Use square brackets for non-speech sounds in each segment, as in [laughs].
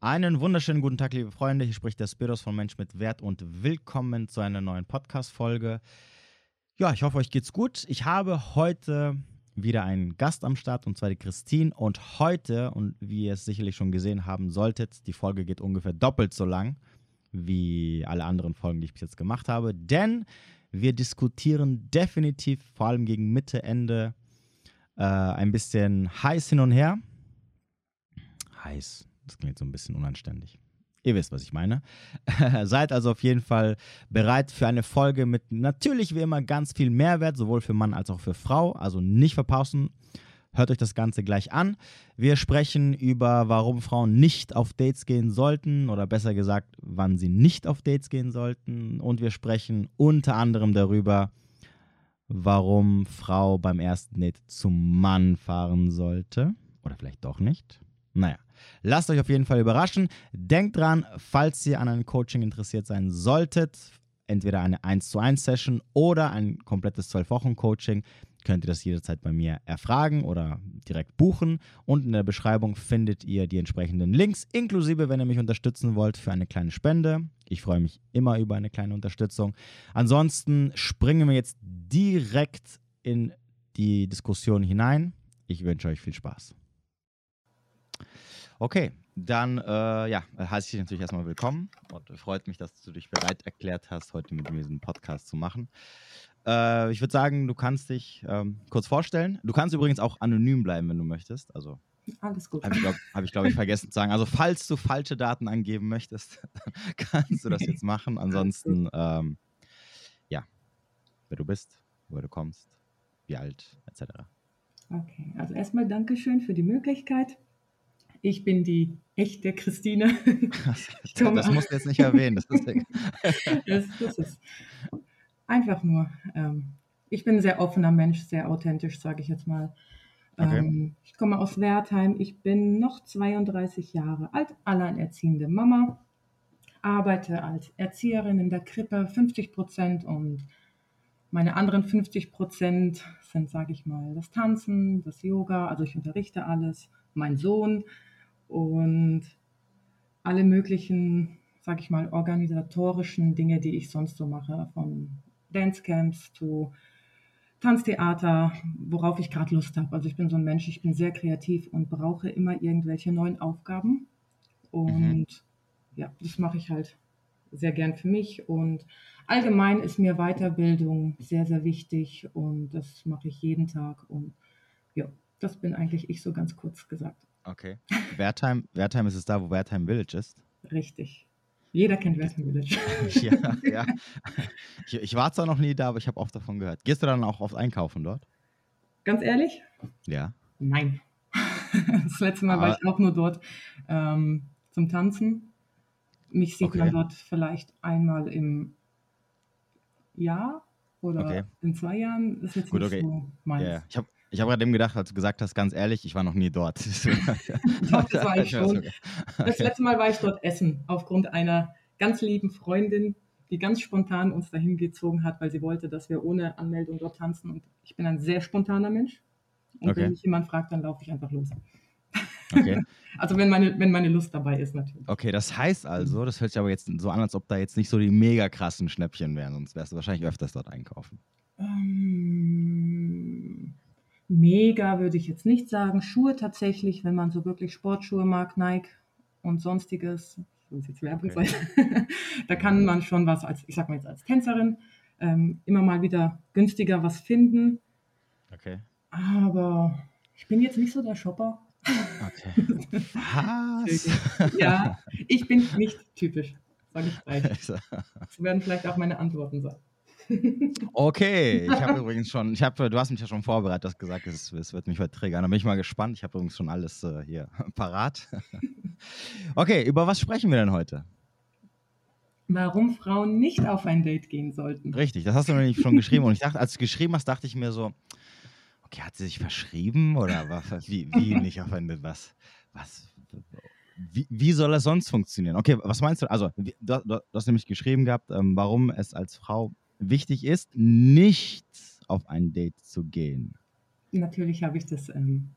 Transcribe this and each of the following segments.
Einen wunderschönen guten Tag, liebe Freunde. Hier spricht der Spiros von Mensch mit Wert und willkommen zu einer neuen Podcast-Folge. Ja, ich hoffe, euch geht's gut. Ich habe heute wieder einen Gast am Start und zwar die Christine. Und heute, und wie ihr es sicherlich schon gesehen haben solltet, die Folge geht ungefähr doppelt so lang wie alle anderen Folgen, die ich bis jetzt gemacht habe. Denn wir diskutieren definitiv, vor allem gegen Mitte, Ende, äh, ein bisschen heiß hin und her. Heiß, das klingt so ein bisschen unanständig. Ihr wisst, was ich meine. [laughs] Seid also auf jeden Fall bereit für eine Folge mit natürlich wie immer ganz viel Mehrwert, sowohl für Mann als auch für Frau. Also nicht verpassen. Hört euch das Ganze gleich an. Wir sprechen über, warum Frauen nicht auf Dates gehen sollten oder besser gesagt, wann sie nicht auf Dates gehen sollten. Und wir sprechen unter anderem darüber, warum Frau beim ersten Date zum Mann fahren sollte. Oder vielleicht doch nicht. Naja, lasst euch auf jeden Fall überraschen. Denkt dran, falls ihr an einem Coaching interessiert sein solltet, entweder eine 1 zu 1 Session oder ein komplettes 12 Wochen Coaching, könnt ihr das jederzeit bei mir erfragen oder direkt buchen. Und in der Beschreibung findet ihr die entsprechenden Links, inklusive, wenn ihr mich unterstützen wollt, für eine kleine Spende. Ich freue mich immer über eine kleine Unterstützung. Ansonsten springen wir jetzt direkt in die Diskussion hinein. Ich wünsche euch viel Spaß. Okay, dann äh, ja, heiße ich dich natürlich erstmal willkommen und freut mich, dass du dich bereit erklärt hast, heute mit mir diesen Podcast zu machen. Äh, ich würde sagen, du kannst dich ähm, kurz vorstellen. Du kannst übrigens auch anonym bleiben, wenn du möchtest. Also alles gut. Habe ich, glaube ich, glaub ich, [laughs] vergessen zu sagen. Also, falls du falsche Daten angeben möchtest, [laughs] kannst du das jetzt machen. Ansonsten, ähm, ja, wer du bist, woher du kommst, wie alt, etc. Okay, also erstmal Dankeschön für die Möglichkeit. Ich bin die echte Christine. [laughs] Das, das musst du jetzt nicht erwähnen. Das ist, [laughs] das, das ist einfach nur. Ähm, ich bin ein sehr offener Mensch, sehr authentisch, sage ich jetzt mal. Okay. Ähm, ich komme aus Wertheim. Ich bin noch 32 Jahre alt, alleinerziehende Mama. Arbeite als Erzieherin in der Krippe 50 Prozent und meine anderen 50 Prozent sind, sage ich mal, das Tanzen, das Yoga. Also ich unterrichte alles. Mein Sohn und alle möglichen, sage ich mal, organisatorischen Dinge, die ich sonst so mache, von Dancecamps zu Tanztheater, worauf ich gerade Lust habe. Also ich bin so ein Mensch, ich bin sehr kreativ und brauche immer irgendwelche neuen Aufgaben. Und mhm. ja, das mache ich halt sehr gern für mich. Und allgemein ist mir Weiterbildung sehr, sehr wichtig und das mache ich jeden Tag. Und ja, das bin eigentlich ich so ganz kurz gesagt. Okay. Wertheim, Wertheim ist es da, wo Wertheim Village ist? Richtig. Jeder kennt Western Village. [laughs] ja, [laughs] ja. Ich, ich, war zwar noch nie da, aber ich habe oft davon gehört. Gehst du dann auch oft einkaufen dort? Ganz ehrlich? Ja. Nein. [laughs] Das letzte Mal aber war ich auch nur dort ähm, zum Tanzen. Mich sieht okay. man dort vielleicht einmal im Jahr oder okay. in zwei Jahren. Das ist jetzt Gut, nicht okay. so meins. Yeah. Ich habe ich habe gerade eben gedacht, als du gesagt hast, ganz ehrlich, ich war noch nie dort. [laughs] Doch, das war ich schon. Das letzte Mal war ich dort essen, aufgrund einer ganz lieben Freundin, die ganz spontan uns dahin gezogen hat, weil sie wollte, dass wir ohne Anmeldung dort tanzen. Und ich bin ein sehr spontaner Mensch. Und okay. wenn mich jemand fragt, dann laufe ich einfach los. Okay. [laughs] also wenn meine, wenn meine Lust dabei ist, natürlich. Okay, das heißt also, das hört sich aber jetzt so an, als ob da jetzt nicht so die mega krassen Schnäppchen wären, sonst wärst du wahrscheinlich öfters dort einkaufen. Ähm, mega würde ich jetzt nicht sagen. Schuhe tatsächlich, wenn man so wirklich Sportschuhe mag, Nike und sonstiges, das jetzt Werbung okay. sein, [laughs] da kann man schon was als, ich sag mal jetzt als Tänzerin, ähm, immer mal wieder günstiger was finden. Okay. Aber ich bin jetzt nicht so der Shopper. Okay. [laughs] Was? ja, ich bin nicht typisch, sage ich gleich. [laughs] Das werden vielleicht auch meine Antworten sein. Okay, ich habe [laughs] übrigens schon, ich habe, du hast mich ja schon vorbereitet, du hast gesagt, es, es wird mich heute triggern. Da bin ich mal gespannt. Ich habe übrigens schon alles äh, hier [laughs] parat. [laughs] okay, über was sprechen wir denn heute? Warum Frauen nicht auf ein Date gehen sollten. Richtig, das hast du nämlich schon geschrieben. Und ich dachte, als du geschrieben hast, dachte ich mir so, okay, hat sie sich verschrieben oder was, wie, wie nicht auf ein Date? Was, was, wie, wie, soll das sonst funktionieren? Okay, was meinst du? Also, du, du, du hast nämlich geschrieben gehabt, ähm, warum es als Frau wichtig ist, nicht auf ein Date zu gehen. Natürlich habe ich das ähm,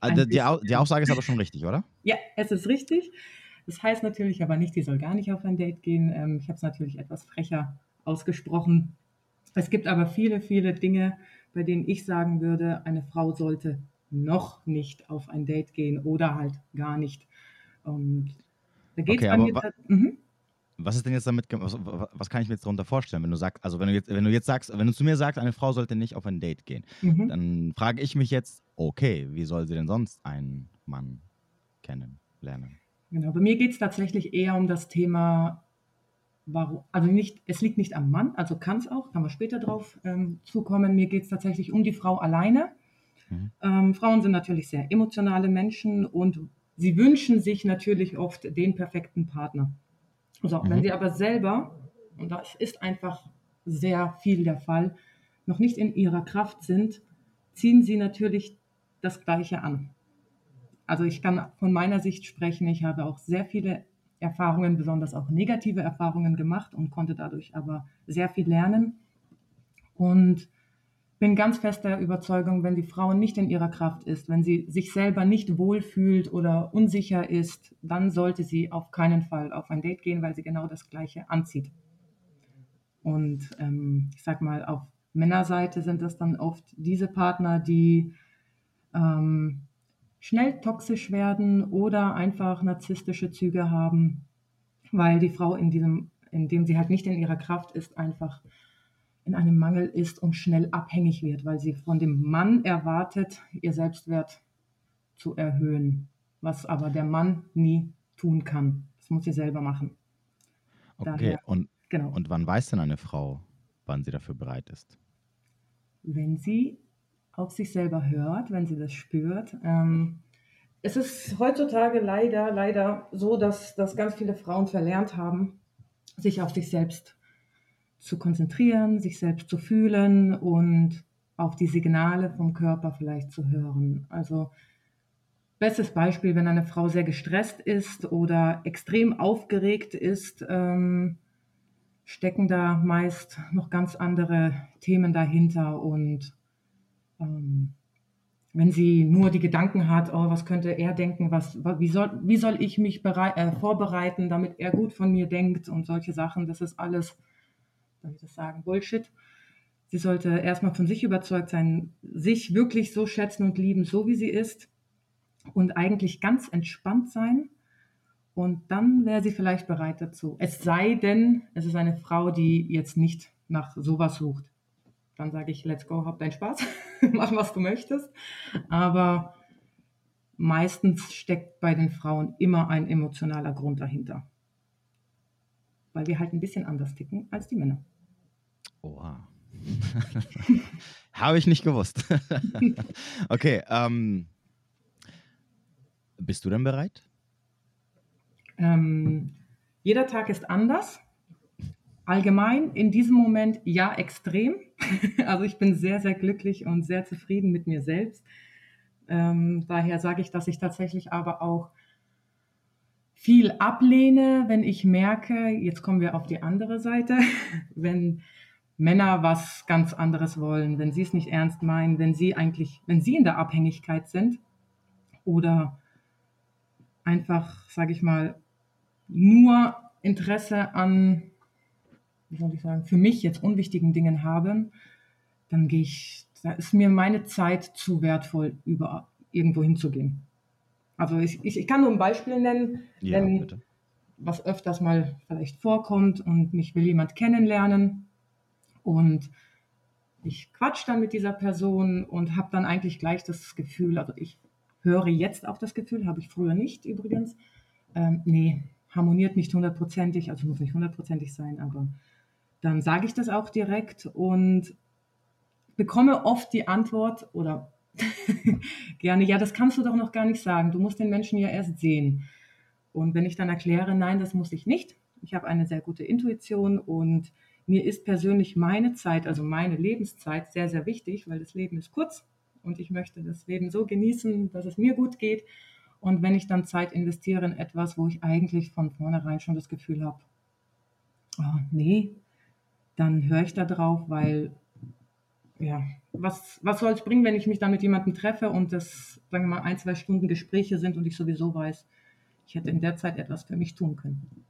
Also die, die Aussage ist aber schon richtig, oder? Ja, es ist richtig. Das heißt natürlich aber nicht, sie soll gar nicht auf ein Date gehen. Ähm, ich habe es natürlich etwas frecher ausgesprochen. Es gibt aber viele, viele Dinge, bei denen ich sagen würde, eine Frau sollte noch nicht auf ein Date gehen oder halt gar nicht. Und da geht es okay, mir. Wa mhm. Was ist denn jetzt damit, was, was, kann ich mir jetzt darunter vorstellen, wenn du sagst, also wenn du jetzt, wenn du jetzt sagst, wenn du zu mir sagst, eine Frau sollte nicht auf ein Date gehen, mhm. dann frage ich mich jetzt, okay, wie soll sie denn sonst einen Mann kennenlernen? Genau, bei mir geht es tatsächlich eher um das Thema, warum, also nicht, es liegt nicht am Mann, also kann es auch, kann man später drauf ähm, zukommen. Mir geht es tatsächlich um die Frau alleine. Mhm. Ähm, Frauen sind natürlich sehr emotionale Menschen und sie wünschen sich natürlich oft den perfekten Partner. So, mhm. wenn sie aber selber, und das ist einfach sehr viel der Fall, noch nicht in ihrer Kraft sind, ziehen sie natürlich das Gleiche an. Also ich kann von meiner Sicht sprechen. Ich habe auch sehr viele Erfahrungen, besonders auch negative Erfahrungen gemacht und konnte dadurch aber sehr viel lernen. Und bin ganz fest der Überzeugung, wenn die Frau nicht in ihrer Kraft ist, wenn sie sich selber nicht wohlfühlt oder unsicher ist, dann sollte sie auf keinen Fall auf ein Date gehen, weil sie genau das Gleiche anzieht. Und ähm, ich sag mal, auf Männerseite sind das dann oft diese Partner, die ähm, schnell toxisch werden oder einfach narzisstische Züge haben, weil die Frau in diesem, in dem sie halt nicht in ihrer Kraft ist, einfach in einem Mangel ist und schnell abhängig wird, weil sie von dem Mann erwartet, ihr Selbstwert zu erhöhen, was aber der Mann nie tun kann. Das muss sie selber machen. Okay, Daher, und, genau. und wann weiß denn eine Frau, wann sie dafür bereit ist? Wenn sie auf sich selber hört, wenn sie das spürt. Ähm, es ist heutzutage leider, leider so, dass, dass ganz viele Frauen verlernt haben, sich auf sich selbst zu konzentrieren, sich selbst zu fühlen und auf die Signale vom Körper vielleicht zu hören. Also bestes Beispiel, wenn eine Frau sehr gestresst ist oder extrem aufgeregt ist, ähm, stecken da meist noch ganz andere Themen dahinter und ähm, wenn sie nur die Gedanken hat, oh, was könnte er denken, was, wie, soll, wie soll ich mich äh, vorbereiten, damit er gut von mir denkt und solche Sachen, das ist alles, soll ich das sagen, Bullshit. Sie sollte erstmal von sich überzeugt sein, sich wirklich so schätzen und lieben, so wie sie ist und eigentlich ganz entspannt sein. Und dann wäre sie vielleicht bereit dazu. Es sei denn, es ist eine Frau, die jetzt nicht nach sowas sucht dann sage ich, let's go, hab deinen Spaß, [laughs] mach was du möchtest. Aber meistens steckt bei den Frauen immer ein emotionaler Grund dahinter. Weil wir halt ein bisschen anders ticken als die Männer. Oha. [laughs] Habe ich nicht gewusst. [laughs] okay, ähm, bist du denn bereit? Ähm, jeder Tag ist anders. Allgemein in diesem Moment ja extrem. [laughs] Also ich bin sehr, sehr glücklich und sehr zufrieden mit mir selbst. Ähm, daher sage ich, dass ich tatsächlich aber auch viel ablehne, wenn ich merke, jetzt kommen wir auf die andere Seite, wenn Männer was ganz anderes wollen, wenn sie es nicht ernst meinen, wenn sie eigentlich, wenn sie in der Abhängigkeit sind oder einfach, sage ich mal, nur Interesse an wie soll ich sagen, für mich jetzt unwichtigen Dingen habe, dann gehe ich, da ist mir meine Zeit zu wertvoll, über irgendwo hinzugehen. Also ich, ich, ich kann nur ein Beispiel nennen, ja, wenn was öfters mal vielleicht vorkommt und mich will jemand kennenlernen und ich quatsch dann mit dieser Person und habe dann eigentlich gleich das Gefühl, also ich höre jetzt auf das Gefühl, habe ich früher nicht übrigens, ähm, nee, harmoniert nicht hundertprozentig, also muss nicht hundertprozentig sein, aber dann sage ich das auch direkt und bekomme oft die Antwort oder [laughs] gerne, ja, das kannst du doch noch gar nicht sagen. Du musst den Menschen ja erst sehen. Und wenn ich dann erkläre, nein, das muss ich nicht. Ich habe eine sehr gute Intuition und mir ist persönlich meine Zeit, also meine Lebenszeit sehr, sehr wichtig, weil das Leben ist kurz und ich möchte das Leben so genießen, dass es mir gut geht. Und wenn ich dann Zeit investiere in etwas, wo ich eigentlich von vornherein schon das Gefühl habe, oh, nee, dann höre ich da drauf, weil ja, was, was soll es bringen, wenn ich mich dann mit jemandem treffe und das, sagen wir mal, ein, zwei Stunden Gespräche sind und ich sowieso weiß, ich hätte in der Zeit etwas für mich tun können.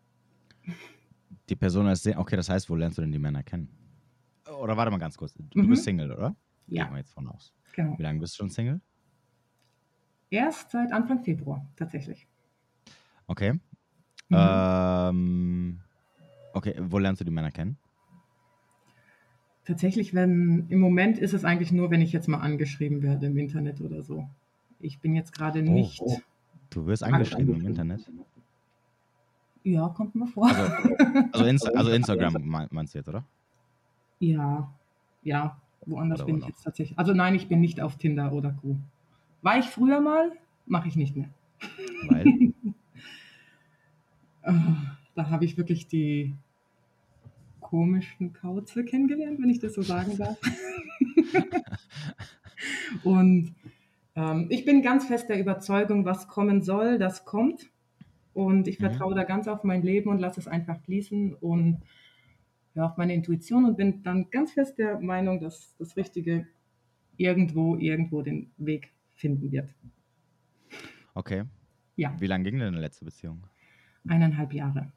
Die Person ist sehr, okay, das heißt, wo lernst du denn die Männer kennen? Oder warte mal ganz kurz, du mhm. bist Single, oder? Ja. Gehen wir jetzt von aus. Genau. Wie lange bist du schon Single? Erst seit Anfang Februar, tatsächlich. Okay. Mhm. Ähm, okay, wo lernst du die Männer kennen? Tatsächlich, wenn im Moment ist es eigentlich nur, wenn ich jetzt mal angeschrieben werde im Internet oder so. Ich bin jetzt gerade oh, nicht. Oh. Du wirst angeschrieben im Internet? Ja, kommt mir vor. Also, also, Insta also Instagram meinst du jetzt, oder? Ja, ja. Woanders oder bin ich jetzt tatsächlich. Also nein, ich bin nicht auf Tinder oder Co. War ich früher mal, mache ich nicht mehr. Weil? [laughs] Ah, da habe ich wirklich die komischen Kauze kennengelernt, wenn ich das so sagen darf. [laughs] und ähm, ich bin ganz fest der Überzeugung, was kommen soll, das kommt. Und ich mhm. vertraue da ganz auf mein Leben und lasse es einfach fließen und ja, auf meine Intuition und bin dann ganz fest der Meinung, dass das Richtige irgendwo, irgendwo den Weg finden wird. Okay. Ja. Wie lange ging denn deine letzte Beziehung? Eineinhalb Jahre.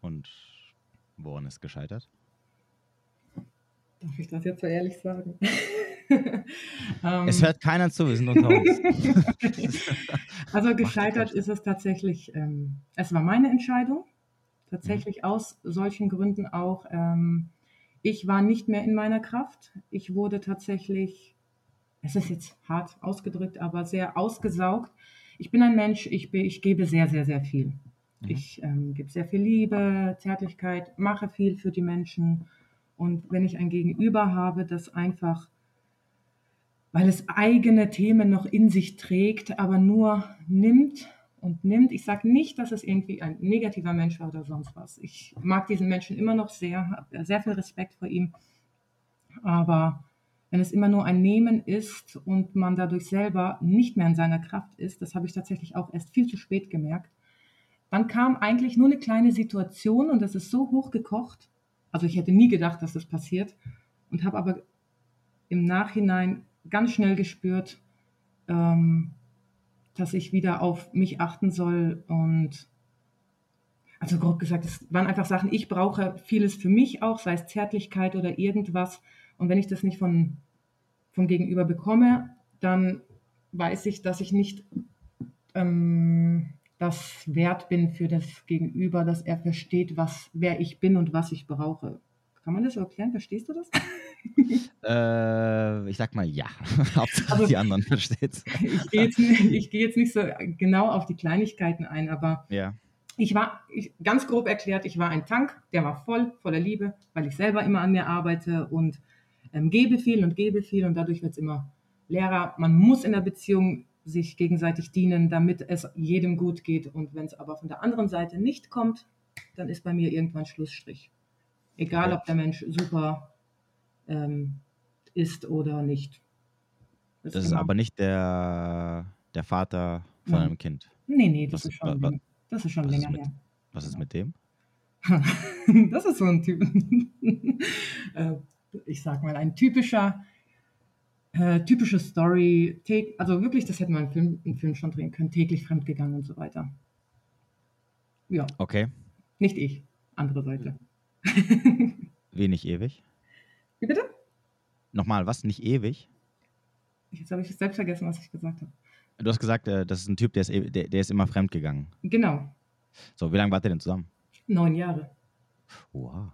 Und Woran ist gescheitert? Darf ich das jetzt so ehrlich sagen? [laughs] [laughs] ähm, es hört keiner zu, wir sind unter uns. [laughs] also gescheitert ist es tatsächlich, ähm, es war meine Entscheidung, tatsächlich mhm. aus solchen Gründen auch. Ähm, ich war nicht mehr in meiner Kraft. Ich wurde tatsächlich, es ist jetzt hart ausgedrückt, aber sehr ausgesaugt. Ich bin ein Mensch, ich, ich gebe sehr, sehr, sehr viel. Mhm. Ich ähm, gebe sehr viel Liebe, Zärtlichkeit, mache viel für die Menschen. Und wenn ich ein Gegenüber habe, das einfach, weil es eigene Themen noch in sich trägt, aber nur nimmt und nimmt. Ich sage nicht, dass es irgendwie ein negativer Mensch war oder sonst was. Ich mag diesen Menschen immer noch sehr, habe sehr viel Respekt vor ihm. Aber wenn es immer nur ein Nehmen ist und man dadurch selber nicht mehr in seiner Kraft ist, das habe ich tatsächlich auch erst viel zu spät gemerkt, dann kam eigentlich nur eine kleine Situation und das ist so hochgekocht. Also ich hätte nie gedacht, dass das passiert und habe aber im Nachhinein ganz schnell gespürt, ähm, dass ich wieder auf mich achten soll und also grob gesagt, es waren einfach Sachen, ich brauche vieles für mich auch, sei es Zärtlichkeit oder irgendwas. Und wenn ich das nicht von, vom Gegenüber bekomme, dann weiß ich, dass ich nicht ähm, das wert bin für das Gegenüber, dass er versteht, was, wer ich bin und was ich brauche. Kann man das erklären? Verstehst du das? [laughs] äh, ich sag mal ja. [laughs] Hauptsache also, die anderen verstehen es. [laughs] ich gehe jetzt, nicht, geh jetzt nicht so genau auf die Kleinigkeiten ein, aber ja. ich war, ich, ganz grob erklärt, ich war ein Tank, der war voll, voller Liebe, weil ich selber immer an mir arbeite und ähm, gebe viel und gebe viel und dadurch wird es immer leerer. Man muss in der Beziehung sich gegenseitig dienen, damit es jedem gut geht. Und wenn es aber von der anderen Seite nicht kommt, dann ist bei mir irgendwann Schlussstrich. Egal, ob der Mensch super ähm, ist oder nicht. Das, das ist aber nicht der, der Vater von Nein. einem Kind. Nee, nee, das, was, ist, schon, was, das ist schon länger ist mit, her. Was ist mit dem? [laughs] das ist so ein Typ. [laughs] Äh, ich sag mal, ein typischer äh, typische Story, also wirklich, das hätte man im Film, im Film schon drehen können, täglich fremdgegangen und so weiter. Ja. Okay. Nicht ich, andere Seite. [laughs] Wenig ewig? Wie bitte? Nochmal, was? Nicht ewig? Jetzt habe ich selbst vergessen, was ich gesagt habe. Du hast gesagt, äh, das ist ein Typ, der ist, e-, der, der ist immer fremdgegangen. Genau. So, wie lange wart ihr denn zusammen? Neun Jahre. Wow.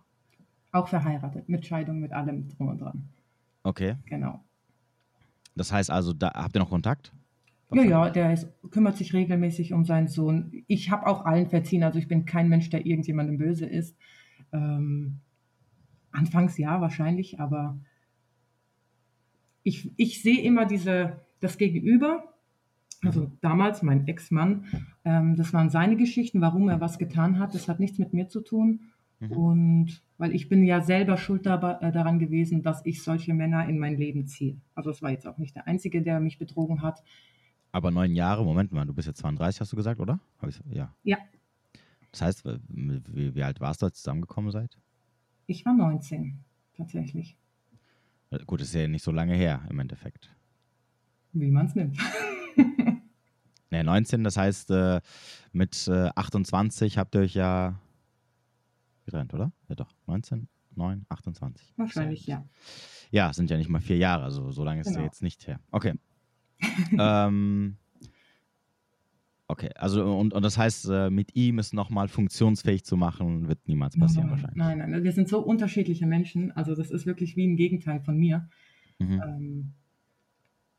Auch verheiratet, mit Scheidung, mit allem drum und dran. Okay. Genau. Das heißt also, da habt ihr noch Kontakt? Ja, ja, der ist, kümmert sich regelmäßig um seinen Sohn. Ich habe auch allen verziehen, also ich bin kein Mensch, der irgendjemandem böse ist. Ähm, anfangs ja, wahrscheinlich, aber ich, ich sehe immer diese, das Gegenüber, also damals mein Ex-Mann, ähm, das waren seine Geschichten, warum er was getan hat. Das hat nichts mit mir zu tun. Mhm. Und weil ich bin ja selber schuld äh, daran gewesen, dass ich solche Männer in mein Leben ziehe. Also es war jetzt auch nicht der Einzige, der mich betrogen hat. Aber neun Jahre, Moment mal, du bist jetzt 32, hast du gesagt, oder? ja. Ja. Das heißt, wie, wie alt warst du, als ihr zusammengekommen seid? Ich war 19, tatsächlich. Äh, gut, ist ja nicht so lange her im Endeffekt. Wie man es nimmt. [laughs] Ne, 19, das heißt, äh, mit äh, 28 habt ihr euch ja getrennt, oder? Ja, doch. 19, 9, 28. Wahrscheinlich, ja. Ja, sind ja nicht mal vier Jahre, also so lange ist Genau. ja jetzt nicht her. Okay. [laughs] ähm, okay, also und, und das heißt, äh, mit ihm es nochmal funktionsfähig zu machen, wird niemals passieren nein, wahrscheinlich. Nein, nein, wir sind so unterschiedliche Menschen. Also das ist wirklich wie ein Gegenteil von mir. Mhm. Ähm,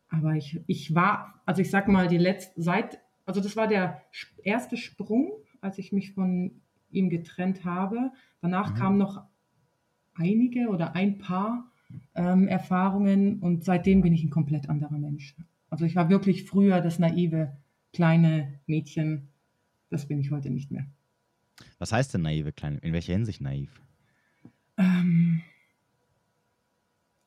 aber ich, ich war, also ich sag mal, die letzte, seit, also das war der erste Sprung, als ich mich von ihm getrennt habe. Danach Mhm. kamen noch einige oder ein paar ähm, Erfahrungen und seitdem bin ich ein komplett anderer Mensch. Also ich war wirklich früher das naive kleine Mädchen. Das bin ich heute nicht mehr. Was heißt denn naive Kleine? In welcher Hinsicht naiv? Ähm,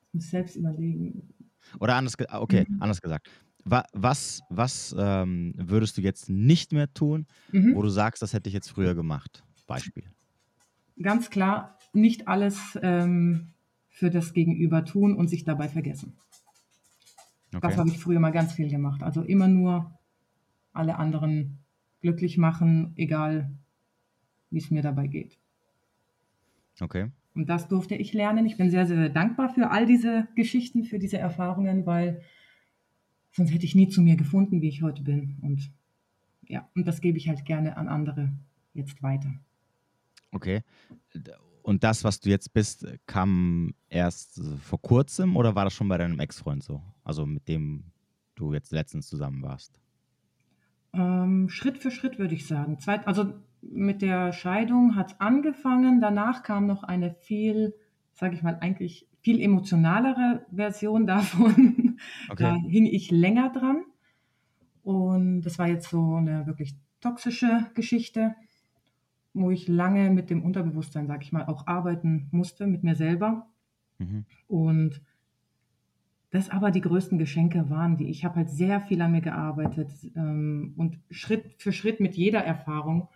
ich muss selbst überlegen. Oder anders, ah, okay, Mhm. anders gesagt. Wa was was ähm, würdest du jetzt nicht mehr tun, Mhm. wo du sagst, das hätte ich jetzt früher gemacht? Beispiel. ganz klar nicht alles ähm, für das Gegenüber tun und sich dabei vergessen. Das Okay. habe ich früher mal ganz viel gemacht. Also immer nur alle anderen glücklich machen, egal wie es mir dabei geht. okay. Und das durfte ich lernen. Ich bin sehr, sehr, sehr dankbar für all diese Geschichten, für diese Erfahrungen, weil sonst hätte ich nie zu mir gefunden, wie ich heute bin. Und ja, und das gebe ich halt gerne an andere jetzt weiter. Okay. Und das, was du jetzt bist, kam erst vor kurzem oder war das schon bei deinem Ex-Freund so? Also mit dem du jetzt letztens zusammen warst? Ähm, Schritt für Schritt würde ich sagen. Zweit, also mit der Scheidung hat es angefangen, danach kam noch eine viel, sage ich mal, eigentlich viel emotionalere Version [laughs] davon. Da hing ich länger dran. Und das war jetzt so eine wirklich toxische Geschichte, wo ich lange mit dem Unterbewusstsein, sage ich mal, auch arbeiten musste, mit mir selber. Mhm. Und das aber die größten Geschenke waren, die ich habe halt sehr viel an mir gearbeitet ähm, und Schritt für Schritt mit jeder Erfahrung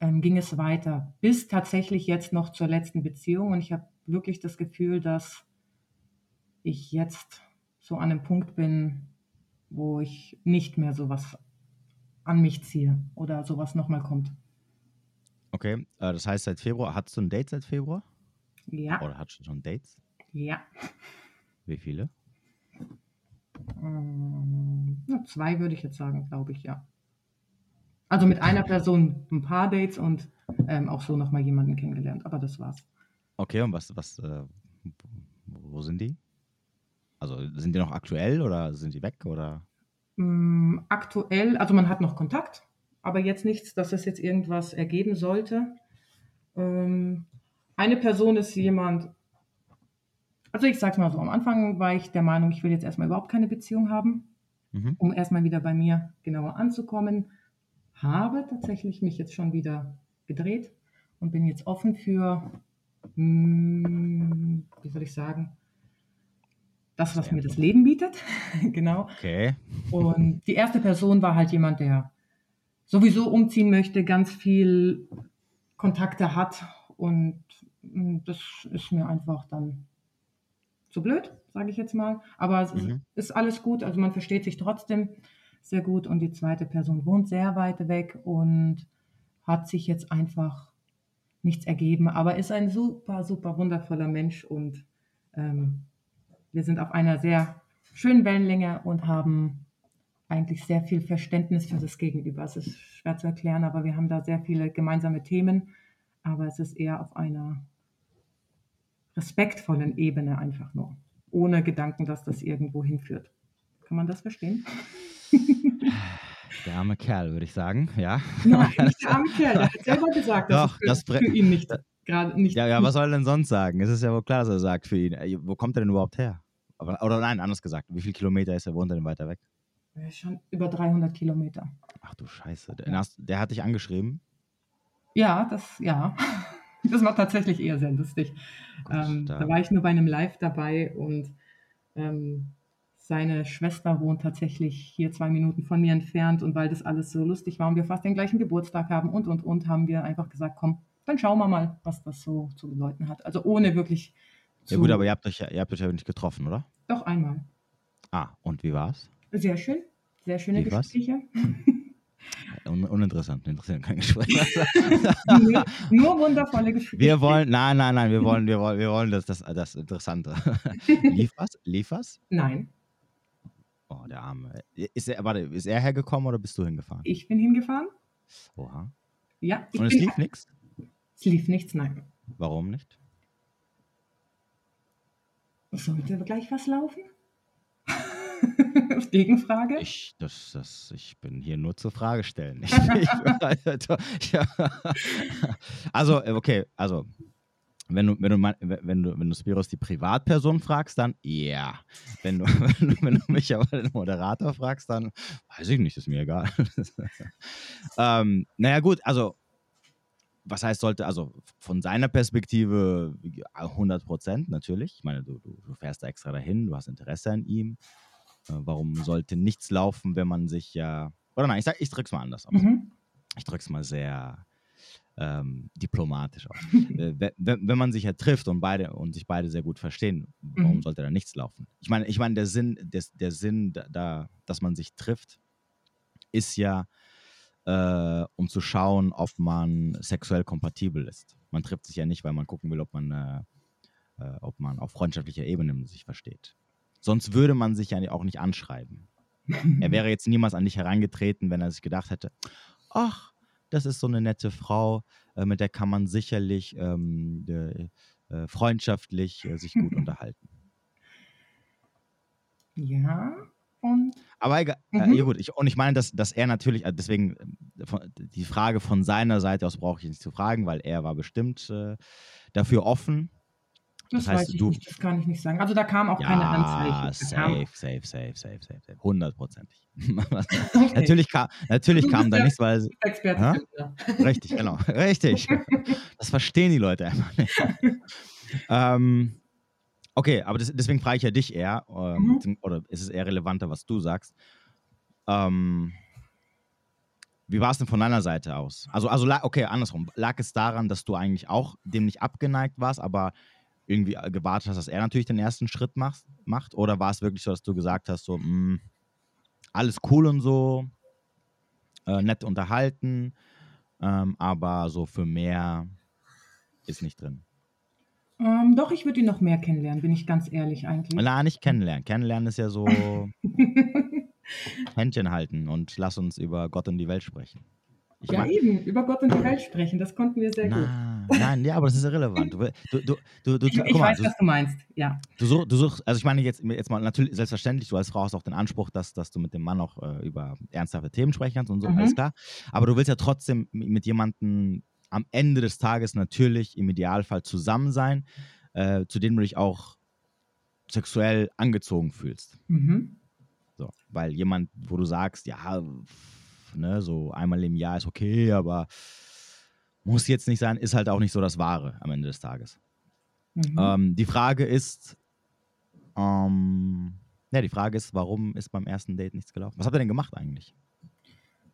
ähm, ging es weiter, bis tatsächlich jetzt noch zur letzten Beziehung. Und ich habe wirklich das Gefühl, dass ich jetzt so an einem Punkt bin, wo ich nicht mehr sowas an mich ziehe oder sowas nochmal kommt. Okay, äh, das heißt seit Februar, hattest du ein Date seit Februar? Ja, Oder hattest du schon Dates? ja. Wie viele? Ähm, ja, zwei würde ich jetzt sagen, glaube ich, ja. Also mit einer Person ein paar Dates und ähm, auch so nochmal jemanden kennengelernt, aber das war's. Okay, und was, was, äh, wo sind die? Also sind die noch aktuell oder sind die weg oder? Mm, aktuell, also man hat noch Kontakt, aber jetzt nichts, dass es jetzt irgendwas ergeben sollte. Ähm, eine Person ist jemand, also ich sag's mal so, am Anfang war ich der Meinung, ich will jetzt erstmal überhaupt keine Beziehung haben. Mhm. um erstmal wieder bei mir genauer anzukommen, habe tatsächlich mich jetzt schon wieder gedreht und bin jetzt offen für, mm, wie soll ich sagen, das, was mir das Leben bietet. [laughs] genau. Okay. Und die erste Person war halt jemand, der sowieso umziehen möchte, ganz viel Kontakte hat und mm, das ist mir einfach dann zu blöd, sage ich jetzt mal. Aber es ist, Mhm. ist alles gut, also man versteht sich trotzdem sehr gut und die zweite Person wohnt sehr weit weg und hat sich jetzt einfach nichts ergeben, aber ist ein super, super wundervoller Mensch und ähm, wir sind auf einer sehr schönen Wellenlänge und haben eigentlich sehr viel Verständnis für das Gegenüber. Es ist schwer zu erklären, aber wir haben da sehr viele gemeinsame Themen, aber es ist eher auf einer respektvollen Ebene einfach nur, ohne Gedanken, dass das irgendwo hinführt. Kann man das verstehen? Der arme Kerl, würde ich sagen, ja. Nein, nicht der [laughs] arme Kerl, der hat selber gesagt, dass Doch, das für, für ihn nicht gerade nicht. Ja, ja, was soll er denn sonst sagen? Es ist ja wohl klar, dass er sagt für ihn. Ey, Wo kommt er denn überhaupt her? Aber, oder nein, anders gesagt, wie viele Kilometer ist er, wohnt er denn weiter weg? Schon über 300 Kilometer. Ach du Scheiße. Der, der hat dich angeschrieben. Ja, das, ja. Das war tatsächlich eher sehr lustig. Ähm, da- war ich nur bei einem Live dabei und ähm, seine Schwester wohnt tatsächlich hier zwei Minuten von mir entfernt und weil das alles so lustig war und wir fast den gleichen Geburtstag haben und und und, haben wir einfach gesagt, komm, dann schauen wir mal, was das so zu bedeuten hat. Also ohne wirklich Ja gut, aber ihr habt euch, ihr habt euch ja nicht getroffen, oder? Doch einmal. Ah, und wie war's? Sehr schön. Sehr schöne Wie? Gespräche. [laughs] Un uninteressant, interessiert kein Gespräch. nur, nur wundervolle Gespräche. wir wollen, nein, nein, nein, wir wollen, wir wollen, wir wollen das, das, das Interessante. [laughs] Lief was? Lief was? Nein, Oh, der Arme. Ist er, warte, ist er hergekommen oder bist du hingefahren? ich bin hingefahren. Oha. Ja, Und es lief nichts? es lief nichts, nein. Warum nicht? Sollte gleich was laufen? [laughs] [laughs] Gegenfrage? Ich, das, das, ich bin hier nur zur Frage stellen. Ich, [laughs] ich, ja. Also, äh, okay, also, wenn du, wenn du, wenn du, wenn du Spiros die Privatperson fragst, dann ja. Wenn du, [laughs] wenn du, wenn du mich aber den Moderator fragst, dann weiß ich nicht, ist mir egal. ähm, naja, gut, also, was heißt sollte, also von seiner Perspektive ja, 100 Prozent natürlich. Ich meine, du, du, du fährst da extra dahin, du hast Interesse an ihm. Äh, warum sollte nichts laufen, wenn man sich ja. Oder nein, ich, sag, ich drück's mal anders aus. Mhm. Ich drück's mal sehr ähm, diplomatisch aus. [laughs] äh, wenn, wenn man sich ja trifft und beide und sich beide sehr gut verstehen, warum Mhm. sollte da nichts laufen? Ich meine, ich meine, der Sinn, des, der Sinn da, da, dass man sich trifft, ist ja, äh, um zu schauen, ob man sexuell kompatibel ist. Man trifft sich ja nicht, weil man gucken will, ob man, äh, äh, ob man auf freundschaftlicher Ebene sich versteht. Sonst würde man sich ja auch nicht anschreiben. Er wäre jetzt niemals an dich herangetreten, wenn er sich gedacht hätte, ach, das ist so eine nette Frau, äh, mit der kann man sicherlich ähm, äh, äh, freundschaftlich äh, sich gut [laughs] unterhalten. Ja, und Aber egal, äh, Mhm. ja gut, ich, und ich meine, dass, dass er natürlich, äh, deswegen die Frage von seiner Seite aus brauche ich nicht zu fragen, weil er war bestimmt dafür offen. Das, Das heißt, weiß ich du- nicht, das kann ich nicht sagen. Also da kam auch keine Anzeichen. Safe, safe, safe, safe, safe, safe. Hundertprozentig. [laughs] Okay. natürlich kam, natürlich kam da ja- nichts, weil [laughs] Experte. Ja. Richtig, genau. [laughs] Richtig. Das verstehen die Leute einfach nicht. ähm, okay, aber das, deswegen frage ich ja dich eher, ähm, Mhm. oder ist es eher relevanter, was du sagst. Ähm, wie war es denn von deiner Seite aus? Also, also okay, andersrum. Lag es daran, dass du eigentlich auch dem nicht abgeneigt warst, aber irgendwie äh, gewartet hast, dass er natürlich den ersten Schritt macht? macht? Oder war es wirklich so, dass du gesagt hast, so, mh, alles cool und so, äh, nett unterhalten, ähm, aber so für mehr ist nicht drin. Ähm, doch, ich würde ihn noch mehr kennenlernen, bin ich ganz ehrlich eigentlich. Na, nicht kennenlernen. Kennenlernen ist ja so [laughs] Händchen halten und lass uns über Gott und die Welt sprechen. Ich ja, eben, über Gott und die Welt sprechen, das konnten wir sehr gut. Nein, ja, aber das ist irrelevant. Du, du, du, du, Ich, ich mal, weiß, was du meinst, ja. du, such, du suchst, also ich meine jetzt, jetzt mal natürlich, selbstverständlich, du als Frau hast auch den Anspruch, dass, dass du mit dem Mann auch äh, über ernsthafte Themen sprechen kannst und so, Mhm. alles klar. Aber du willst ja trotzdem mit, jemandem am Ende des Tages natürlich im Idealfall zusammen sein, äh, zu dem du dich auch sexuell angezogen fühlst. Mhm. So, weil jemand, wo du sagst, ja, ne, so einmal im Jahr ist okay, aber muss jetzt nicht sein, ist halt auch nicht so das Wahre am Ende des Tages. Mhm. Ähm, die Frage ist, ähm, ja, die Frage ist, warum ist beim ersten Date nichts gelaufen? Was habt ihr denn gemacht eigentlich?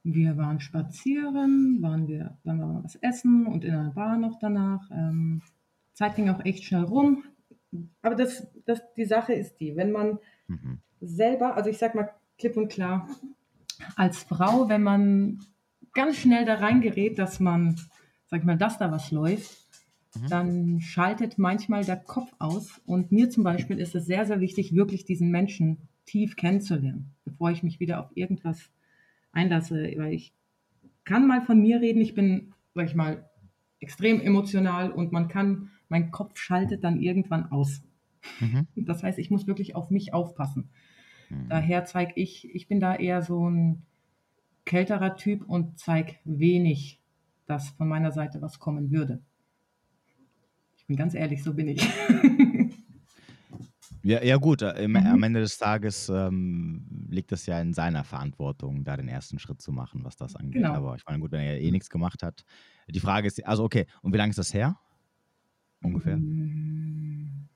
Wir waren spazieren, waren wir, dann waren wir was essen und in einer Bar noch danach. Ähm, Zeit ging auch echt schnell rum. Aber das, das, die Sache ist die, wenn man Mhm. selber, also ich sag mal klipp und klar, als Frau, wenn man ganz schnell da reingerät, dass man, sag ich mal, dass da was läuft, Mhm. dann schaltet manchmal der Kopf aus. Und mir zum Beispiel ist es sehr, sehr wichtig, wirklich diesen Menschen tief kennenzulernen, bevor ich mich wieder auf irgendwas einlasse. Weil ich kann mal von mir reden, ich bin, sag ich mal, extrem emotional und man kann, mein Kopf schaltet dann irgendwann aus. Mhm. [laughs] Das heißt, ich muss wirklich auf mich aufpassen. Mhm. Daher zeige ich, ich bin da eher so ein kälterer Typ und zeige wenig, dass von meiner Seite was kommen würde. Ich bin ganz ehrlich, so bin ich. [laughs] Ja, ja gut, äh, im, Mhm. am Ende des Tages ähm, liegt es ja in seiner Verantwortung, da den ersten Schritt zu machen, was das angeht. Genau. Aber ich meine, gut, wenn er eh nichts gemacht hat. Die Frage ist, also okay, und wie lange ist das her? Ungefähr? Mm,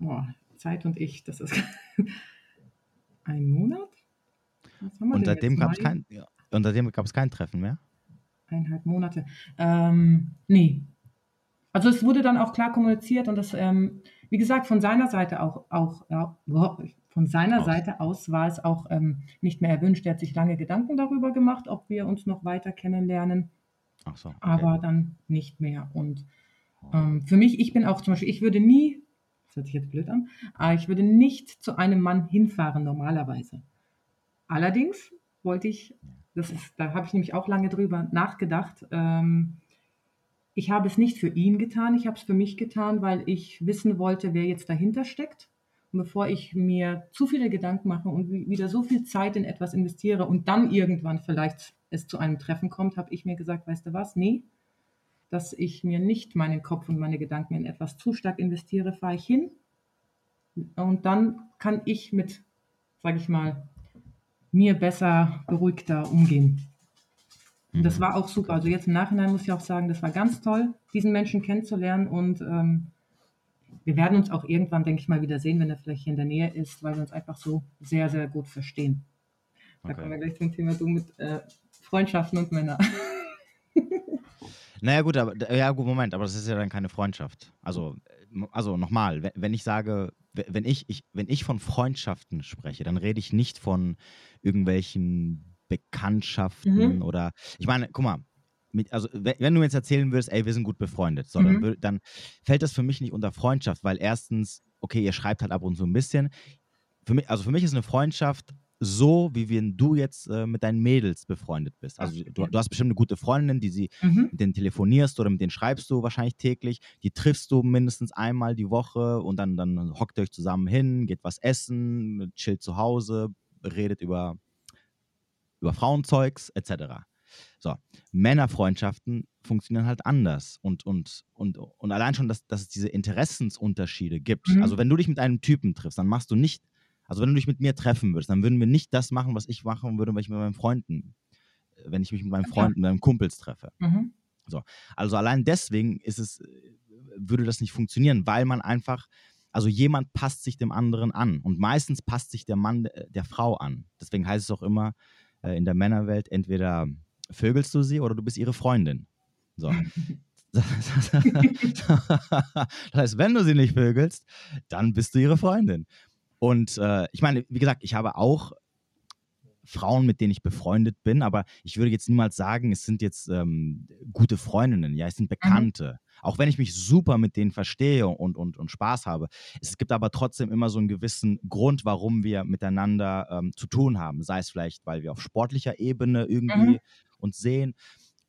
Boah, Zeit und ich, das ist [laughs] ein Monat? Was haben wir Und denn seitdem jetzt? gab es kein, ja, und seitdem gab es kein Treffen mehr? Eineinhalb Monate. Ähm, nee. Also es wurde dann auch klar kommuniziert und das, ähm, wie gesagt, von seiner Seite auch, auch ja, von seiner aus. Seite aus war es auch ähm, nicht mehr erwünscht. Er hat sich lange Gedanken darüber gemacht, ob wir uns noch weiter kennenlernen. Ach so, okay. Aber dann nicht mehr. Und ähm, für mich, ich bin auch zum Beispiel, ich würde nie, das hört sich jetzt blöd an, aber ich würde nicht zu einem Mann hinfahren normalerweise. Allerdings wollte ich, das ist, da habe ich nämlich auch lange drüber nachgedacht, ähm, ich habe es nicht für ihn getan, ich habe es für mich getan, weil ich wissen wollte, wer jetzt dahinter steckt. Und bevor ich mir zu viele Gedanken mache und wieder so viel Zeit in etwas investiere und dann irgendwann vielleicht es zu einem Treffen kommt, habe ich mir gesagt, weißt du was, nee, dass ich mir nicht meinen Kopf und meine Gedanken in etwas zu stark investiere, fahre ich hin. Und dann kann ich mit, sage ich mal, mir besser, beruhigter umgehen. Und das mhm. war auch super. Also jetzt im Nachhinein muss ich auch sagen, das war ganz toll, diesen Menschen kennenzulernen und ähm, wir werden uns auch irgendwann, denke ich mal, wieder sehen, wenn er vielleicht hier in der Nähe ist, weil wir uns einfach so sehr, sehr gut verstehen. Da okay. kommen wir gleich zum Thema du mit äh, Freundschaften und Männer. [laughs] Naja, gut, aber ja, gut, Moment, aber das ist ja dann keine Freundschaft. Also, also nochmal, wenn ich sage, wenn ich, ich, wenn ich von Freundschaften spreche, dann rede ich nicht von irgendwelchen Bekanntschaften mhm. oder ich meine, guck mal, mit, also wenn du mir jetzt erzählen würdest, ey, wir sind gut befreundet, so, mhm. dann, dann, fällt das für mich nicht unter Freundschaft, weil erstens, okay, ihr schreibt halt ab und zu ein bisschen. Für mich, also für mich ist eine Freundschaft so, wie wenn du jetzt äh, mit deinen Mädels befreundet bist. Also du, du, hast bestimmt eine gute Freundin, die sie mhm. mit denen telefonierst oder mit denen schreibst du wahrscheinlich täglich. Die triffst du mindestens einmal die Woche und dann, dann hockt ihr euch zusammen hin, geht was essen, chillt zu Hause, redet über, über Frauenzeugs etc. So, Männerfreundschaften funktionieren halt anders. Und, und, und, und allein schon, dass, dass es diese Interessensunterschiede gibt. Mhm. Also, wenn du dich mit einem Typen triffst, dann machst du nicht, also wenn du dich mit mir treffen würdest, dann würden wir nicht das machen, was ich machen würde, wenn ich mit meinen Freunden, wenn ich mich mit meinen Freunden, mit meinen Kumpels treffe. Mhm. So, also allein deswegen ist es, würde das nicht funktionieren, weil man einfach, also jemand passt sich dem anderen an. Und meistens passt sich der Mann der, der Frau an. Deswegen heißt es auch immer äh, in der Männerwelt entweder vögelst du sie oder du bist ihre Freundin. So. [laughs] [laughs] Das heißt, wenn du sie nicht vögelst, dann bist du ihre Freundin. Und äh, ich meine, wie gesagt, ich habe auch Frauen, mit denen ich befreundet bin, aber ich würde jetzt niemals sagen, es sind jetzt ähm, gute Freundinnen, ja, es sind mhm. Bekannte. Mhm. Auch wenn ich mich super mit denen verstehe und, und, und Spaß habe. Es gibt aber trotzdem immer so einen gewissen Grund, warum wir miteinander ähm, zu tun haben. Sei es vielleicht, weil wir auf sportlicher Ebene irgendwie mhm uns sehen.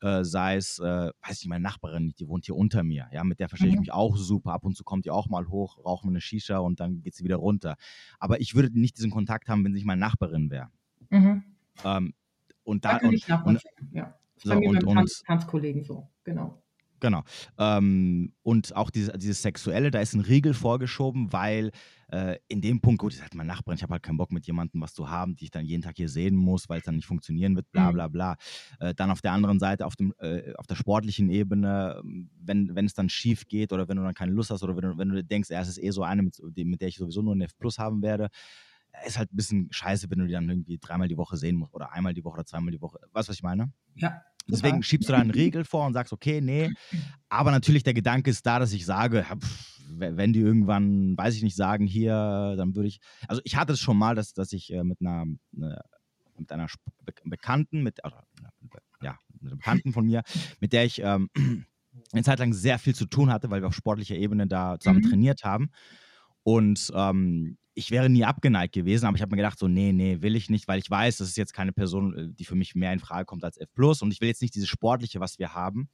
Äh, sei es, äh, weiß ich, meine Nachbarin, die wohnt hier unter mir, ja, mit der verstehe ich mhm. mich auch super. Ab und zu kommt die auch mal hoch, rauchen wir eine Shisha und dann geht sie wieder runter. Aber ich würde nicht diesen Kontakt haben, wenn sie nicht meine Nachbarin wäre. Mhm. Ähm, und da, da kann und, ich nachvollziehen, und, ja. So, bei mir und, Tanz, Tanzkollegen so, genau. Genau. Ähm, und auch dieses, dieses Sexuelle, da ist ein Riegel vorgeschoben, weil äh, in dem Punkt, gut, ich sage, mein Nachbarn, ich habe halt keinen Bock mit jemandem was zu haben, die ich dann jeden Tag hier sehen muss, weil es dann nicht funktionieren wird, bla mhm. bla bla. Äh, dann auf der anderen Seite, auf, dem, äh, auf der sportlichen Ebene, wenn, wenn es dann schief geht oder wenn du dann keine Lust hast oder wenn du, wenn du denkst, er ist eh so eine, mit, mit der ich sowieso nur ein F Plus haben werde, ist halt ein bisschen scheiße, wenn du die dann irgendwie dreimal die Woche sehen musst oder einmal die Woche oder zweimal die Woche. Weißt du, was ich meine? Ja, Deswegen schiebst du da einen Riegel vor und sagst, okay, nee. Aber natürlich der Gedanke ist da, dass ich sage, pff, wenn die irgendwann, weiß ich nicht, sagen, hier, dann würde ich. Also ich hatte es schon mal, dass, dass ich äh, mit einer, eine, mit einer Bekannten, mit, also, ja, mit einer Bekannten von mir, mit der ich ähm, eine Zeit lang sehr viel zu tun hatte, weil wir auf sportlicher Ebene da zusammen mhm. trainiert haben. Und ähm, ich wäre nie abgeneigt gewesen, aber ich habe mir gedacht, so, nee, nee, will ich nicht, weil ich weiß, das ist jetzt keine Person, äh, die für mich mehr in Frage kommt als F. Und ich will jetzt nicht dieses Sportliche, was wir haben,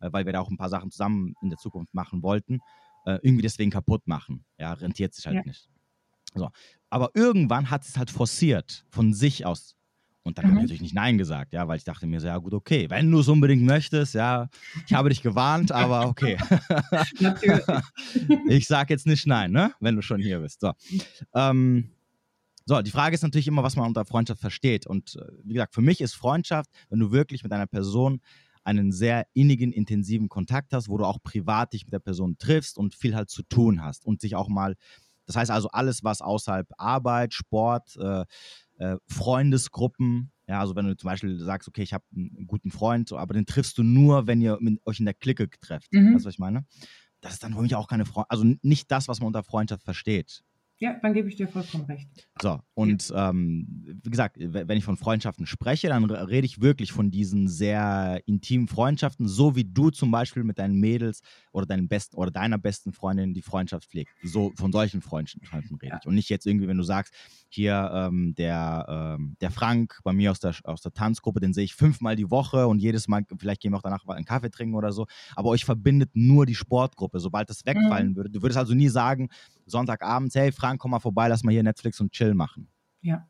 äh, weil wir da auch ein paar Sachen zusammen in der Zukunft machen wollten, äh, irgendwie deswegen kaputt machen. Ja, rentiert sich halt ja. nicht. So. Aber irgendwann hat es halt forciert, von sich aus und dann mhm. habe ich natürlich nicht Nein gesagt, ja, weil ich dachte mir so, ja gut, okay, wenn du es unbedingt möchtest, ja, ich habe dich gewarnt, aber okay. [laughs] natürlich. ich sage jetzt nicht Nein, ne, wenn du schon hier bist. So. Ähm, so, die Frage ist natürlich immer, was man unter Freundschaft versteht. Und äh, wie gesagt, für mich ist Freundschaft, wenn du wirklich mit einer Person einen sehr innigen, intensiven Kontakt hast, wo du auch privat dich mit der Person triffst und viel halt zu tun hast und sich auch mal, das heißt also alles, was außerhalb Arbeit, Sport, äh, äh, Freundesgruppen. Ja, also wenn du zum Beispiel sagst, okay, ich habe einen guten Freund, aber den triffst du nur, wenn ihr mit euch in der Clique trefft. Mhm. Weißt du, was ich meine? das ist dann für mich auch keine Freundschaft, also nicht das, was man unter Freundschaft versteht. Ja, dann gebe ich dir vollkommen recht. So, und ja. ähm, wie gesagt, wenn ich von Freundschaften spreche, dann rede ich wirklich von diesen sehr intimen Freundschaften, so wie du zum Beispiel mit deinen Mädels oder deinen besten oder deiner besten Freundin die Freundschaft pflegt. So von solchen Freundschaften rede ja. ich. Und nicht jetzt irgendwie, wenn du sagst, hier ähm, der, ähm, der Frank bei mir aus der, aus der Tanzgruppe, den sehe ich fünfmal die Woche und jedes Mal, vielleicht gehen wir auch danach einen Kaffee trinken oder so, aber euch verbindet nur die Sportgruppe, sobald das wegfallen mhm. würde. Du würdest also nie sagen, Sonntagabends, hey Frank, komm mal vorbei, lass mal hier Netflix und Chill machen. Ja.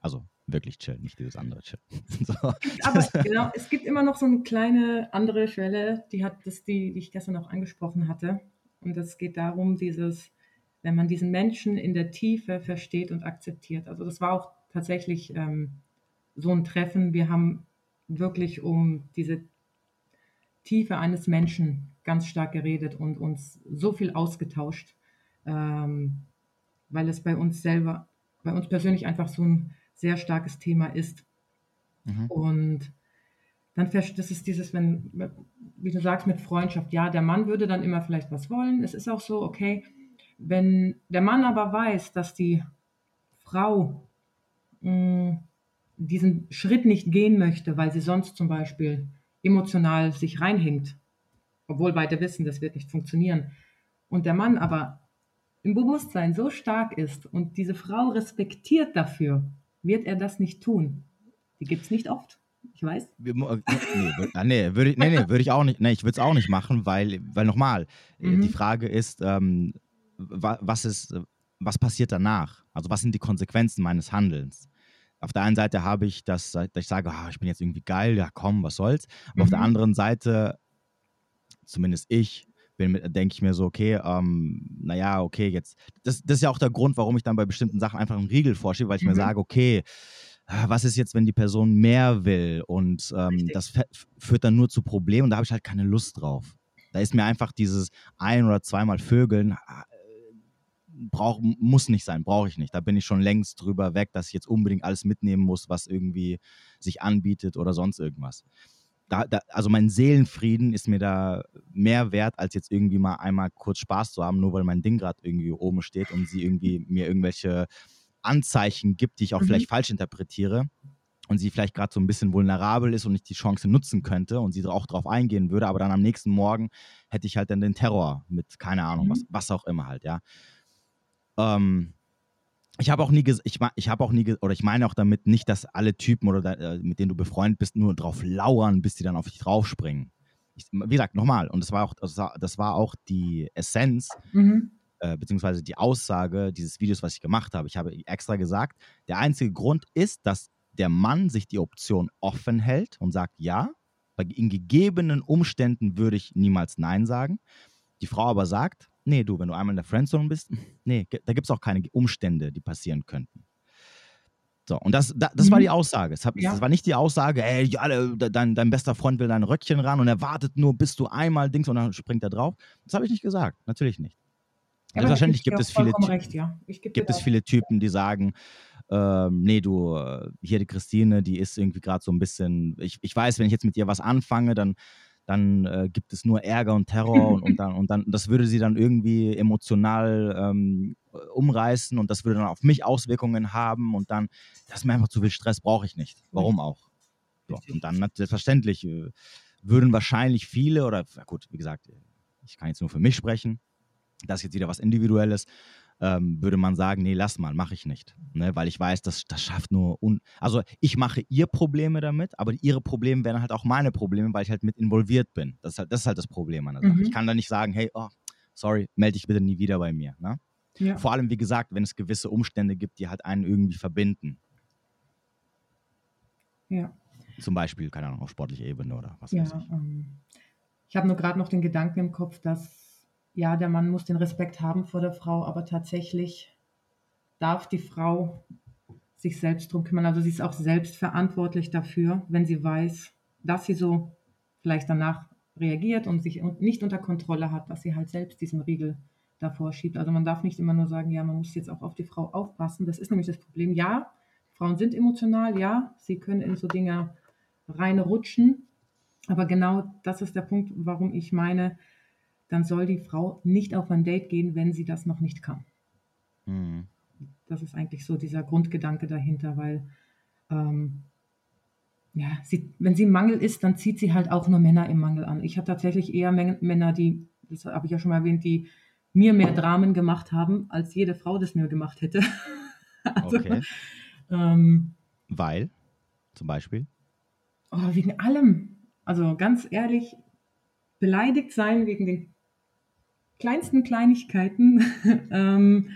Also wirklich chill, nicht dieses andere Chill. [laughs] so. Aber [laughs] genau, es gibt immer noch so eine kleine andere Schwelle, die hat das, die, die ich gestern auch angesprochen hatte. Und das geht darum, dieses, wenn man diesen Menschen in der Tiefe versteht und akzeptiert. Also das war auch tatsächlich ähm, so ein Treffen. Wir haben wirklich um diese Tiefe eines Menschen ganz stark geredet und uns so viel ausgetauscht ähm, weil es bei uns selber, bei uns persönlich einfach so ein sehr starkes Thema ist. Mhm. Und dann das ist dieses, wenn, wie du sagst, mit Freundschaft, ja, der Mann würde dann immer vielleicht was wollen. Es ist auch so, okay, wenn der Mann aber weiß, dass die Frau mh, mm, diesen Schritt nicht gehen möchte, weil sie sonst zum Beispiel emotional sich reinhängt, obwohl beide wissen, das wird nicht funktionieren, und der Mann aber im Bewusstsein so stark ist und diese Frau respektiert dafür, wird er das nicht tun. Die gibt es nicht oft. Ich weiß. Äh, nee, ah, nee, würde ich, nee, nee, würd ich auch nicht. Nee, ich würde es auch nicht machen, weil, weil nochmal, äh, mhm. die Frage ist, ähm, was ist, was passiert danach? Also was sind die Konsequenzen meines Handelns? Auf der einen Seite habe ich das, dass ich sage, oh, ich bin jetzt irgendwie geil, ja komm, was soll's. Aber mhm. auf der mhm. anderen Seite, zumindest ich, denke ich mir so, okay, ähm, naja, okay, jetzt, das, das ist ja auch der Grund, warum ich dann bei bestimmten Sachen einfach einen Riegel vorschiebe, weil ich mhm. mir sage, okay, ah, was ist jetzt, wenn die Person mehr will und ähm, das führt dann nur zu Problemen und da habe ich halt keine Lust drauf. Da ist mir einfach dieses ein- oder zweimal Vögeln, ah, brauch, muss nicht sein, brauche ich nicht. Da bin ich schon längst drüber weg, dass ich jetzt unbedingt alles mitnehmen muss, was irgendwie sich anbietet oder sonst irgendwas da, da, also mein Seelenfrieden ist mir da mehr wert, als jetzt irgendwie mal einmal kurz Spaß zu haben, nur weil mein Ding gerade irgendwie oben steht und sie irgendwie mir irgendwelche Anzeichen gibt, die ich auch mhm. vielleicht falsch interpretiere und sie vielleicht gerade so ein bisschen vulnerabel ist und ich die Chance nutzen könnte und sie auch darauf eingehen würde, aber dann am nächsten Morgen hätte ich halt dann den Terror mit, keine Ahnung, mhm. was, was auch immer halt, ja. Ähm, ich habe auch nie, ich, ich habe auch nie, oder ich meine auch damit nicht, dass alle Typen oder äh, mit denen du befreundet bist, nur drauf lauern, bis die dann auf dich draufspringen. Ich, wie gesagt, nochmal, und das war auch, das war, das war auch die Essenz, mhm. äh, beziehungsweise die Aussage dieses Videos, was ich gemacht habe. Ich habe extra gesagt, der einzige Grund ist, dass der Mann sich die Option offen hält und sagt, ja, in gegebenen Umständen würde ich niemals Nein sagen. Die Frau aber sagt, nee, du, wenn du einmal in der Friendzone bist, nee, da gibt es auch keine Umstände, die passieren könnten. So, und das, das, das war mhm. die Aussage. Das, ja. das, war nicht die Aussage, ey, ja, dein, dein bester Freund will dein Röckchen ran und er wartet nur, bis du einmal Dings und dann springt er drauf. Das habe ich nicht gesagt, natürlich nicht. Ja, Selbstverständlich gibt es viele, recht, ja. gibt es viele Typen, die sagen, ähm, nee, du, äh, hier die Christine, die ist irgendwie gerade so ein bisschen, ich, ich weiß, wenn ich jetzt mit ihr was anfange, dann dann äh, gibt es nur Ärger und Terror [laughs] und, und, dann, und dann, das würde sie dann irgendwie emotional ähm, umreißen und das würde dann auf mich Auswirkungen haben und dann, das ist mir einfach zu viel Stress, brauche ich nicht. Warum auch? So, und dann selbstverständlich äh, würden wahrscheinlich viele oder gut, wie gesagt, ich kann jetzt nur für mich sprechen, das ist jetzt wieder was Individuelles, ähm, würde man sagen, nee, lass mal, mache ich nicht. Ne? Weil ich weiß, das, das schafft nur, un also ich mache ihr Probleme damit, aber ihre Probleme wären halt auch meine Probleme, weil ich halt mit involviert bin. Das ist halt das, ist halt das Problem an der Sache. Mhm. Ich kann da nicht sagen, hey, oh, sorry, melde dich bitte nie wieder bei mir. Ne? Ja. Vor allem, wie gesagt, wenn es gewisse Umstände gibt, die halt einen irgendwie verbinden. Ja. Zum Beispiel, keine Ahnung, auf sportlicher Ebene oder was ja, weiß ich. Ähm, ich habe nur gerade noch den Gedanken im Kopf, dass ja, der Mann muss den Respekt haben vor der Frau, aber tatsächlich darf die Frau sich selbst drum kümmern. Also sie ist auch selbst verantwortlich dafür, wenn sie weiß, dass sie so vielleicht danach reagiert und sich nicht unter Kontrolle hat, dass sie halt selbst diesen Riegel davor schiebt. Also man darf nicht immer nur sagen, ja, man muss jetzt auch auf die Frau aufpassen. Das ist nämlich das Problem. Ja, Frauen sind emotional, ja, sie können in so Dinge reinrutschen. Aber genau das ist der Punkt, warum ich meine, dann soll die Frau nicht auf ein Date gehen, wenn sie das noch nicht kann. Mhm. Das ist eigentlich so dieser Grundgedanke dahinter, weil ähm, ja, sie, wenn sie im Mangel ist, dann zieht sie halt auch nur Männer im Mangel an. Ich habe tatsächlich eher Männer, die, das habe ich ja schon mal erwähnt, die mir mehr Dramen gemacht haben, als jede Frau das mir gemacht hätte. [laughs] also, okay. Ähm, Weil, zum Beispiel? Oh, wegen allem. Also ganz ehrlich, beleidigt sein wegen den kleinsten Kleinigkeiten. [laughs] ähm,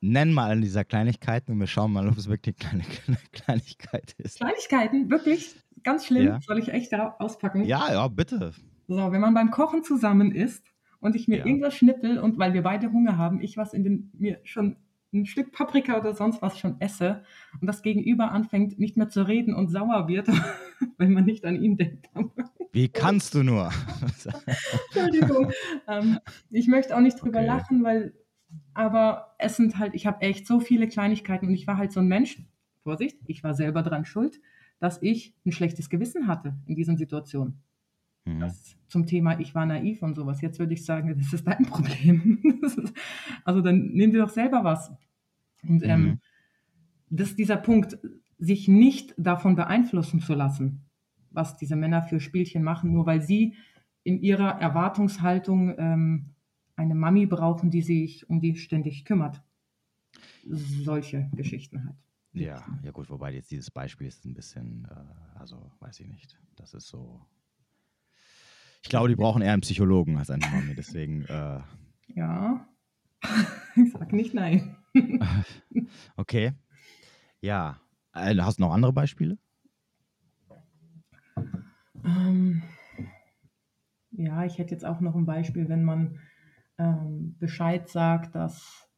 Nenn mal an dieser Kleinigkeiten und wir schauen mal, ob es wirklich eine kleine Kleinigkeit ist. Kleinigkeiten, wirklich ganz schlimm. Ja. Soll ich echt auspacken? Ja, ja, bitte. So, wenn man beim Kochen zusammen isst und ich mir ja. irgendwas schnippel und weil wir beide Hunger haben, ich was in den mir schon ein Stück Paprika oder sonst was schon esse und das Gegenüber anfängt nicht mehr zu reden und sauer wird, [laughs] [laughs] weil man nicht an ihn denkt. [laughs] Wie kannst du nur? [laughs] Entschuldigung. Ähm, ich möchte auch nicht drüber okay. lachen, weil, aber es sind halt, ich habe echt so viele Kleinigkeiten und ich war halt so ein Mensch, Vorsicht, ich war selber dran schuld, dass ich ein schlechtes Gewissen hatte in diesen Situationen. Mhm. Das zum Thema, ich war naiv und sowas. Jetzt würde ich sagen, das ist dein Problem. also dann nimm dir doch selber was. Und ähm, mhm. das ist dieser Punkt, sich nicht davon beeinflussen zu lassen, was diese Männer für Spielchen machen, nur weil sie in ihrer Erwartungshaltung ähm, eine Mami brauchen, die sich um die ständig kümmert. Solche Geschichten halt. Ja, ja gut, wobei jetzt dieses Beispiel ist ein bisschen, äh, also weiß ich nicht, das ist so. Ich glaube, die brauchen eher einen Psychologen als eine Mami, deswegen. Äh, ja, [laughs] ich sag nicht nein. [laughs] okay. Ja. Äh, hast du noch andere Beispiele? Ähm, ja, ich hätte jetzt auch noch ein Beispiel, wenn man ähm, Bescheid sagt, dass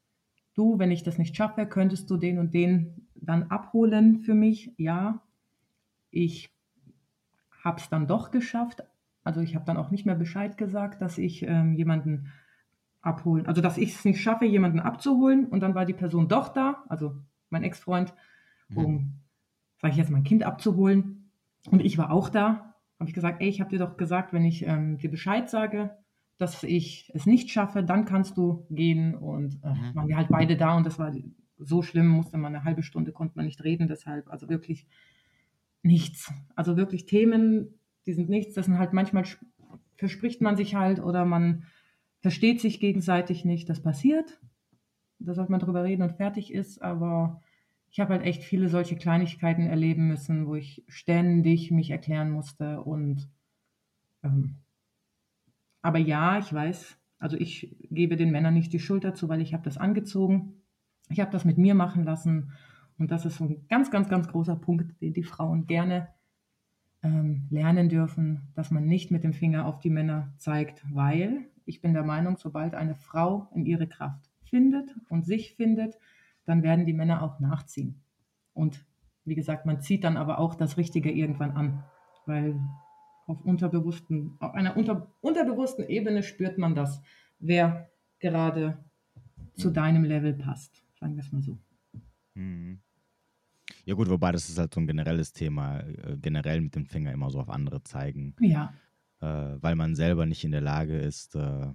du, wenn ich das nicht schaffe, könntest du den und den dann abholen für mich. Ja, ich habe es dann doch geschafft. Also ich habe dann auch nicht mehr Bescheid gesagt, dass ich ähm, jemanden abholen. Also, dass ich es nicht schaffe, jemanden abzuholen und dann war die Person doch da, also mein Ex-Freund. Um, mhm. sage ich jetzt, mein Kind abzuholen. Und ich war auch da. Habe ich gesagt, ey, ich habe dir doch gesagt, wenn ich ähm, dir Bescheid sage, dass ich es nicht schaffe, dann kannst du gehen. Und äh, mhm. waren wir halt beide da und das war so schlimm, musste man eine halbe Stunde, konnte man nicht reden, deshalb, also wirklich nichts. Also wirklich Themen, die sind nichts, das sind halt manchmal verspricht man sich halt oder man versteht sich gegenseitig nicht. Das passiert. Da sollte man drüber reden und fertig ist. Aber ich habe halt echt viele solche Kleinigkeiten erleben müssen, wo ich ständig mich erklären musste. Und ähm, aber ja, ich weiß, also ich gebe den Männern nicht die Schuld dazu, weil ich habe das angezogen. Ich habe das mit mir machen lassen. Und das ist so ein ganz, ganz, ganz großer Punkt, den die Frauen gerne ähm, lernen dürfen, dass man nicht mit dem Finger auf die Männer zeigt, weil ich bin der Meinung, sobald eine Frau in ihre Kraft findet und sich findet, dann werden die Männer auch nachziehen. Und wie gesagt, man zieht dann aber auch das Richtige irgendwann an, weil auf unterbewussten, auf einer unter, unterbewussten Ebene spürt man das, wer gerade zu deinem Level passt. Sagen wir es mal so. Mhm. Ja gut, wobei das ist halt so ein generelles Thema, äh, generell mit dem Finger immer so auf andere zeigen. Ja äh, weil man selber nicht in der Lage ist, äh, ah,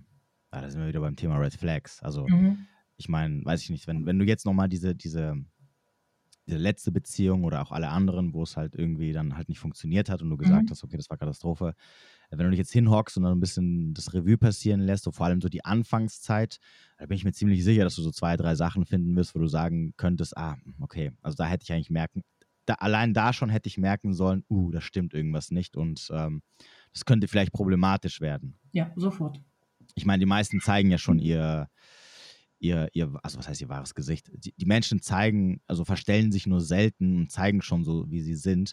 da sind wir wieder beim Thema Red Flags. Also mhm. Ich meine, weiß ich nicht, wenn, wenn du jetzt nochmal diese, diese, diese letzte Beziehung oder auch alle anderen, wo es halt irgendwie dann halt nicht funktioniert hat und du gesagt mhm. hast, okay, das war Katastrophe, wenn du dich jetzt hinhockst und dann ein bisschen das Revue passieren lässt, so vor allem so die Anfangszeit, da bin ich mir ziemlich sicher, dass du so zwei, drei Sachen finden wirst, wo du sagen könntest, ah, okay, also da hätte ich eigentlich merken, da, allein da schon hätte ich merken sollen, uh, da stimmt irgendwas nicht und ähm, das könnte vielleicht problematisch werden. Ja, sofort. Ich meine, die meisten zeigen ja schon ihr, ihr, ihr, also was heißt ihr wahres Gesicht? Die, die Menschen zeigen, also verstellen sich nur selten und zeigen schon so, wie sie sind.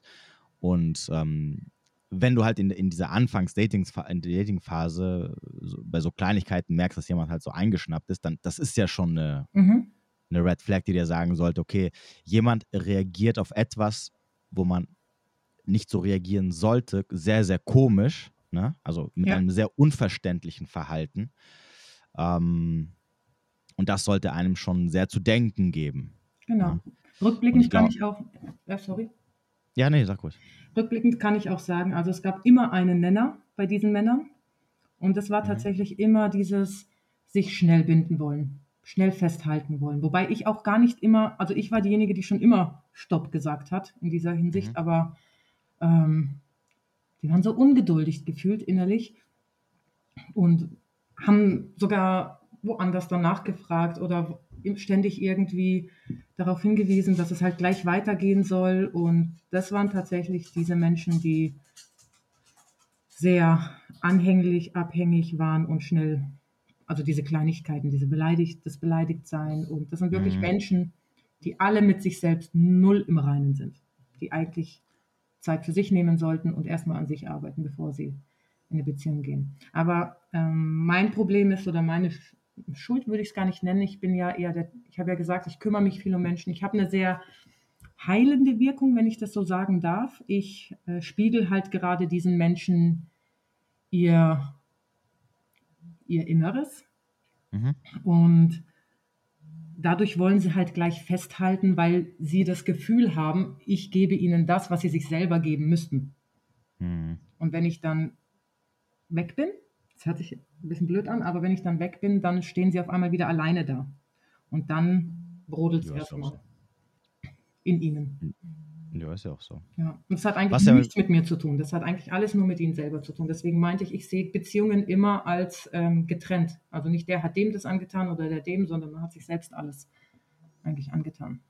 Und ähm, wenn du halt in, in dieser Anfangs-Dating-Phase so, bei so Kleinigkeiten merkst, dass jemand halt so eingeschnappt ist, dann das ist ja schon eine, mhm. eine Red Flag, die dir sagen sollte, okay, jemand reagiert auf etwas, wo man nicht so reagieren sollte, sehr, sehr komisch. Ne? Also mit ja. einem sehr unverständlichen Verhalten. Ähm, und das sollte einem schon sehr zu denken geben. Genau. Ja. Rückblickend ich glaub, kann ich auch. Ja, sorry. Ja, nee, sag ruhig. Rückblickend kann ich auch sagen, also es gab immer einen Nenner bei diesen Männern. Und das war Mhm. tatsächlich immer dieses sich schnell binden wollen, schnell festhalten wollen. Wobei ich auch gar nicht immer, also ich war diejenige, die schon immer Stopp gesagt hat in dieser Hinsicht, Mhm. aber ähm, die waren so ungeduldig gefühlt innerlich und haben sogar woanders dann nachgefragt oder ständig irgendwie darauf hingewiesen, dass es halt gleich weitergehen soll. Und das waren tatsächlich diese Menschen, die sehr anhänglich, abhängig waren und schnell, also diese Kleinigkeiten, diese beleidigt, das Beleidigtsein. Und das sind wirklich Mhm. Menschen, die alle mit sich selbst null im Reinen sind, die eigentlich Zeit für sich nehmen sollten und erstmal an sich arbeiten, bevor sie in eine Beziehung gehen. Aber ähm, mein Problem ist oder meine Schuld würde ich es gar nicht nennen. Ich bin ja eher der, ich habe ja gesagt, ich kümmere mich viel um Menschen. Ich habe eine sehr heilende Wirkung, wenn ich das so sagen darf. Ich äh, spiegel halt gerade diesen Menschen ihr, ihr Inneres Mhm. und dadurch wollen sie halt gleich festhalten, weil sie das Gefühl haben, ich gebe ihnen das, was sie sich selber geben müssten. Mhm. Und wenn ich dann weg bin, das hört sich ein bisschen blöd an, aber wenn ich dann weg bin, dann stehen sie auf einmal wieder alleine da. Und dann brodelt es Ja, erstmal so. in ihnen. Ja, ist ja auch so. Ja. Und das hat eigentlich Was ja- nichts mit mir zu tun. Das hat eigentlich alles nur mit ihnen selber zu tun. Deswegen meinte ich, ich sehe Beziehungen immer als ähm, getrennt. Also nicht der hat dem das angetan oder der dem, sondern man hat sich selbst alles eigentlich angetan.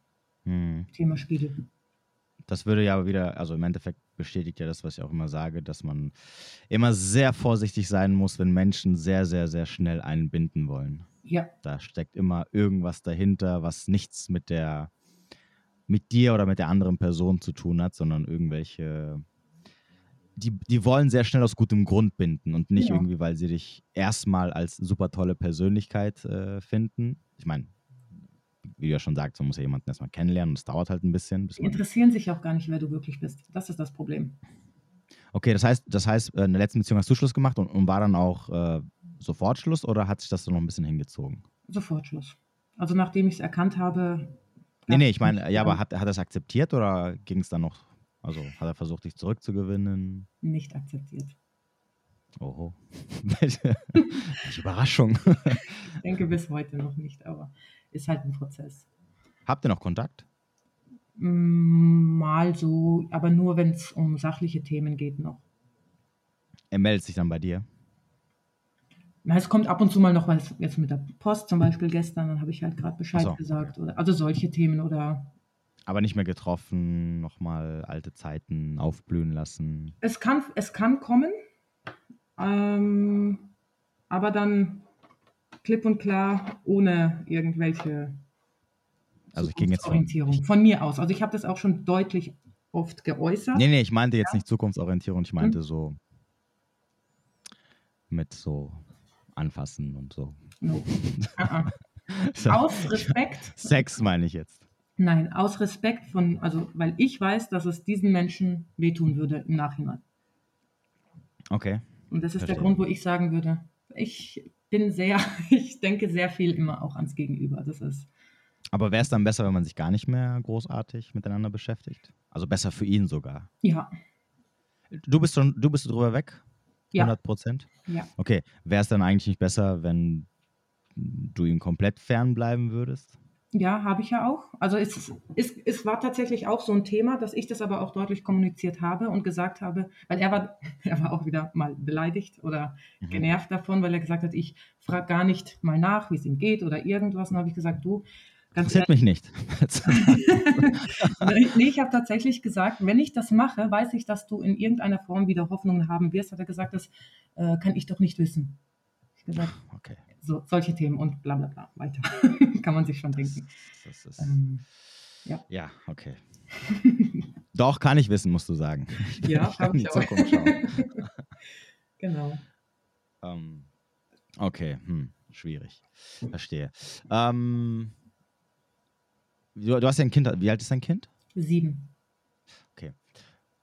Mhm. Thema Spiegel. Das würde ja aber wieder, also im Endeffekt bestätigt ja das, was ich auch immer sage, dass man immer sehr vorsichtig sein muss, wenn Menschen sehr, sehr, sehr schnell einen binden wollen. Ja, Da steckt immer irgendwas dahinter, was nichts mit der, mit dir oder mit der anderen Person zu tun hat, sondern irgendwelche, die, die wollen sehr schnell aus gutem Grund binden und nicht Ja. irgendwie, weil sie dich erstmal als super tolle Persönlichkeit äh, finden. Ich meine, wie du ja schon sagst, man muss ja jemanden erstmal kennenlernen und es dauert halt ein bisschen, bis die interessieren sich auch gar nicht, wer du wirklich bist. Das ist das Problem. Okay, das heißt, das heißt, äh, in der letzten Beziehung hast du Schluss gemacht und, und war dann auch äh, sofort Schluss oder hat sich das so noch ein bisschen hingezogen? Sofort Schluss. Also nachdem ich es erkannt habe. Nee, nee, ich meine, ja, aber hat, hat er es akzeptiert oder ging es dann noch, also hat er versucht, dich zurückzugewinnen? nicht akzeptiert. Oho. [laughs] Welche Überraschung. Ich denke bis heute noch nicht, aber ist halt ein Prozess. Habt ihr noch Kontakt? Mm, Mal so, aber nur wenn es um sachliche Themen geht noch. Er meldet sich dann bei dir. Na, es kommt ab und zu mal noch was, jetzt mit der Post zum Beispiel gestern, dann habe ich halt gerade Bescheid so, gesagt. Oder, also solche Themen oder Aber nicht mehr getroffen, nochmal alte Zeiten aufblühen lassen. es kann, es kann kommen, ähm, aber dann klipp und klar ohne irgendwelche Also ich ging jetzt von, Von mir aus. Also ich habe das auch schon deutlich oft geäußert. Nee, nee, ich meinte jetzt nicht Zukunftsorientierung, ich Hm? meinte so mit so anfassen und so. No. Ah, ah. [laughs] So. Aus Respekt, Sex meine ich jetzt. nein, aus Respekt von, also weil ich weiß, dass es diesen Menschen wehtun würde im Nachhinein. Okay. Und das ist der Verstehe. Grund, wo ich sagen würde, ich bin sehr, [laughs] ich denke sehr viel immer auch ans Gegenüber. Das ist, Aber wäre es dann besser, wenn man sich gar nicht mehr großartig miteinander beschäftigt? Also besser für ihn sogar. ja, Du bist schon, du bist drüber weg? Ja. 100 Prozent? ja. Okay. Wäre es dann eigentlich nicht besser, wenn du ihm komplett fernbleiben würdest? Ja, habe ich ja auch. Also es, es, es war tatsächlich auch so ein Thema, dass ich das aber auch deutlich kommuniziert habe und gesagt habe, weil er war, [laughs] er war auch wieder mal beleidigt oder Mhm. genervt davon, weil er gesagt hat, ich frage gar nicht mal nach, wie es ihm geht oder irgendwas. Und habe ich gesagt, du, ganz Interessiert mich nicht. [laughs] Nee, ich habe tatsächlich gesagt, wenn ich das mache, weiß ich, dass du in irgendeiner Form wieder Hoffnungen haben wirst. Hat er gesagt, das äh, kann ich doch nicht wissen. Ich gesagt, okay. So, solche Themen und bla bla bla. Weiter. [laughs] kann man sich schon denken. Das ist, Ähm, ja, okay. [laughs] Doch, kann ich wissen, musst du sagen. [laughs] ja, kann ich auch. Genau. Ähm, okay, hm, schwierig. Verstehe. Ähm, du, du hast ja ein Kind. Wie alt ist dein Kind? Sieben.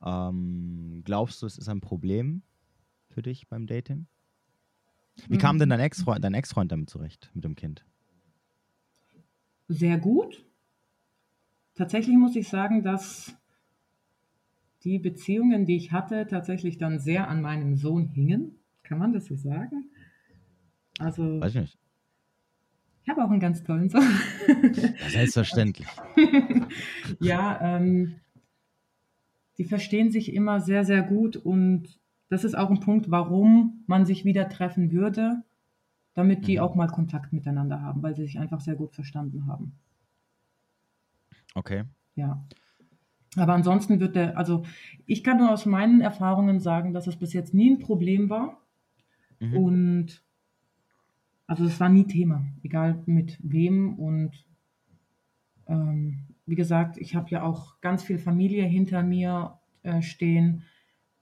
Ähm, glaubst du, es ist ein Problem für dich beim Dating? Wie kam denn dein Ex-Freund, dein Ex-Freund damit zurecht, mit dem Kind? Sehr gut. Tatsächlich muss ich sagen, dass die Beziehungen, die ich hatte, tatsächlich dann sehr an meinem Sohn hingen. Kann man das so sagen? Also, Weiß ich nicht. ich habe auch einen ganz tollen Sohn. Ja, selbstverständlich. [laughs] ja, ähm, die verstehen sich immer sehr, sehr gut und das ist auch ein Punkt, warum man sich wieder treffen würde, damit die Mhm. auch mal Kontakt miteinander haben, weil sie sich einfach sehr gut verstanden haben. Okay. Ja. Aber ansonsten wird der, also ich kann nur aus meinen Erfahrungen sagen, dass es bis jetzt nie ein Problem war. Mhm. Und also es war nie Thema, egal mit wem. Und ähm, wie gesagt, ich habe ja auch ganz viel Familie hinter mir äh, stehen.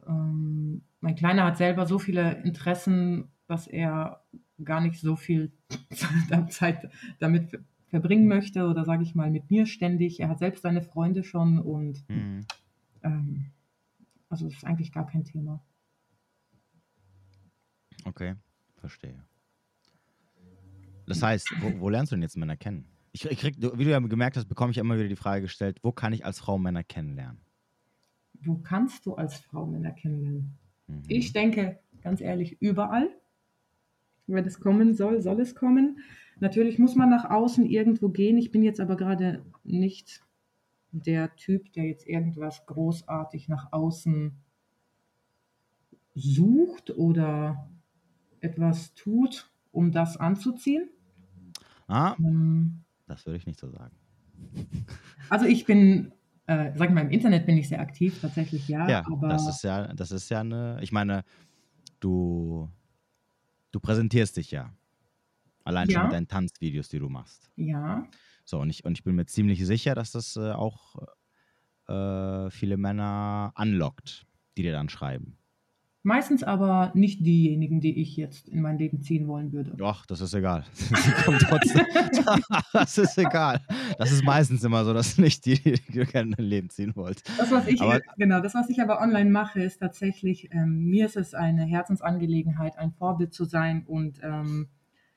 Ähm, mein Kleiner hat selber so viele Interessen, dass er gar nicht so viel [laughs] Zeit damit ver- verbringen möchte oder sage ich mal mit mir ständig. Er hat selbst seine Freunde schon und Mhm. ähm, also es ist eigentlich gar kein Thema. Okay, verstehe. Das heißt, wo, wo lernst du denn jetzt Männer kennen? Ich, ich krieg, wie du ja gemerkt hast, bekomme ich immer wieder die Frage gestellt, wo kann ich als Frau Männer kennenlernen? Wo kannst du als Frau Männer kennenlernen? Mhm. Ich denke, ganz ehrlich, überall. Wenn es kommen soll, soll es kommen. Natürlich muss man nach außen irgendwo gehen. Ich bin jetzt aber gerade nicht der Typ, der jetzt irgendwas großartig nach außen sucht oder etwas tut, um das anzuziehen. Ah, Ähm, das würde ich nicht so sagen. [laughs] Also ich bin, äh, sag mal, im Internet bin ich sehr aktiv, tatsächlich ja. Ja, das ist ja, das ist ja eine, ich meine, du, du präsentierst dich ja. Allein schon Ja. mit deinen Tanzvideos, die du machst. ja, So, und ich, und ich bin mir ziemlich sicher, dass das äh, auch äh, viele Männer anlockt, die dir dann schreiben. Meistens aber nicht diejenigen, die ich jetzt in mein Leben ziehen wollen würde. Doch, das ist egal. [laughs] [laughs] Das ist egal. Das ist meistens immer so, dass nicht die, die du gerne in dein Leben ziehen wollt. Das, was ich, Aber- genau, das, was ich aber online mache, ist tatsächlich, ähm, mir ist es eine Herzensangelegenheit, ein Vorbild zu sein und ähm,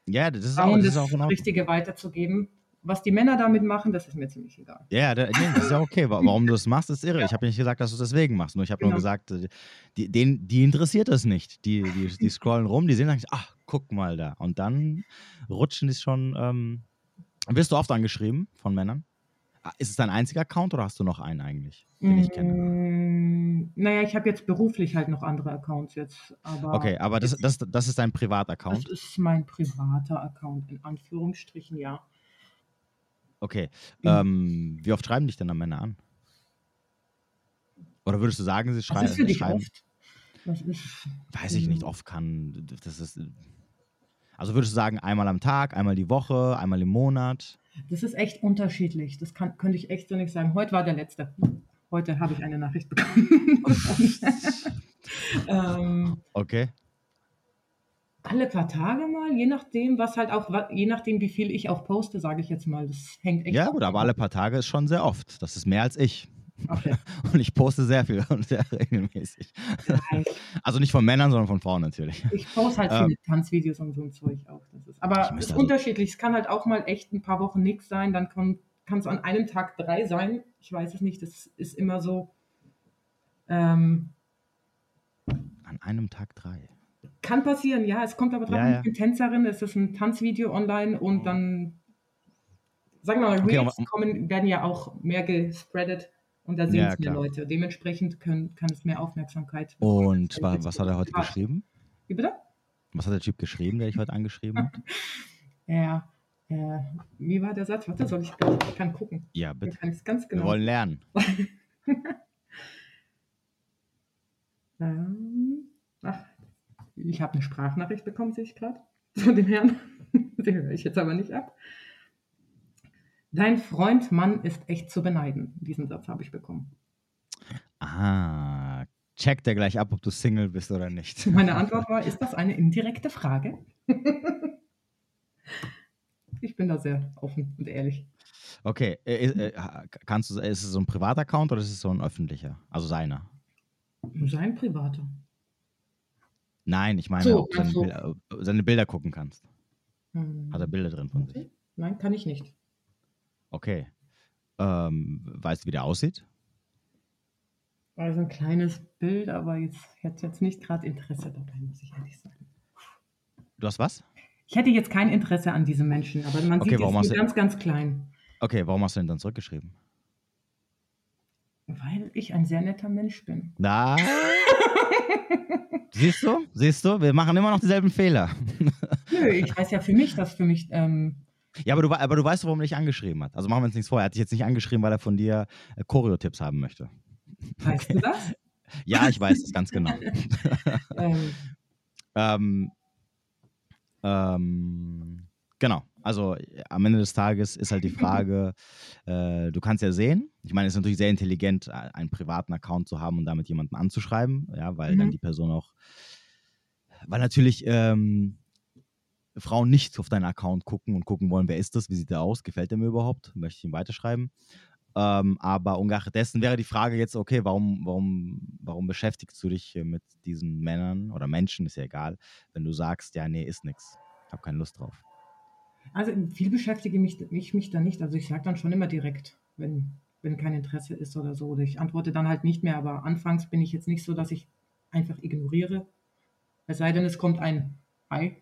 Ja, das ist auch, das das, ist auch Ordnung. Richtige weiterzugeben. Was die Männer damit machen, das ist mir ziemlich egal. Ja, da, nee, das ist ja okay. Wa- Warum du das machst, ist irre. Ich habe nicht gesagt, dass du es deswegen machst. Nur ich habe nur Genau. gesagt, äh, die, den, die interessiert das nicht. Die, die, die scrollen rum, die sehen, ach, guck mal da. Und dann rutschen die schon. Ähm, wirst du oft angeschrieben von Männern? Ah, Ist es dein einziger Account oder hast du noch einen eigentlich, den ich kenne? Mm, Naja, ich habe jetzt beruflich halt noch andere Accounts jetzt. Aber Okay, aber das, das, das ist dein das Privataccount. ist mein privater Account, in Anführungsstrichen, ja. Okay. Mhm. Ähm, wie oft schreiben dich denn da Männer an? Oder würdest du sagen, sie Was schrei ist für dich schreiben? oft? Das Weiß ich nicht, Mhm. oft kann. Das ist. Also würdest du sagen, einmal am Tag, einmal die Woche, einmal im Monat? das ist echt unterschiedlich. Das kann, könnte ich echt so nicht sagen. Heute war der letzte. Heute habe ich eine Nachricht bekommen. [laughs] [laughs] ähm, Okay. Alle paar Tage mal, je nachdem, was halt auch, je nachdem, wie viel ich auch poste, sage ich jetzt mal. Das hängt echt Ja, gut, aber ab. alle paar Tage ist schon sehr oft. Das ist mehr als ich. Okay. [laughs] Und ich poste sehr viel und sehr regelmäßig. Nein, [laughs] Also nicht von Männern, sondern von Frauen natürlich. Ich poste halt Ähm. viele Tanzvideos und so ein Zeug auch. Das ist, aber es ist also- unterschiedlich. Es kann halt auch mal echt ein paar Wochen nichts sein. Dann kann es an einem Tag drei sein. Ich weiß es nicht. Das ist immer so. Ähm, An einem Tag drei. Kann passieren, ja. Es kommt aber drauf Ja, an, ja. ich bin Tänzerin. Es ist ein Tanzvideo online und dann, sagen wir mal, Okay, Reels kommen, werden ja auch mehr gespreadet und da sehen Ja, es mehr klar. Leute. Dementsprechend können, kann es mehr Aufmerksamkeit Und bekommen. wa was hat er heute Ja. geschrieben? Wie bitte? Was hat der Typ geschrieben, der dich heute angeschrieben hat? [laughs] Ja. Äh, wie war der Satz? Warte, soll ich, ich kann gucken. Ja, bitte. kann ich es ganz Wir genau. wollen lernen. [laughs] Ähm, ach, ich habe eine Sprachnachricht bekommen, sehe ich gerade, [laughs] von dem Herrn. [laughs] Die höre ich jetzt aber nicht ab. Dein Freund Mann ist echt zu beneiden. Diesen Satz habe ich bekommen. Ah, checkt er gleich ab, ob du Single bist oder nicht. [laughs] Meine Antwort war, ist das eine indirekte Frage? ich bin da sehr offen und ehrlich. Okay, äh, äh, kannst du, ist es so ein Privataccount oder ist es so ein öffentlicher? Also seiner? Sein privater. Nein, ich meine, So, ob du seine, so. Bilder, ob du seine Bilder gucken kannst. Hm. Hat er Bilder drin von sich? Nein, kann ich nicht. Okay. Ähm, weißt du, wie der aussieht? Also ein kleines Bild, aber jetzt hätte jetzt nicht gerade Interesse dabei, muss ich ehrlich sagen. Du hast was? Ich hätte jetzt kein Interesse an diesem Menschen, aber man Okay, sieht es ganz, ganz klein. Okay, warum hast du denn dann zurückgeschrieben? Weil ich ein sehr netter Mensch bin. Na. [laughs] Siehst du? Siehst du? Wir machen immer noch dieselben Fehler. Nö, ich weiß ja für mich, dass für mich, ähm, Ja, aber du, aber du weißt, warum er dich angeschrieben hat. Also machen wir uns nichts vor. Er hat dich jetzt nicht angeschrieben, weil er von dir äh, Choreo-Tipps haben möchte. weißt du das? [laughs] Ja, ich weiß es ganz genau. [laughs] ähm, [laughs] ähm, ähm, genau. Also am Ende des Tages ist halt die [laughs] Frage, äh, du kannst ja sehen, ich meine, es ist natürlich sehr intelligent, einen privaten Account zu haben und damit jemanden anzuschreiben, ja, weil dann Mhm. die Person auch, weil natürlich ähm, Frauen nicht auf deinen Account gucken und gucken wollen, wer ist das, wie sieht der aus, gefällt der mir überhaupt, möchte ich ihm weiterschreiben. Ähm, aber ungeachtet dessen wäre die Frage jetzt, okay, warum, warum, warum beschäftigst du dich mit diesen Männern oder Menschen, ist ja egal, wenn du sagst, ja, nee, ist nix, hab keine Lust drauf. Also viel beschäftige mich, ich mich da nicht. Also ich sage dann schon immer direkt, wenn, wenn kein Interesse ist oder so. Oder ich antworte dann halt nicht mehr. Aber anfangs bin ich jetzt nicht so, dass ich einfach ignoriere. Es sei denn, es kommt ein Hi.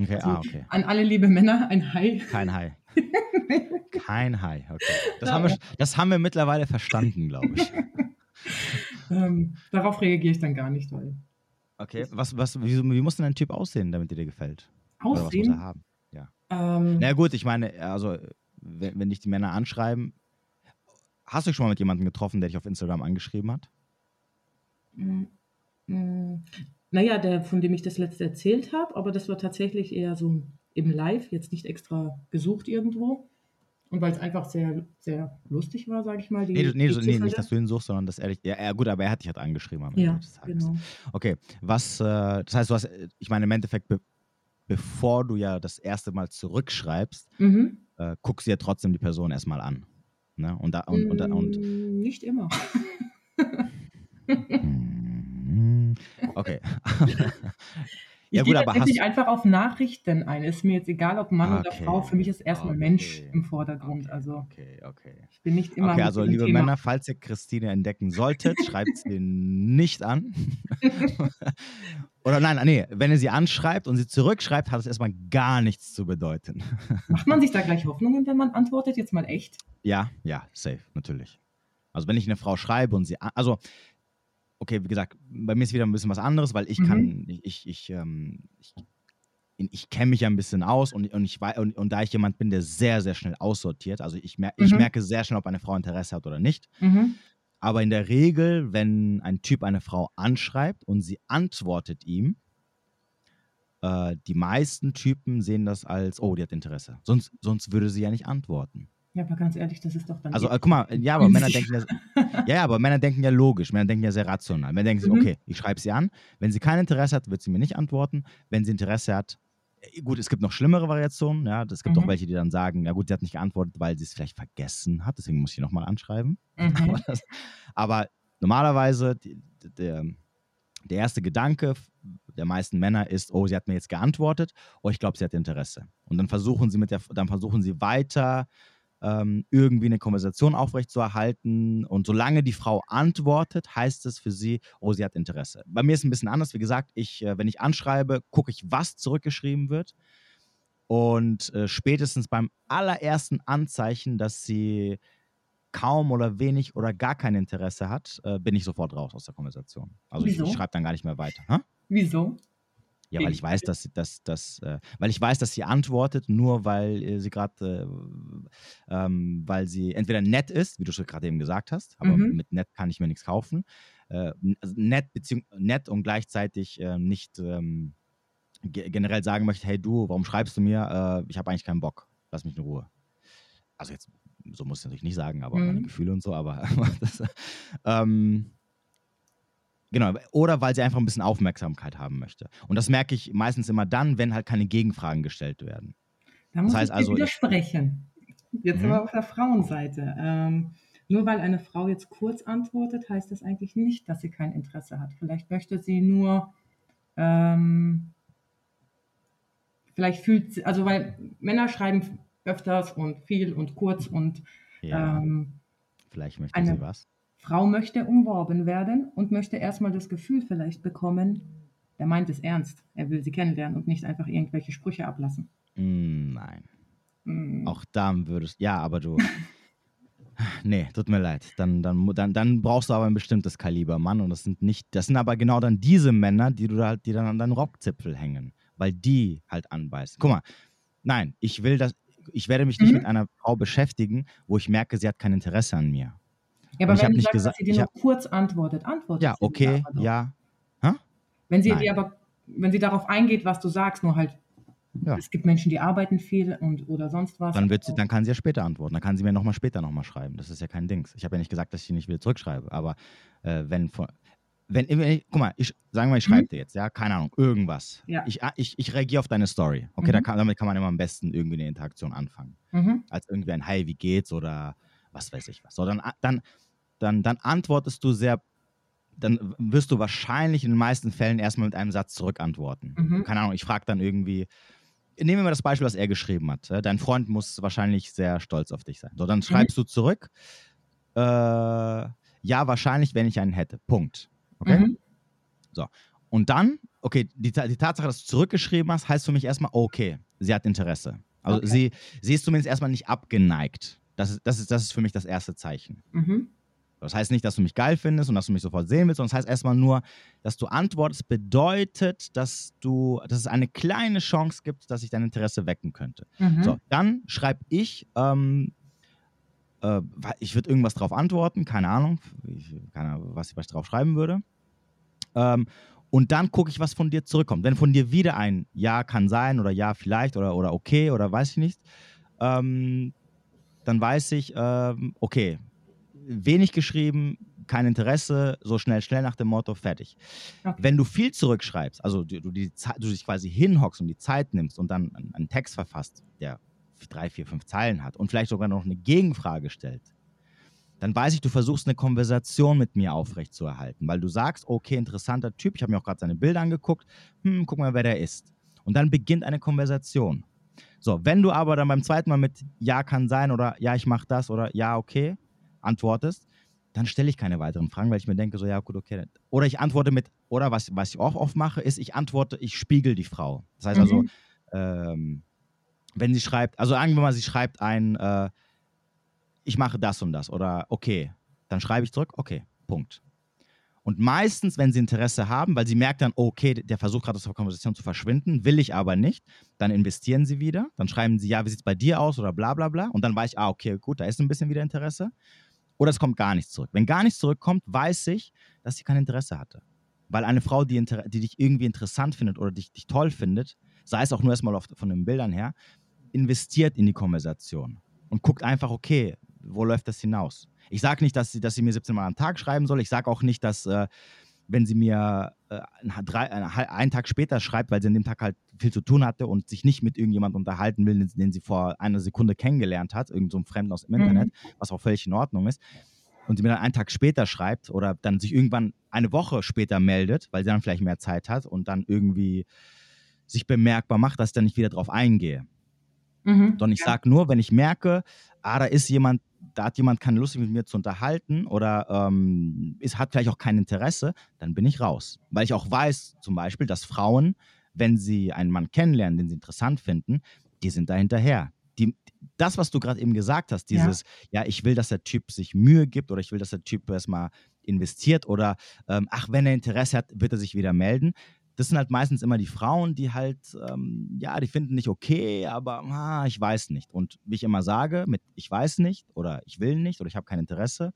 Okay, Also, ah, okay. An alle liebe Männer ein Hi. Kein Hai. [laughs] Kein Hai, okay. Das, Ja, haben wir, das haben wir mittlerweile verstanden, glaube ich. [laughs] Ähm, darauf reagiere ich dann gar nicht, weil Okay, was, was, wie, wie muss denn ein Typ aussehen, damit er dir gefällt? Oder was muss er Aussehen. haben? Ähm, Na gut, ich meine, also, wenn, wenn dich die Männer anschreiben, hast du dich schon mal mit jemandem getroffen, der dich auf Instagram angeschrieben hat? Mm, mm, Naja, der, von dem ich das letzte erzählt habe, aber das war tatsächlich eher so im Live, jetzt nicht extra gesucht irgendwo. Und weil es einfach sehr, sehr lustig war, sage ich mal. Die, Nee, nee, die nee, nicht, dass du ihn suchst, sondern dass er dich. Ja, ja, gut, aber er hat dich halt angeschrieben. am Ende Ja, des Tages. genau. Okay, was, äh, das heißt, du hast, äh, ich meine, im Endeffekt, be bevor du ja das erste Mal zurückschreibst, Mhm. äh, guckst du ja trotzdem die Person erstmal an. Ne? Und, da, und, und, und, Mm, Nicht immer. [laughs] Okay. [laughs] Ich ja, gut, aber hast tatsächlich einfach auf Nachrichten ein. Ist mir jetzt egal, ob Mann oder Okay, Frau. Für mich ist erstmal okay, Mensch im Vordergrund. Okay, Also okay, okay. ich bin nicht immer Okay, also liebe Thema. Männer, falls ihr Christine entdecken solltet, schreibt sie nicht an. [laughs] Oder nein, nee, wenn ihr sie anschreibt und sie zurückschreibt, hat es erstmal gar nichts zu bedeuten. Macht man sich da gleich Hoffnungen, wenn man antwortet? Jetzt mal echt? Ja, ja, safe, natürlich. Also wenn ich eine Frau schreibe und sie, also okay, wie gesagt, bei mir ist wieder ein bisschen was anderes, weil ich Mhm. kann, ich, ich, ich, ähm, ich, ich kenne mich ja ein bisschen aus und, und, ich, und, und da ich jemand bin, der sehr, sehr schnell aussortiert, also ich, mer ich Mhm. merke sehr schnell, ob eine Frau Interesse hat oder nicht. Mhm. Aber in der Regel, wenn ein Typ eine Frau anschreibt und sie antwortet ihm, äh, die meisten Typen sehen das als, oh, die hat Interesse. Sonst, sonst würde sie ja nicht antworten. Ja, aber ganz ehrlich, das ist doch dann. Also, eh- äh, guck mal, ja, aber Männer denken ja, ja, aber Männer denken ja logisch, Männer denken ja sehr rational. Männer denken sich, Mhm. okay, ich schreibe sie an. Wenn sie kein Interesse hat, wird sie mir nicht antworten. Wenn sie Interesse hat, äh, gut, es gibt noch schlimmere Variationen, ja, es gibt auch Mhm. welche, die dann sagen, ja gut, sie hat nicht geantwortet, weil sie es vielleicht vergessen hat, deswegen muss ich nochmal anschreiben. [laughs] Mhm. Aber, das, aber normalerweise, die, der, der erste Gedanke der meisten Männer ist, oh, sie hat mir jetzt geantwortet, oh, ich glaube, sie hat Interesse. Und dann versuchen sie mit der, dann versuchen sie weiter ähm, irgendwie eine Konversation aufrechtzuerhalten. Und solange die Frau antwortet, heißt es für sie, oh, sie hat Interesse. Bei mir ist es ein bisschen anders. Wie gesagt, ich, äh, wenn ich anschreibe, gucke ich, was zurückgeschrieben wird. Und äh, spätestens beim allerersten Anzeichen, dass sie kaum oder wenig oder gar kein Interesse hat, äh, bin ich sofort raus aus der Konversation. Also ich, Wieso? ich schreibe dann gar nicht mehr weiter. Hä? Wieso? Ja, weil ich weiß, dass sie, dass, dass, äh, weil ich weiß, dass sie antwortet, nur weil äh, sie gerade, äh, ähm, weil sie entweder nett ist, wie du schon gerade eben gesagt hast, aber Mhm. mit nett kann ich mir nichts kaufen. Äh, also nett, nett und gleichzeitig äh, nicht ähm, ge generell sagen möchte, hey du, warum schreibst du mir? Äh, ich habe eigentlich keinen Bock. Lass mich in Ruhe. Also jetzt, so muss ich natürlich nicht sagen, aber meine Mhm. Gefühle und so, aber [laughs] das, ähm, Genau, oder weil sie einfach ein bisschen Aufmerksamkeit haben möchte. Und das merke ich meistens immer dann, wenn halt keine Gegenfragen gestellt werden. Da muss heißt ich also, widersprechen. Jetzt Mhm. aber auf der Frauenseite. Ähm, nur weil eine Frau jetzt kurz antwortet, heißt das eigentlich nicht, dass sie kein Interesse hat. Vielleicht möchte sie nur, ähm, vielleicht fühlt sie, also weil Männer schreiben öfters und viel und kurz und Ja, ähm, vielleicht möchte eine- sie was. Frau möchte umworben werden und möchte erstmal das Gefühl vielleicht bekommen, der meint es ernst. Er will sie kennenlernen und nicht einfach irgendwelche Sprüche ablassen. Mm, nein. Mm. Auch da würdest, ja, aber du. [laughs] nee, tut mir leid. Dann, dann, dann, dann brauchst du aber ein bestimmtes Kaliber, Mann. Und das sind nicht, das sind aber genau dann diese Männer, die du halt, die dann an deinen Rockzipfel hängen, weil die halt anbeißen. Guck mal, nein, ich will das, ich werde mich nicht mhm. mit einer Frau beschäftigen, wo ich merke, sie hat kein Interesse an mir. Ja, aber wenn du nicht sagst, gesagt, dass sie dir nur kurz antwortet, antwortet Ja, okay, ja. Hä? Wenn sie dir aber, wenn sie darauf eingeht, was du sagst, nur halt, ja. es gibt Menschen, die arbeiten viel und oder sonst was. Dann, wird sie, dann kann sie ja später antworten. Dann kann sie mir nochmal später nochmal schreiben. Das ist ja kein Dings. Ich habe ja nicht gesagt, dass ich sie nicht wieder zurückschreibe. Aber äh, wenn von, wenn, wenn guck mal, ich, sagen wir, ich schreibe mhm. dir jetzt, ja, keine Ahnung, irgendwas. Ja. Ich, ah, ich, ich reagiere auf deine Story. Okay, mhm. da kann, damit kann man immer am besten irgendwie eine Interaktion anfangen. Mhm. Als irgendwie ein Hi, wie geht's oder was weiß ich was. So, dann, dann, dann, dann antwortest du sehr, dann wirst du wahrscheinlich in den meisten Fällen erstmal mit einem Satz zurückantworten. Mhm. Keine Ahnung, ich frage dann irgendwie, nehmen wir mal das Beispiel, was er geschrieben hat. Dein Freund muss wahrscheinlich sehr stolz auf dich sein. So, dann mhm. schreibst du zurück, äh, ja, wahrscheinlich, wenn ich einen hätte. Punkt. Okay? Mhm. So. Und dann, okay, die, die Tatsache, dass du zurückgeschrieben hast, heißt für mich erstmal, okay, sie hat Interesse. Also okay. sie, sie ist zumindest erstmal nicht abgeneigt. Das ist, das, ist, das ist für mich das erste Zeichen. Mhm. Das heißt nicht, dass du mich geil findest und dass du mich sofort sehen willst, sondern das heißt erstmal nur, dass du antwortest, bedeutet, dass du, dass es eine kleine Chance gibt, dass ich dein Interesse wecken könnte. Mhm. So, dann schreibe ich, ähm, äh, ich würde irgendwas drauf antworten, keine Ahnung, ich, keine Ahnung was ich drauf schreiben würde. Ähm, und dann gucke ich, was von dir zurückkommt. Wenn von dir wieder ein Ja kann sein oder Ja vielleicht oder, oder okay oder weiß ich nicht, ähm, dann weiß ich, ähm, okay, wenig geschrieben, kein Interesse, so schnell, schnell nach dem Motto, fertig. Okay. Wenn du viel zurückschreibst, also du, du, die, du dich quasi hinhockst und die Zeit nimmst und dann einen Text verfasst, der drei, vier, fünf Zeilen hat und vielleicht sogar noch eine Gegenfrage stellt, dann weiß ich, du versuchst eine Konversation mit mir aufrechtzuerhalten, weil du sagst, okay, interessanter Typ, ich habe mir auch gerade seine Bilder angeguckt, hm, guck mal, wer der ist. Und dann beginnt eine Konversation. So, wenn du aber dann beim zweiten Mal mit Ja kann sein oder Ja, ich mache das oder Ja, okay, antwortest, dann stelle ich keine weiteren Fragen, weil ich mir denke, so, ja, gut, okay. Oder ich antworte mit, oder was, was ich auch oft mache, ist, ich antworte, ich spiegel die Frau. Das heißt also, mhm. also, ähm, wenn sie schreibt, also sagen wir mal, sie schreibt ein, äh, ich mache das und das oder okay, dann schreibe ich zurück, okay, Punkt. Und meistens, wenn sie Interesse haben, weil sie merkt dann, okay, der versucht gerade aus der Konversation zu verschwinden, will ich aber nicht, dann investieren sie wieder, dann schreiben sie, ja, wie sieht es bei dir aus oder bla bla bla. Und dann weiß ich, ah, okay, gut, da ist ein bisschen wieder Interesse. Oder es kommt gar nichts zurück. Wenn gar nichts zurückkommt, weiß ich, dass sie kein Interesse hatte. Weil eine Frau, die, die dich irgendwie interessant findet oder dich, dich toll findet, sei es auch nur erstmal auf, von den Bildern her, investiert in die Konversation und guckt einfach, okay, wo läuft das hinaus? Ich sage nicht, dass sie, dass sie mir 17 Mal am Tag schreiben soll. Ich sage auch nicht, dass, äh, wenn sie mir einen Tag später schreibt, weil sie an dem Tag halt viel zu tun hatte und sich nicht mit irgendjemandem unterhalten will, den, sie vor einer Sekunde kennengelernt hat, irgendein so Fremden aus dem Internet, mhm. was auch völlig in Ordnung ist, und sie mir dann einen Tag später schreibt oder dann sich irgendwann eine Woche später meldet, weil sie dann vielleicht mehr Zeit hat und dann irgendwie sich bemerkbar macht, dass ich dann nicht wieder drauf eingehe. Mhm. Sondern ich ja. sage nur, wenn ich merke, ah, da ist jemand, da hat jemand keine Lust, sich mit mir zu unterhalten oder ähm, ist, hat vielleicht auch kein Interesse, dann bin ich raus. Weil ich auch weiß, zum Beispiel, dass Frauen, wenn sie einen Mann kennenlernen, den sie interessant finden, die sind da hinterher. Die, das, was du gerade eben gesagt hast, dieses, ja. ja. ich will, dass der Typ sich Mühe gibt oder ich will, dass der Typ erstmal investiert oder ähm, ach, wenn er Interesse hat, wird er sich wieder melden das sind halt meistens immer die Frauen, die halt, ähm, ja, die finden nicht okay, aber ah, ich weiß nicht. Und wie ich immer sage, mit ich weiß nicht oder ich will nicht oder ich habe kein Interesse,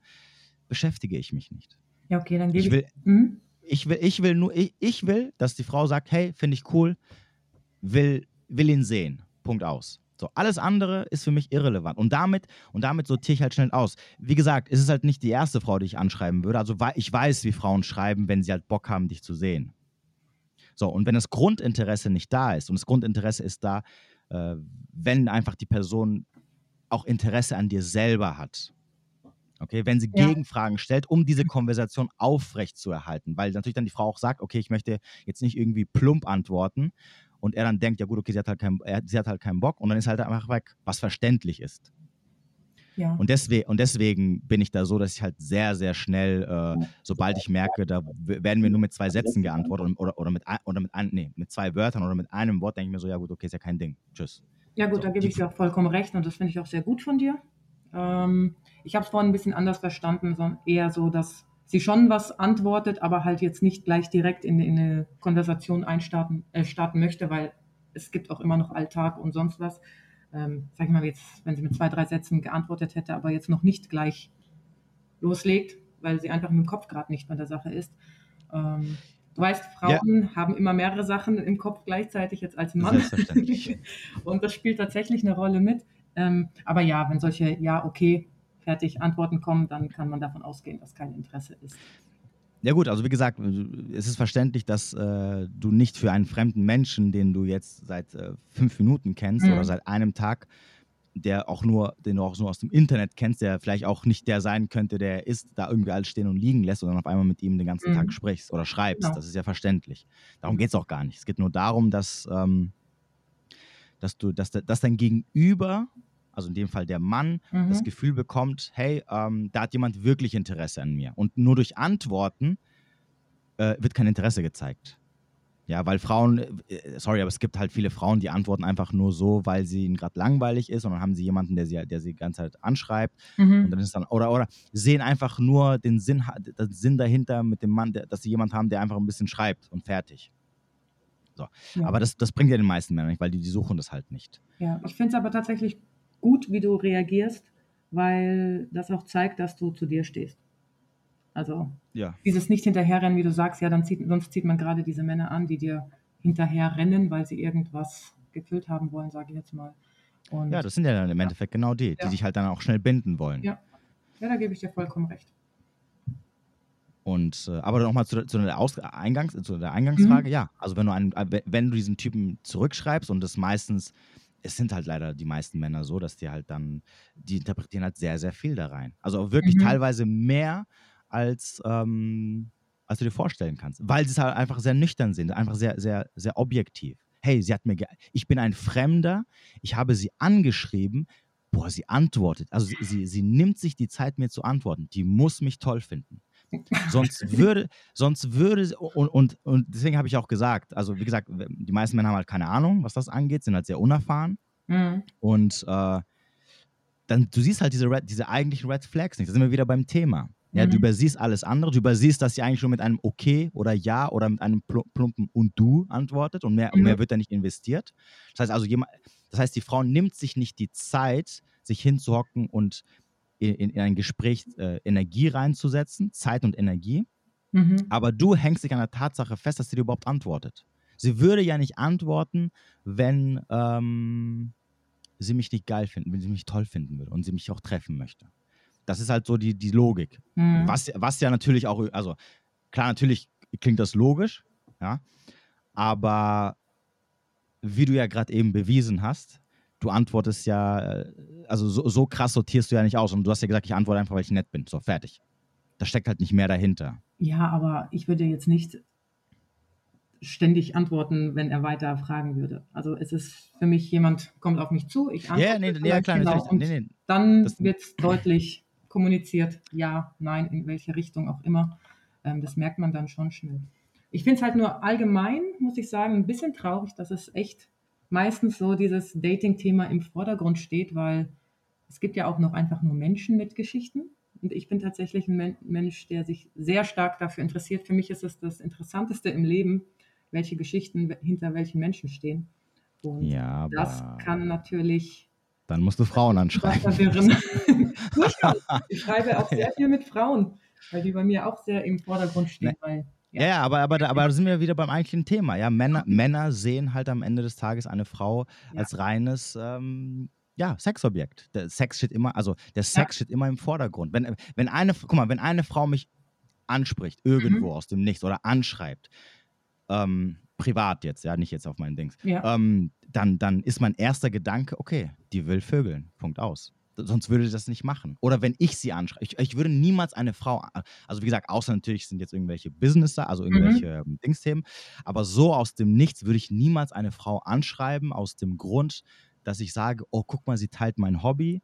beschäftige ich mich nicht. Ja, okay, dann gebe ich. Will, mhm. ich, will, ich will nur, ich, ich will, dass die Frau sagt, hey, finde ich cool, will, will ihn sehen. Punkt aus. So, alles andere ist für mich irrelevant. Und damit, und damit sortiere ich halt schnell aus. Wie gesagt, es ist halt nicht die erste Frau, die ich anschreiben würde. Also ich weiß, wie Frauen schreiben, wenn sie halt Bock haben, dich zu sehen. So, und wenn das Grundinteresse nicht da ist, und das Grundinteresse ist da, äh, wenn einfach die Person auch Interesse an dir selber hat. Okay, wenn sie ja. Gegenfragen stellt, um diese Konversation aufrecht zu erhalten, weil natürlich dann die Frau auch sagt, okay, ich möchte jetzt nicht irgendwie plump antworten und er dann denkt, ja gut, okay, sie hat halt keinen, sie hat halt keinen Bock und dann ist halt einfach weg, was verständlich ist. Ja. Und, deswegen, und deswegen bin ich da so, dass ich halt sehr, sehr schnell, äh, sobald ich merke, da werden mir nur mit zwei Sätzen geantwortet oder, oder, mit, oder mit, ein, nee, mit zwei Wörtern oder mit einem Wort, denke ich mir so, ja gut, okay, ist ja kein Ding. Tschüss. Ja gut, so, da gebe ich dir auch vollkommen recht und das finde ich auch sehr gut von dir. Ähm, ich habe es vorhin ein bisschen anders verstanden, sondern eher so, dass sie schon was antwortet, aber halt jetzt nicht gleich direkt in, in eine Konversation einstarten äh, starten möchte, weil es gibt auch immer noch Alltag und sonst was ähm, sag ich mal jetzt, wenn sie mit zwei, drei Sätzen geantwortet hätte, aber jetzt noch nicht gleich loslegt, weil sie einfach mit dem Kopf gerade nicht bei der Sache ist. Ähm, du weißt, Frauen ja. haben immer mehrere Sachen im Kopf gleichzeitig jetzt als Mann. [laughs] und das spielt tatsächlich eine Rolle mit. Ähm, aber ja, wenn solche Ja, okay, fertig Antworten kommen, dann kann man davon ausgehen, dass kein Interesse ist. Ja gut, also wie gesagt, es ist verständlich, dass äh, du nicht für einen fremden Menschen, den du jetzt seit äh, fünf Minuten kennst mhm. oder seit einem Tag, der auch nur, den du auch nur aus dem Internet kennst, der vielleicht auch nicht der sein könnte, der ist, da irgendwie alles stehen und liegen lässt und dann auf einmal mit ihm den ganzen mhm. Tag sprichst oder schreibst. Genau. Das ist ja verständlich. Darum geht es auch gar nicht. Es geht nur darum, dass, ähm, dass du, dass, dass dein Gegenüber also in dem Fall der Mann, mhm. das Gefühl bekommt, hey, ähm, da hat jemand wirklich Interesse an mir. Und nur durch Antworten äh, wird kein Interesse gezeigt. Ja, weil Frauen, äh, sorry, aber es gibt halt viele Frauen, die antworten einfach nur so, weil sie ihnen gerade langweilig ist und dann haben sie jemanden, der sie, der sie die ganze Zeit anschreibt mhm. und dann ist dann, oder, oder sehen einfach nur den Sinn, den Sinn dahinter mit dem Mann, der, dass sie jemanden haben, der einfach ein bisschen schreibt und fertig. So. Ja. Aber das, das bringt ja den meisten Männern nicht, weil die, die suchen das halt nicht. Ja, ich finde es aber tatsächlich gut, wie du reagierst, weil das auch zeigt, dass du zu dir stehst. Also ja. dieses nicht hinterherrennen, wie du sagst, ja, dann zieht, sonst zieht man gerade diese Männer an, die dir hinterherrennen, weil sie irgendwas gefüllt haben wollen, sage ich jetzt mal. Und, ja, das sind ja dann im Endeffekt genau die, die ja. dich halt dann auch schnell binden wollen. Ja, ja da gebe ich dir vollkommen recht. Und, äh, aber nochmal zu, zu, der Eingangs, zu der Eingangsfrage, mhm. ja, also wenn du, einen, wenn du diesen Typen zurückschreibst und das meistens es sind halt leider die meisten Männer so, dass die halt dann, die interpretieren halt sehr, sehr viel da rein. Also wirklich mhm. teilweise mehr, als, ähm, als du dir vorstellen kannst. Weil sie halt einfach sehr nüchtern sind, einfach sehr, sehr, sehr objektiv. Hey, sie hat mir, ich bin ein Fremder, ich habe sie angeschrieben, boah, sie antwortet. Also sie, sie, sie nimmt sich die Zeit, mir zu antworten. Die muss mich toll finden. Sonst [laughs] würde, sonst würde, und, und, und deswegen habe ich auch gesagt, also wie gesagt, die meisten Männer haben halt keine Ahnung, was das angeht, sind halt sehr unerfahren. Mhm. Und äh, dann, du siehst halt diese, Red, diese eigentlichen Red Flags nicht. Da sind wir wieder beim Thema. Ja, mhm. du übersiehst alles andere, du übersiehst, dass sie eigentlich schon mit einem Okay oder Ja oder mit einem plumpen und Du antwortet und mehr, mhm. mehr wird da nicht investiert. Das heißt also, jemand, das heißt, die Frau nimmt sich nicht die Zeit, sich hinzuhocken und in, in ein Gespräch äh, Energie reinzusetzen, Zeit und Energie. Mhm. Aber du hängst dich an der Tatsache fest, dass sie dir überhaupt antwortet. Sie würde ja nicht antworten, wenn ähm, sie mich nicht geil finden, wenn sie mich toll finden würde und sie mich auch treffen möchte. Das ist halt so die, die Logik. Mhm. Was, was ja natürlich auch, also klar, natürlich klingt das logisch, ja, aber wie du ja gerade eben bewiesen hast, du antwortest ja, äh, also so, so, krass sortierst du ja nicht aus. Und du hast ja gesagt, ich antworte einfach, weil ich nett bin. So, fertig. Da steckt halt nicht mehr dahinter. Ja, aber ich würde jetzt nicht ständig antworten, wenn er weiter fragen würde. Also es ist für mich, jemand kommt auf mich zu, ich antworte. Ja, nee, nee, ja, klar, genau, nee, nee. Dann wird es deutlich kommuniziert, ja, nein, in welche Richtung auch immer. Ähm, das merkt man dann schon schnell. Ich finde es halt nur allgemein, muss ich sagen, ein bisschen traurig, dass es echt meistens so dieses Dating-Thema im Vordergrund steht, weil es gibt ja auch noch einfach nur Menschen mit Geschichten. Und ich bin tatsächlich ein Mensch, der sich sehr stark dafür interessiert. Für mich ist es das Interessanteste im Leben, welche Geschichten hinter welchen Menschen stehen. Und ja, das kann natürlich. Dann musst du Frauen anschreiben. [laughs] ich schreibe auch sehr viel mit Frauen, weil die bei mir auch sehr im Vordergrund stehen. Ne. Ja, ja aber, aber, aber da sind wir wieder beim eigentlichen Thema. Ja, Männer, Männer sehen halt am Ende des Tages eine Frau ja. als reines ähm, ja, Sexobjekt. Der Sex steht immer, also der Sex ja. steht immer im Vordergrund. Wenn, wenn eine, guck mal, wenn eine Frau mich anspricht, irgendwo mhm. aus dem Nichts oder anschreibt, ähm, privat jetzt, ja, nicht jetzt auf meinen Dings, ja. ähm, dann, dann ist mein erster Gedanke, okay, die will Vögeln. Punkt aus sonst würde ich das nicht machen. Oder wenn ich sie anschreibe. Ich, ich, würde niemals eine Frau, also wie gesagt, außer natürlich sind jetzt irgendwelche Businesser, also irgendwelche mhm. Dingsthemen, aber so aus dem Nichts würde ich niemals eine Frau anschreiben, aus dem Grund, dass ich sage, oh, guck mal, sie teilt mein Hobby.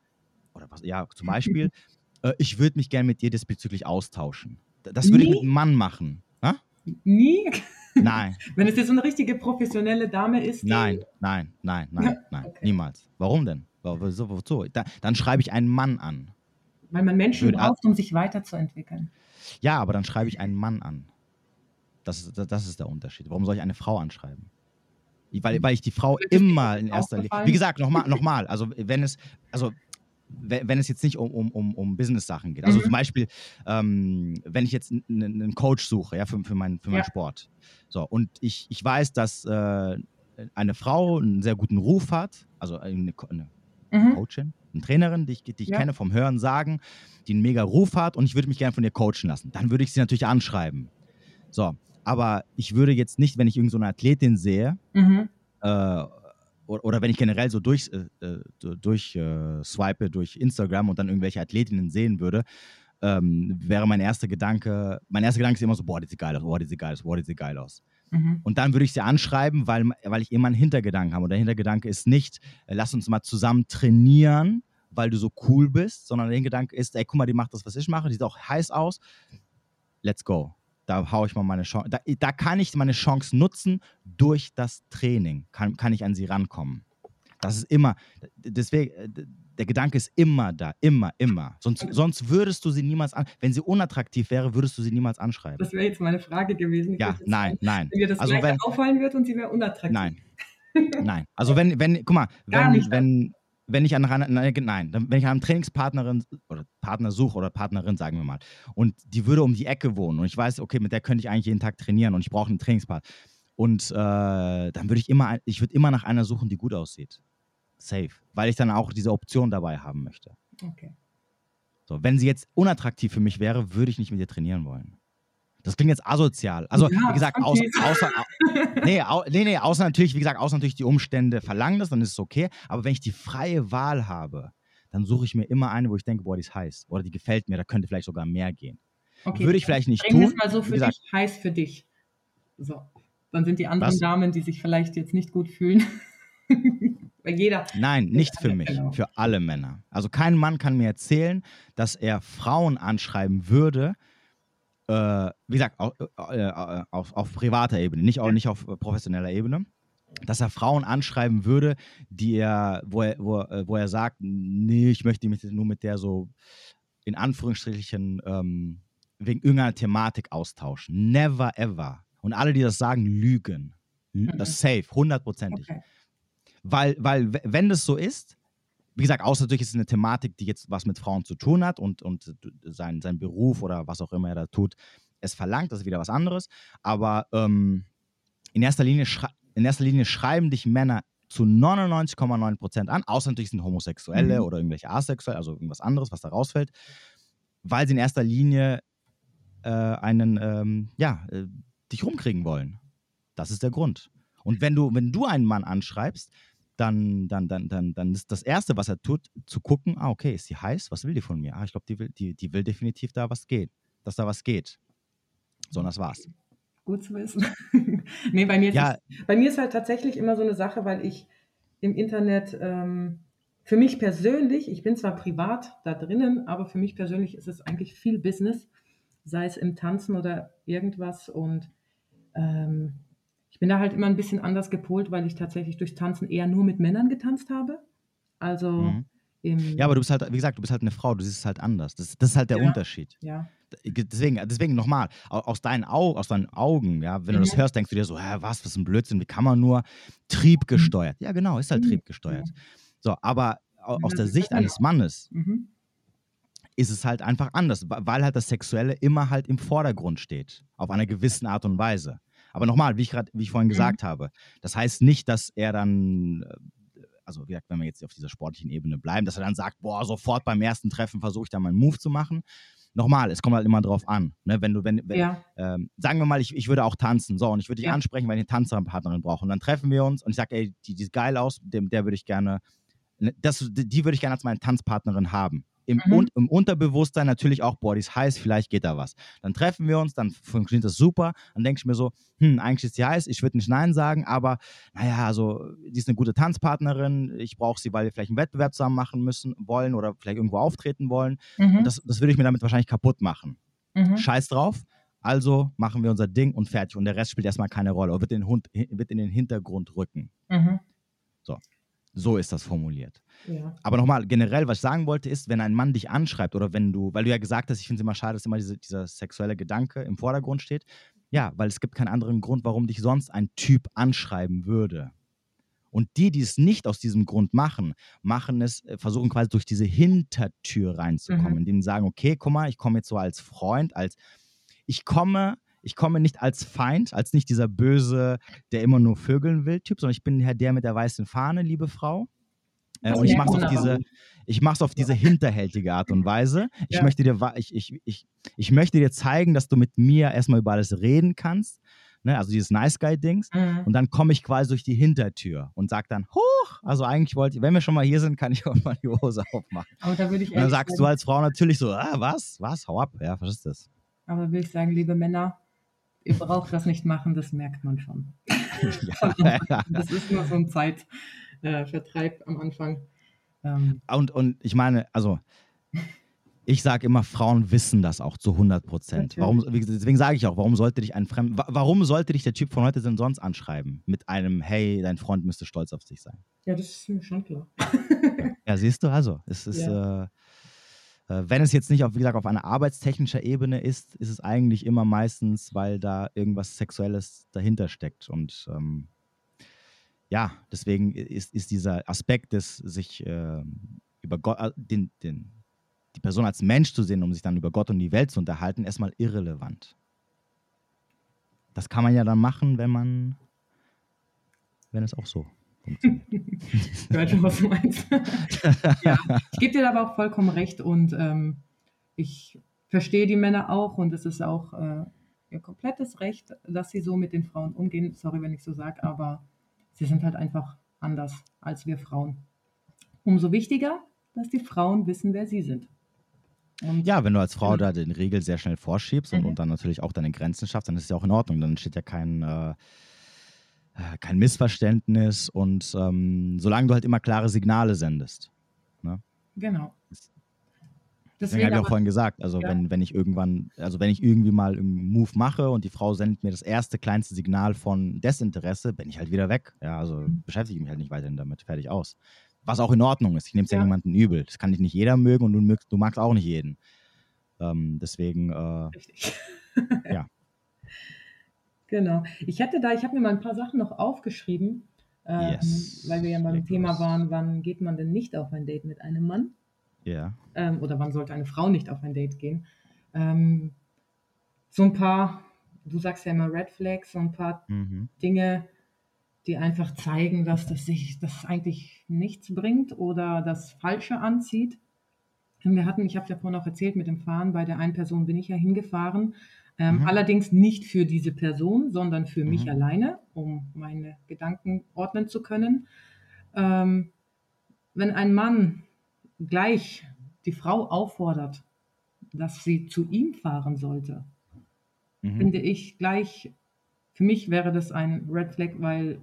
oder was, ja, zum Beispiel, [laughs] äh, ich würde mich gerne mit dir diesbezüglich austauschen. Das würde ich mit einem Mann machen. Ha? Nie? Nein. [laughs] Wenn es jetzt so eine richtige professionelle Dame ist. Nein, nein, nein, nein, nein, okay. niemals. Warum denn? Wozu? wozu? Da, dann schreibe ich einen Mann an. Weil man Menschen Würde, braucht, um sich weiterzuentwickeln. Ja, aber dann schreibe ich einen Mann an. Das ist, das ist der Unterschied. Warum soll ich eine Frau anschreiben? Weil, weil ich die Frau immer in erster Linie. Wie gesagt, nochmal, nochmal. Also wenn es, also wenn es jetzt nicht um, um, um, um Business-Sachen geht. Also mhm. zum Beispiel, ähm, wenn ich jetzt einen Coach suche, ja, für, für, mein, für meinen ja. Sport. So, und ich, ich weiß, dass äh, eine Frau einen sehr guten Ruf hat, also eine, eine mhm. Coachin, eine Trainerin, die ich, die ich ja. kenne vom Hören sagen, die einen mega Ruf hat und ich würde mich gerne von ihr coachen lassen. Dann würde ich sie natürlich anschreiben. So, aber ich würde jetzt nicht, wenn ich irgendeine so Athletin sehe, mhm. äh, oder, wenn ich generell so durch, äh, äh durch äh, swipe durch Instagram und dann irgendwelche Athletinnen sehen würde, ähm, wäre mein erster Gedanke, mein erster Gedanke ist immer so, boah, die sieht geil aus, boah, die sieht geil aus, boah, die sieht geil aus. Mhm. Und dann würde ich sie anschreiben, weil, weil ich immer einen Hintergedanken habe. Und der Hintergedanke ist nicht, äh, lass uns mal zusammen trainieren, weil du so cool bist, sondern der Hintergedanke ist, ey, guck mal, die macht das, was ich mache, die sieht auch heiß aus. Let's go da haue ich mal meine Chance, da, da, kann ich meine Chance nutzen durch das Training, kann, kann ich an sie rankommen. Das ist immer, deswegen, äh, der Gedanke ist immer da, immer, immer. Sonst, sonst würdest du sie niemals an, wenn sie unattraktiv wäre, würdest du sie niemals anschreiben. Das wäre jetzt meine Frage gewesen. Ja, nein, nein. Wenn dir das also wenn, auffallen wird und sie wäre unattraktiv. Nein, [laughs] nein. Also wenn, wenn, guck mal, wenn, wenn, wenn ich an einer, nein, wenn ich an einem Trainingspartnerin oder Partner suche oder Partnerin, sagen wir mal, und die würde um die Ecke wohnen und ich weiß, okay, mit der könnte ich eigentlich jeden Tag trainieren und ich brauche einen Trainingspartner. Und äh, dann würde ich immer, ich würde immer nach einer suchen, die gut aussieht. Safe. Weil ich dann auch diese Option dabei haben möchte. Okay. So, wenn sie jetzt unattraktiv für mich wäre, würde ich nicht mit ihr trainieren wollen. Das klingt jetzt asozial. Also, ja, wie gesagt, außer, außer, nee, au, nee, nee, außer natürlich, wie gesagt, außer natürlich die Umstände verlangen das, dann ist es okay. Aber wenn ich die freie Wahl habe, dann suche ich mir immer eine, wo ich denke, boah, die ist heiß. Oder die gefällt mir, da könnte vielleicht sogar mehr gehen. Okay. Würde ich vielleicht nicht Bring tun. Es mal so für gesagt, dich, heiß für dich. So. Dann sind die anderen was? Damen, die sich vielleicht jetzt nicht gut fühlen. [laughs] Weil jeder. Nein, nicht für mich, genau. für alle Männer. Also kein Mann kann mir erzählen, dass er Frauen anschreiben würde, äh, wie gesagt, auf, äh, äh, auf, auf, privater Ebene, nicht, auch, nicht auf professioneller Ebene, dass er Frauen anschreiben würde, die er, wo er, wo, äh, wo er sagt, nee, ich möchte mich nur mit der so in Anführungsstrichen ähm, wegen irgendeiner Thematik austauschen. Never ever. Und alle, die das sagen, lügen. Mhm. Das ist safe, hundertprozentig. Okay. Weil, weil, wenn das so ist, wie gesagt, außer natürlich ist es eine Thematik, die jetzt was mit Frauen zu tun hat und, und sein, sein Beruf oder was auch immer er da tut, es verlangt, das ist wieder was anderes. Aber ähm, in, erster Linie in erster Linie schreiben dich Männer zu 99,9 Prozent an, außer natürlich sind Homosexuelle mhm. oder irgendwelche Asexuelle, also irgendwas anderes, was da rausfällt, weil sie in erster Linie äh, einen, ähm, ja, äh, dich rumkriegen wollen. Das ist der Grund. Und wenn du, wenn du einen Mann anschreibst, dann, dann, dann, dann, dann ist das Erste, was er tut, zu gucken, ah, okay, ist sie heiß? Was will die von mir? Ah, ich glaube, die will, die, die will definitiv da was geht, dass da was geht. So, und das war's. Gut zu wissen. [laughs] nee, bei mir, ja. ist, bei mir ist halt tatsächlich immer so eine Sache, weil ich im Internet ähm, für mich persönlich, ich bin zwar privat da drinnen, aber für mich persönlich ist es eigentlich viel Business, sei es im Tanzen oder irgendwas. Und ähm, ich bin da halt immer ein bisschen anders gepolt, weil ich tatsächlich durch Tanzen eher nur mit Männern getanzt habe. Also mhm. Ja, aber du bist halt, wie gesagt, du bist halt eine Frau, du siehst es halt anders. Das, das ist halt der ja. Unterschied. Ja. Deswegen, deswegen nochmal, aus deinen, Au aus deinen Augen, ja, wenn mhm. du das mhm. hörst, denkst du dir so, hä, was, was ist ein Blödsinn, wie kann man nur triebgesteuert? Ja, genau, ist halt mhm. triebgesteuert. So, aber aus der Sicht eines Mannes mhm. ist es halt einfach anders, weil halt das Sexuelle immer halt im Vordergrund steht, auf einer gewissen Art und Weise. Aber nochmal, wie ich gerade, wie ich vorhin mhm. gesagt habe, das heißt nicht, dass er dann, äh, also wie gesagt, wenn wir jetzt auf dieser sportlichen Ebene bleiben, dass er dann sagt, boah, sofort beim ersten Treffen versuche ich da mal einen Move zu machen. Nochmal, es kommt halt immer drauf an. Ne? Wenn du, wenn, wenn ja. ähm, sagen wir mal, ich, ich würde auch tanzen, so, und ich würde dich ja. ansprechen, weil ich eine Tanzpartnerin brauche. Und dann treffen wir uns und ich sage, ey, die, die ist geil aus, dem, der würde ich gerne, ne, das, die würde ich gerne als meine Tanzpartnerin haben. Im, Mhm. Un im Unterbewusstsein natürlich auch, boah, die ist heiß, vielleicht geht da was. Dann treffen wir uns, dann funktioniert das super. Dann denke ich mir so, hm, eigentlich ist sie heiß, ich würde nicht Nein sagen, aber naja, also die ist eine gute Tanzpartnerin, ich brauche sie, weil wir vielleicht einen Wettbewerb zusammen machen müssen, wollen oder vielleicht irgendwo auftreten wollen. Mhm. Das, das würde ich mir damit wahrscheinlich kaputt machen. Mhm. Scheiß drauf. Also machen wir unser Ding und fertig. Und der Rest spielt erstmal keine Rolle oder wird in, den Hund, wird in den Hintergrund rücken. Mhm. So ist das formuliert. Ja. Aber nochmal, generell, was ich sagen wollte, ist, wenn ein Mann dich anschreibt oder wenn du, weil du ja gesagt hast, ich finde es immer schade, dass immer diese, dieser sexuelle Gedanke im Vordergrund steht. Ja, weil es gibt keinen anderen Grund, warum dich sonst ein Typ anschreiben würde. Und die, die es nicht aus diesem Grund machen, machen es, äh, versuchen quasi durch diese Hintertür reinzukommen, Mhm. indem sie sagen, okay, guck mal, ich komme jetzt so als Freund, als ich komme, ich komme nicht als Feind, als nicht dieser böse, der immer nur vögeln will, Typ, sondern ich bin ja der mit der weißen Fahne, liebe Frau. Äh, und ich mache es auf diese, ich mache es auf diese hinterhältige Art und Weise. Ich Ja. möchte dir, ich, ich, ich, ich möchte dir zeigen, dass du mit mir erstmal über alles reden kannst. Ne? Also dieses Nice Guy-Dings. Mhm. Und dann komme ich quasi durch die Hintertür und sage dann, hoch, also eigentlich wollte ich, wenn wir schon mal hier sind, kann ich auch mal die Hose aufmachen. Aber da würde ich Und dann sagst du sagen, als Frau natürlich so, ah, was, was, hau ab, ja, was ist das? aber will ich sagen, liebe Männer, ihr braucht das nicht machen, das merkt man schon. ja, [laughs] ja. Das ist nur so ein Zeitvertreib äh, am Anfang. Ähm, Und, und ich meine, also ich sage immer, Frauen wissen das auch zu 100 Prozent. Warum, deswegen sage ich auch, warum sollte dich ein Fremd, wa- warum sollte dich der Typ von heute denn sonst anschreiben? Mit einem, hey, dein Freund müsste stolz auf dich sein. ja, das ist mir schon klar. Ja, siehst du, also, es ist, äh, äh, wenn es jetzt nicht auf, wie gesagt, auf einer arbeitstechnischer Ebene ist, ist es eigentlich immer meistens, weil da irgendwas Sexuelles dahinter steckt. Und ähm, ja, deswegen ist, ist dieser Aspekt des sich ähm, über Gott, äh, den, den, die Person als Mensch zu sehen, um sich dann über Gott und die Welt zu unterhalten, erstmal irrelevant. Das kann man ja dann machen, wenn man, wenn es auch so. Ich schon, was du meinst. [laughs] ja, ich gebe dir aber auch vollkommen recht und ähm, ich verstehe die Männer auch und es ist auch äh, ihr komplettes Recht, dass sie so mit den Frauen umgehen. Sorry, wenn ich so sage, aber sie sind halt einfach anders als wir Frauen. Umso wichtiger, dass die Frauen wissen, wer sie sind. Und Ja, wenn du als Frau Genau. da den Regel sehr schnell vorschiebst und, Mhm. und dann natürlich auch deine Grenzen schaffst, dann ist es ja auch in Ordnung. Dann entsteht ja kein, äh, kein Missverständnis und ähm, solange du halt immer klare Signale sendest. genau. Deswegen habe ich auch vorhin gesagt, also Ja. wenn, wenn ich irgendwann, also wenn ich irgendwie mal einen Move mache und die Frau sendet mir das erste kleinste Signal von Desinteresse, bin ich halt wieder weg. Ja, also Mhm. beschäftige ich mich halt nicht weiterhin damit, fertig aus. Was auch in Ordnung ist. Ich nehme es ja. Ja. niemandem übel. Das kann dich nicht jeder mögen und du, mögst, du magst auch nicht jeden. Ähm, deswegen, äh, Richtig. Ja. [laughs] Genau. Ich hätte da, ich habe mir mal ein paar Sachen noch aufgeschrieben, ähm, Yes. weil wir ja beim Thema waren, wann geht man denn nicht auf ein Date mit einem Mann? ja. Ähm, oder wann sollte eine Frau nicht auf ein Date gehen? Ähm, so ein paar, du sagst ja immer Red Flags, so ein paar Mhm. Dinge, die einfach zeigen, dass das sich das eigentlich nichts bringt oder das Falsche anzieht. Und wir hatten, ich habe ja vorhin auch erzählt, mit dem Fahren, bei der einen Person bin ich ja hingefahren. Ähm, Mhm. Allerdings nicht für diese Person, sondern für mich Mhm. alleine, um meine Gedanken ordnen zu können. Ähm, wenn ein Mann gleich die Frau auffordert, dass sie zu ihm fahren sollte, Mhm. finde ich gleich, für mich wäre das ein Red Flag, weil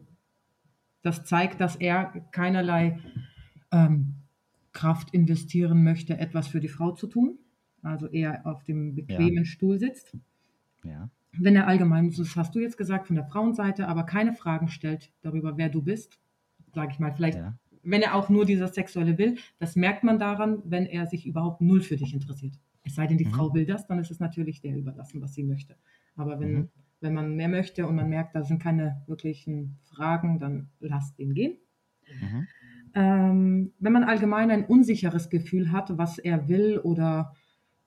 das zeigt, dass er keinerlei ähm, Kraft investieren möchte, etwas für die Frau zu tun. Also eher auf dem bequemen Stuhl sitzt. Ja. Wenn er allgemein, das hast du jetzt gesagt, von der Frauenseite, aber keine Fragen stellt darüber, wer du bist, sage ich mal, vielleicht, ja. wenn er auch nur dieser Sexuelle will, das merkt man daran, wenn er sich überhaupt null für dich interessiert. Es sei denn, die Mhm. Frau will das, dann ist es natürlich der überlassen, was sie möchte. Aber wenn, Mhm. wenn man mehr möchte und man merkt, da sind keine wirklichen Fragen, dann lasst ihn gehen. Mhm. Ähm, wenn man allgemein ein unsicheres Gefühl hat, was er will oder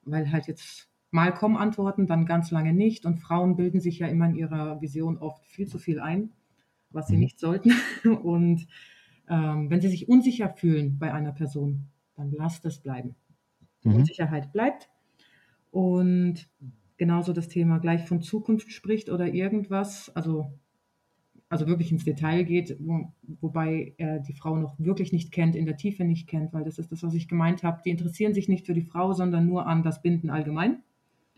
weil halt jetzt mal kommen Antworten, dann ganz lange nicht und Frauen bilden sich ja immer in ihrer Vision oft viel zu viel ein, was sie Mhm. nicht sollten. [laughs] Und ähm, wenn sie sich unsicher fühlen bei einer Person, dann lasst es bleiben. Mhm. Unsicherheit bleibt. Und genauso das Thema gleich von Zukunft spricht oder irgendwas. Also also wirklich ins Detail geht, wo, wobei er die Frau noch wirklich nicht kennt, in der Tiefe nicht kennt, weil das ist das, was ich gemeint habe. Die interessieren sich nicht für die Frau, sondern nur an das Binden allgemein.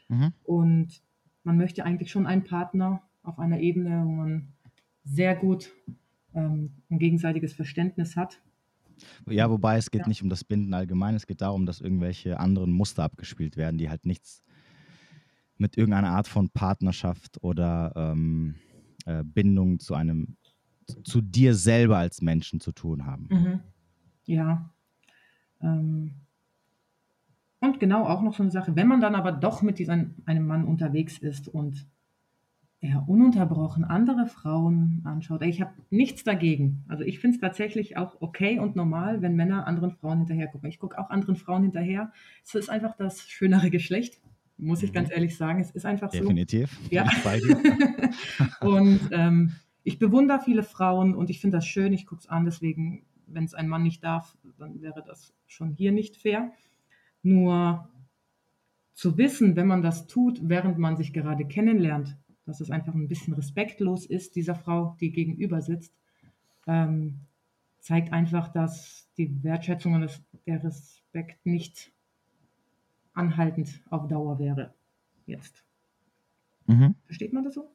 Mhm. Und man möchte eigentlich schon einen Partner auf einer Ebene, wo man sehr gut ähm, ein gegenseitiges Verständnis hat. Ja, wobei es geht ja. nicht um das Binden allgemein, es geht darum, dass irgendwelche anderen Muster abgespielt werden, die halt nichts mit irgendeiner Art von Partnerschaft oder ähm, äh, Bindung zu einem, zu dir selber als Menschen zu tun haben. Mhm. Ja. Ähm, und genau auch noch so eine Sache, wenn man dann aber doch mit diesem, einem Mann unterwegs ist und er ununterbrochen andere Frauen anschaut. Ich habe nichts dagegen. Also ich finde es tatsächlich auch okay und normal, wenn Männer anderen Frauen hinterher gucken. Ich gucke auch anderen Frauen hinterher. Es ist einfach das schönere Geschlecht, muss ich ganz mhm. ehrlich sagen. Es ist einfach Definitiv. so. Definitiv. Ja. [laughs] und ähm, ich bewundere viele Frauen und ich finde das schön. Ich gucke es an. Deswegen, wenn es ein Mann nicht darf, dann wäre das schon hier nicht fair. Nur zu wissen, wenn man das tut, während man sich gerade kennenlernt, dass es einfach ein bisschen respektlos ist, dieser Frau, die gegenüber sitzt, ähm, zeigt einfach, dass die Wertschätzung und das, der Respekt nicht anhaltend auf Dauer wäre. Jetzt. Mhm. Versteht man das so?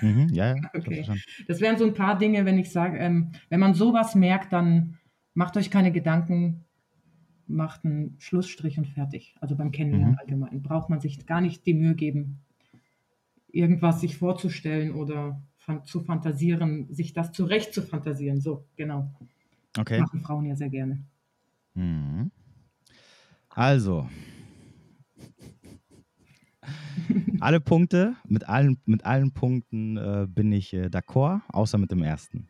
Mhm, ja, ja. [laughs] okay. Das wären so ein paar Dinge, wenn ich sage, ähm, wenn man sowas merkt, dann macht euch keine Gedanken, macht einen Schlussstrich und fertig. Also beim Kennenlernen mhm. allgemein braucht man sich gar nicht die Mühe geben, irgendwas sich vorzustellen oder zu fantasieren, sich das zurecht zu fantasieren. So, genau. Okay. Machen Frauen ja sehr gerne. Mhm. Also, [laughs] alle Punkte, mit allen, mit allen Punkten äh, bin ich äh, d'accord, außer mit dem ersten.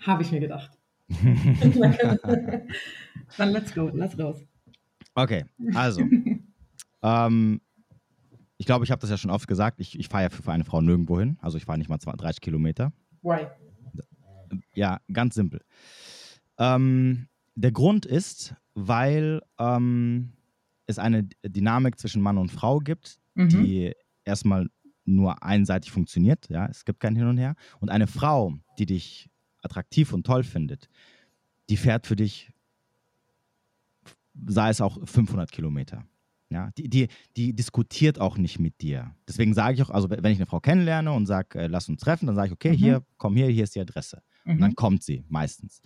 Habe ich mir gedacht. [laughs] Dann let's go, lass raus. Okay, also. [laughs] ähm, ich glaube, ich habe das ja schon oft gesagt. Ich, ich fahre ja für eine Frau nirgendwo hin. Also ich fahre nicht mal 30 Kilometer. Why? Ja, ganz simpel. Ähm, der Grund ist, weil ähm, es eine Dynamik zwischen Mann und Frau gibt, mhm. die erstmal nur einseitig funktioniert. Ja, es gibt kein Hin und Her. Und eine Frau, die dich attraktiv und toll findet, die fährt für dich, sei es auch 500 Kilometer. Ja, die, die, die diskutiert auch nicht mit dir. Deswegen sage ich auch, also wenn ich eine Frau kennenlerne und sage, äh, lass uns treffen, dann sage ich, okay, mhm. hier, komm hier, hier ist die Adresse. Mhm. Und dann mhm. kommt sie meistens.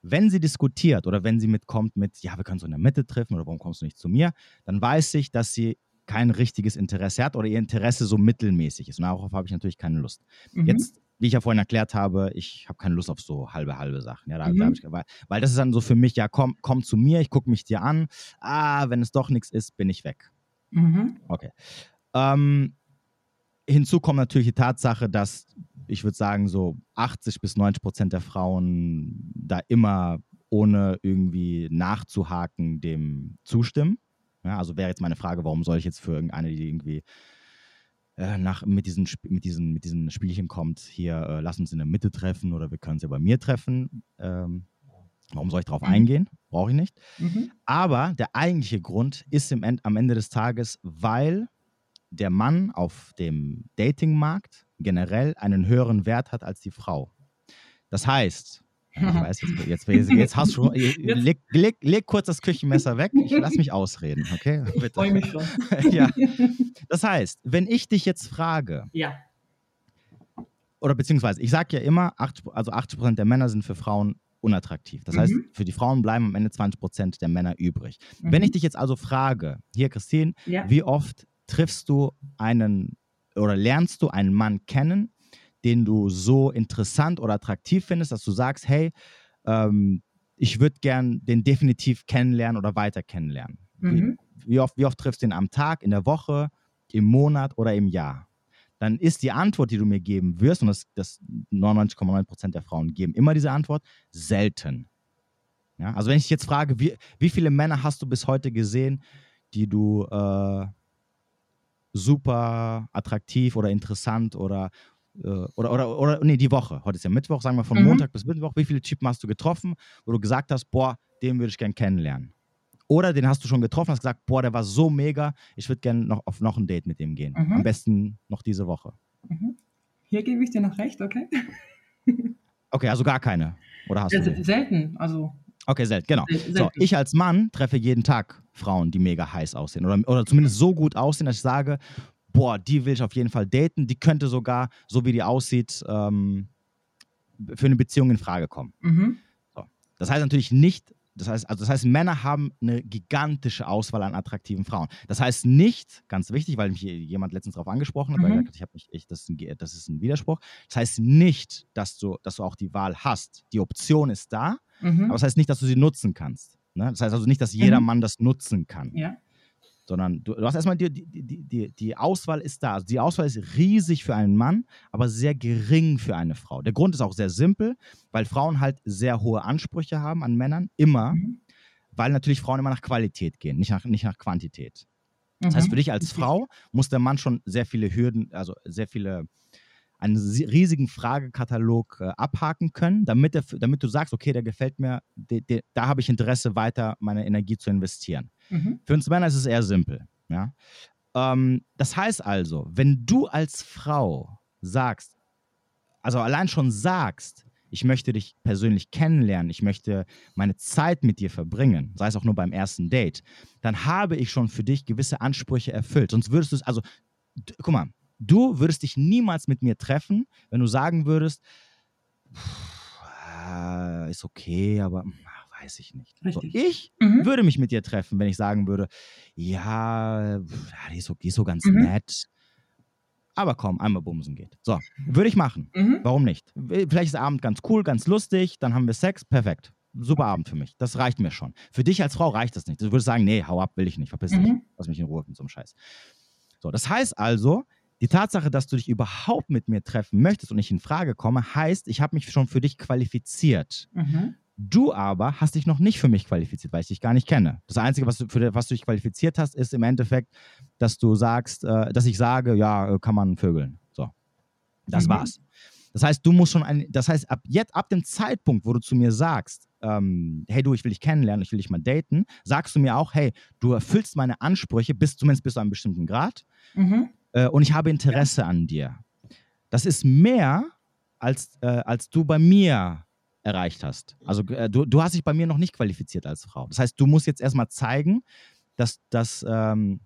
Wenn sie diskutiert oder wenn sie mitkommt mit, ja, wir können uns in der Mitte treffen oder warum kommst du nicht zu mir, dann weiß ich, dass sie kein richtiges Interesse hat oder ihr Interesse so mittelmäßig ist. Und darauf habe ich natürlich keine Lust. Mhm. Jetzt wie ich ja vorhin erklärt habe, ich habe keine Lust auf so halbe, halbe Sachen. Ja, da, mhm. da ich, weil, weil, das ist dann so für mich, ja, komm, komm zu mir, ich gucke mich dir an. Ah, wenn es doch nichts ist, bin ich weg. Mhm. Okay. Ähm, hinzu kommt natürlich die Tatsache, dass ich würde sagen, so 80 bis 90 Prozent der Frauen da immer ohne irgendwie nachzuhaken dem zustimmen. Ja, also wäre jetzt meine Frage, warum soll ich jetzt für irgendeine, die irgendwie äh, nach, mit, diesen, mit, diesen, mit diesen Spielchen kommt, hier, äh, lass uns in der Mitte treffen oder wir können ja bei mir treffen. Ähm, warum soll ich darauf mhm. eingehen? Brauche ich nicht. Mhm. Aber der eigentliche Grund ist im End, am Ende des Tages, weil der Mann auf dem Datingmarkt generell einen höheren Wert hat als die Frau. Das heißt, ich weiß, jetzt, jetzt, jetzt hast du leg, leg, leg, kurz das Küchenmesser weg. Ich lass mich ausreden, okay? Bitte. Ich freue mich schon. [laughs] ja. Das heißt, wenn ich dich jetzt frage, ja. oder beziehungsweise ich sage ja immer, 80, also 80 Prozent der Männer sind für Frauen unattraktiv. Das mhm. heißt, für die Frauen bleiben am Ende 20 Prozent der Männer übrig. Mhm. Wenn ich dich jetzt also frage, hier Christine, ja. wie oft triffst du einen oder lernst du einen Mann kennen, den du so interessant oder attraktiv findest, dass du sagst, hey, ähm, ich würde gern den definitiv kennenlernen oder weiter kennenlernen. Mhm. Wie, wie, oft, wie oft triffst du ihn am Tag, in der Woche, im Monat oder im Jahr? Dann ist die Antwort, die du mir geben wirst, und das, das 99,9% der Frauen geben immer diese Antwort, selten. Ja, also wenn ich jetzt frage, wie, wie viele Männer hast du bis heute gesehen, die du äh, super attraktiv oder interessant oder oder, oder, oder, nee, die Woche. Heute ist ja Mittwoch, sagen wir von mhm. Montag bis Mittwoch. Wie viele Typen hast du getroffen, wo du gesagt hast, boah, den würde ich gerne kennenlernen? Oder den hast du schon getroffen, hast gesagt, boah, der war so mega, ich würde gerne noch auf noch ein Date mit dem gehen. Mhm. Am besten noch diese Woche. Mhm. hier gebe ich dir noch recht, okay? [laughs] Okay, also gar keine. Oder hast Also du? selten, also Okay, selten, genau. Sel- So, selten. ich als Mann treffe jeden Tag Frauen, die mega heiß aussehen. Oder, oder zumindest so gut aussehen, dass ich sage, boah, die will ich auf jeden Fall daten. Die könnte sogar, so wie die aussieht, ähm, für eine Beziehung in Frage kommen. mhm. Das heißt natürlich nicht, das heißt, also das heißt, Männer haben eine gigantische Auswahl an attraktiven Frauen. Das heißt nicht, ganz wichtig, weil mich jemand letztens darauf angesprochen hat, weil er Mhm. gesagt hat, ich habe mich, ich, das, ist ein, das ist ein Widerspruch. Das heißt nicht, dass du, dass du auch die Wahl hast. Die Option ist da, Mhm. aber das heißt nicht, dass du sie nutzen kannst. Ne? Das heißt also nicht, dass jeder Mhm. Mann das nutzen kann, ja. Sondern du, du hast erstmal die, die, die, die, Auswahl ist da. Also die Auswahl ist riesig für einen Mann, aber sehr gering für eine Frau. Der Grund ist auch sehr simpel, weil Frauen halt sehr hohe Ansprüche haben an Männern, immer, Mhm. weil natürlich Frauen immer nach Qualität gehen, nicht nach, nicht nach Quantität. Das heißt, Mhm. für dich als Frau muss der Mann schon sehr viele Hürden, also sehr viele, einen si- riesigen Fragekatalog äh, abhaken können, damit, er, damit du sagst, okay, der gefällt mir, de, de, da habe ich Interesse, weiter meine Energie zu investieren. Mhm. Für uns Männer ist es eher simpel. Ja? Ähm, das heißt also, wenn du als Frau sagst, also allein schon sagst, ich möchte dich persönlich kennenlernen, ich möchte meine Zeit mit dir verbringen, sei es auch nur beim ersten Date, dann habe ich schon für dich gewisse Ansprüche erfüllt. Sonst würdest du es, also, guck mal, du würdest dich niemals mit mir treffen, wenn du sagen würdest, "Ah, ist okay, aber hm, weiß ich nicht. So, ich Mhm. würde mich mit dir treffen, wenn ich sagen würde, ja, die ist so, die ist so ganz Mhm. nett. Aber komm, einmal bumsen geht. So, würde ich machen. Mhm. Warum nicht? Vielleicht ist der Abend ganz cool, ganz lustig, dann haben wir Sex, perfekt. Super Abend für mich. Das reicht mir schon. Für dich als Frau reicht das nicht. Du würdest sagen, nee, hau ab, will ich nicht, verpiss dich. Mhm. Lass mich in Ruhe mit so einem Scheiß. So, das heißt also, die Tatsache, dass du dich überhaupt mit mir treffen möchtest und ich in Frage komme, heißt, ich habe mich schon für dich qualifiziert. Mhm. Du aber hast dich noch nicht für mich qualifiziert, weil ich dich gar nicht kenne. Das Einzige, was du, für was du dich qualifiziert hast, ist im Endeffekt, dass du sagst, äh, dass ich sage, ja, äh, kann man vögeln. So. Das Mhm. war's. Das heißt, du musst schon ein, das heißt, ab jetzt, ab dem Zeitpunkt, wo du zu mir sagst, ähm, hey du, ich will dich kennenlernen, ich will dich mal daten, sagst du mir auch, hey, du erfüllst meine Ansprüche, bis zumindest bis zu einem bestimmten Grad Mhm. äh, und ich habe Interesse an dir. Das ist mehr, als, äh, als du bei mir erreicht hast. Also äh, du, du hast dich bei mir noch nicht qualifiziert als Frau. Das heißt, du musst jetzt erstmal zeigen, dass, dass, ähm,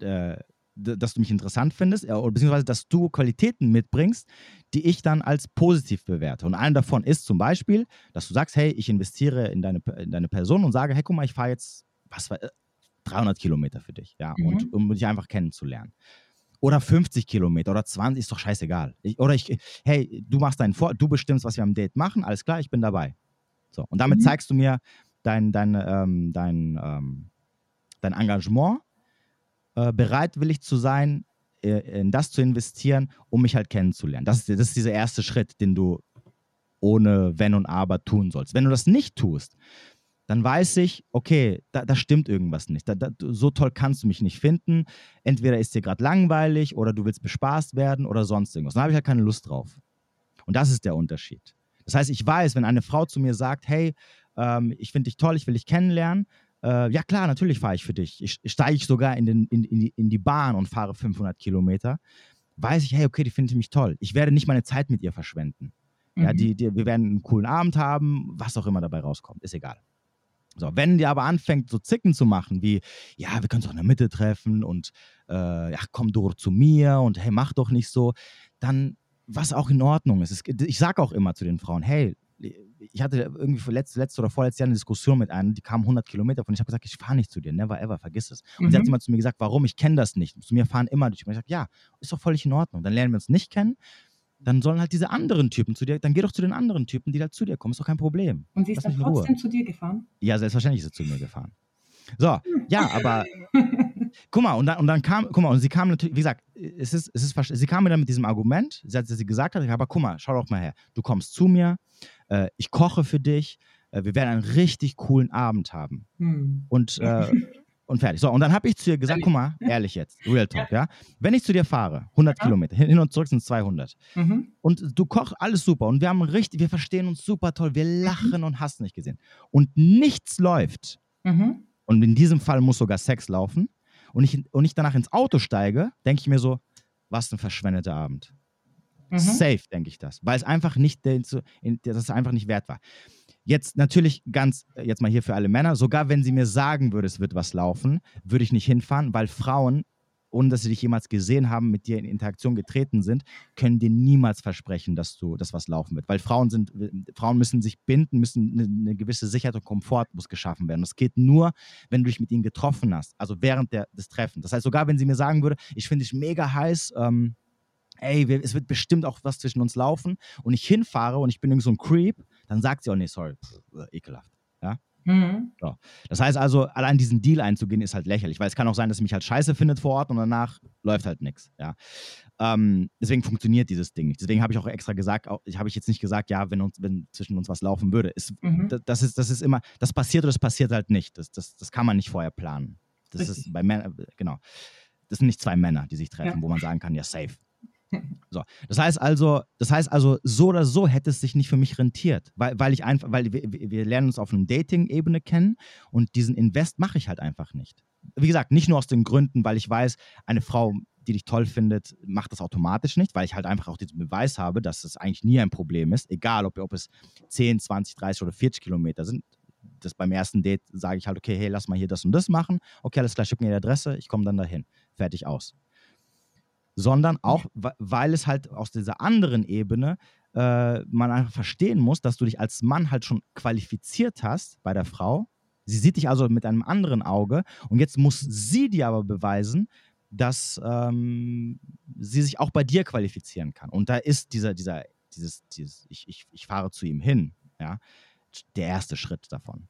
äh, dass du mich interessant findest, äh, oder beziehungsweise dass du Qualitäten mitbringst, die ich dann als positiv bewerte. Und eine davon ist zum Beispiel, dass du sagst, hey, ich investiere in deine, in deine Person und sage, hey, guck mal, ich fahre jetzt, was war, äh, 300 Kilometer für dich, ja, Mhm. und um dich einfach kennenzulernen. Oder 50 Kilometer oder 20, ist doch scheißegal. Ich, oder ich, hey, du machst deinen Vor, du bestimmst, was wir am Date machen, alles klar, ich bin dabei. So, und damit Mhm. zeigst du mir dein, dein, ähm, dein, ähm, dein Engagement, äh, bereitwillig zu sein, äh, in das zu investieren, um mich halt kennenzulernen. Das ist, das ist dieser erste Schritt, den du ohne Wenn und Aber tun sollst. Wenn du das nicht tust, dann weiß ich, okay, da, da stimmt irgendwas nicht. Da, da, so toll kannst du mich nicht finden. Entweder ist dir gerade langweilig oder du willst bespaßt werden oder sonst irgendwas. Dann habe ich halt keine Lust drauf. Und das ist der Unterschied. Das heißt, ich weiß, wenn eine Frau zu mir sagt, hey, ähm, ich finde dich toll, ich will dich kennenlernen, äh, ja klar, natürlich fahre ich für dich. Ich, ich steige sogar in, den, in, in, die, in die Bahn und fahre 500 Kilometer. Weiß ich, hey, okay, die findet mich toll. Ich werde nicht meine Zeit mit ihr verschwenden. Ja, Mhm. die, die, wir werden einen coolen Abend haben, was auch immer dabei rauskommt, ist egal. So, wenn die aber anfängt, so Zicken zu machen, wie, ja, wir können uns auch in der Mitte treffen und äh, ja, komm doch zu mir und hey, mach doch nicht so, dann, was auch in Ordnung ist. Ich sage auch immer zu den Frauen, hey, ich hatte irgendwie für letzte, letzte oder vorletztes Jahr eine Diskussion mit einer, die kam 100 Kilometer von. Ich habe gesagt, ich fahre nicht zu dir, never ever, vergiss es. Und sie hat Mhm. immer zu mir gesagt, warum? Ich kenne das nicht. Zu mir fahren immer durch. Und ich habe gesagt, ja, ist doch völlig in Ordnung. Dann lernen wir uns nicht kennen. Dann sollen halt diese anderen Typen zu dir, dann geh doch zu den anderen Typen, die halt zu dir kommen. Ist doch kein Problem. Und sie ist Lass dann trotzdem zu dir gefahren? Ja, selbstverständlich ist sie zu mir gefahren. So, ja, aber [laughs] guck mal, und dann, und dann kam, guck mal, und sie kam natürlich, wie gesagt, es ist, es ist, sie kam mir dann mit diesem Argument, sie hat, sie gesagt hat, aber guck mal, schau doch mal her, du kommst zu mir, äh, ich koche für dich, äh, wir werden einen richtig coolen Abend haben Hm. und, äh, [laughs] und fertig. So, und dann habe ich zu ihr gesagt, guck mal, ehrlich jetzt, Real Talk, ja, wenn ich zu dir fahre, 100 Ja. Kilometer, hin und zurück sind es 200 Mhm. und du kochst alles super und wir haben richtig, wir verstehen uns super toll, wir lachen und hast nicht gesehen und nichts läuft, Mhm. und in diesem Fall muss sogar Sex laufen und ich, und ich danach ins Auto steige, denke ich mir so, was ein verschwendeter Abend. Mhm. Safe, denke ich das. Weil es einfach nicht, dass es einfach nicht wert war. Jetzt natürlich ganz, äh, jetzt mal hier für alle Männer, sogar wenn sie mir sagen würde, es wird was laufen, würde ich nicht hinfahren, weil Frauen, ohne dass sie dich jemals gesehen haben, mit dir in Interaktion getreten sind, können dir niemals versprechen, dass du, dass was laufen wird. Weil Frauen sind, Frauen müssen sich binden, müssen eine, eine gewisse Sicherheit und Komfort muss geschaffen werden. Das geht nur, wenn du dich mit ihnen getroffen hast, also während der, des Treffens. Das heißt, sogar wenn sie mir sagen würde, ich finde dich mega heiß, ähm, ey, es wird bestimmt auch was zwischen uns laufen und ich hinfahre und ich bin irgendwie so ein Creep, dann sagt sie auch, nee, sorry, pff, ekelhaft. Ja? Mhm. So. Das heißt also, allein diesen Deal einzugehen, ist halt lächerlich, weil es kann auch sein, dass sie mich halt scheiße findet vor Ort und danach läuft halt nichts. Ja? Ähm, deswegen funktioniert dieses Ding nicht. Deswegen habe ich auch extra gesagt, ich habe ich jetzt nicht gesagt, ja, wenn, uns, wenn zwischen uns was laufen würde. Ist, mhm. das, das, ist, das ist immer, das passiert oder das passiert halt nicht. Das, das, das kann man nicht vorher planen. Das Richtig. ist bei Männern, genau. Das sind nicht zwei Männer, die sich treffen, ja. wo man sagen kann, ja, safe. So, das heißt also, das heißt also, so oder so hätte es sich nicht für mich rentiert, weil, weil ich einfach, weil wir, wir lernen uns auf einer Dating-Ebene kennen und diesen Invest mache ich halt einfach nicht. Wie gesagt, nicht nur aus den Gründen, weil ich weiß, eine Frau, die dich toll findet, macht das automatisch nicht, weil ich halt einfach auch diesen Beweis habe, dass es eigentlich nie ein Problem ist, egal ob, ob es 10, 20, 30 oder 40 Kilometer sind. Das beim ersten Date sage ich halt, okay, hey, lass mal hier das und das machen. Okay, alles klar, schick mir die Adresse, ich komme dann dahin. Fertig aus sondern auch, weil es halt aus dieser anderen Ebene äh, man einfach verstehen muss, dass du dich als Mann halt schon qualifiziert hast bei der Frau. Sie sieht dich also mit einem anderen Auge und jetzt muss sie dir aber beweisen, dass ähm, sie sich auch bei dir qualifizieren kann. Und da ist dieser, dieser, dieses, dieses ich, ich, ich fahre zu ihm hin, ja, der erste Schritt davon.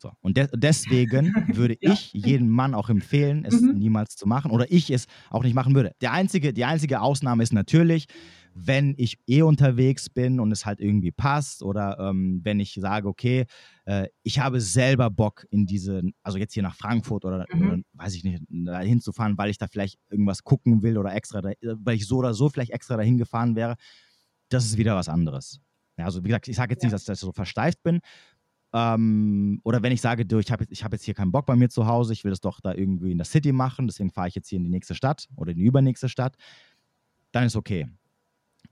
So. Und de deswegen [laughs] würde ja. ich jedem Mann auch empfehlen, es mhm. niemals zu machen oder ich es auch nicht machen würde. Der einzige, die einzige Ausnahme ist natürlich, wenn ich eh unterwegs bin und es halt irgendwie passt oder ähm, wenn ich sage, okay, äh, ich habe selber Bock in diese, also jetzt hier nach Frankfurt oder, mhm. oder weiß ich nicht, da hinzufahren, weil ich da vielleicht irgendwas gucken will oder extra, da, weil ich so oder so vielleicht extra dahin gefahren wäre, das ist wieder was anderes. Ja, also wie gesagt, ich sage jetzt ja. nicht, dass ich so versteift bin, ähm, oder wenn ich sage, du, ich habe ich hab jetzt hier keinen Bock bei mir zu Hause, ich will das doch da irgendwie in der City machen, deswegen fahre ich jetzt hier in die nächste Stadt oder in die übernächste Stadt, dann ist okay.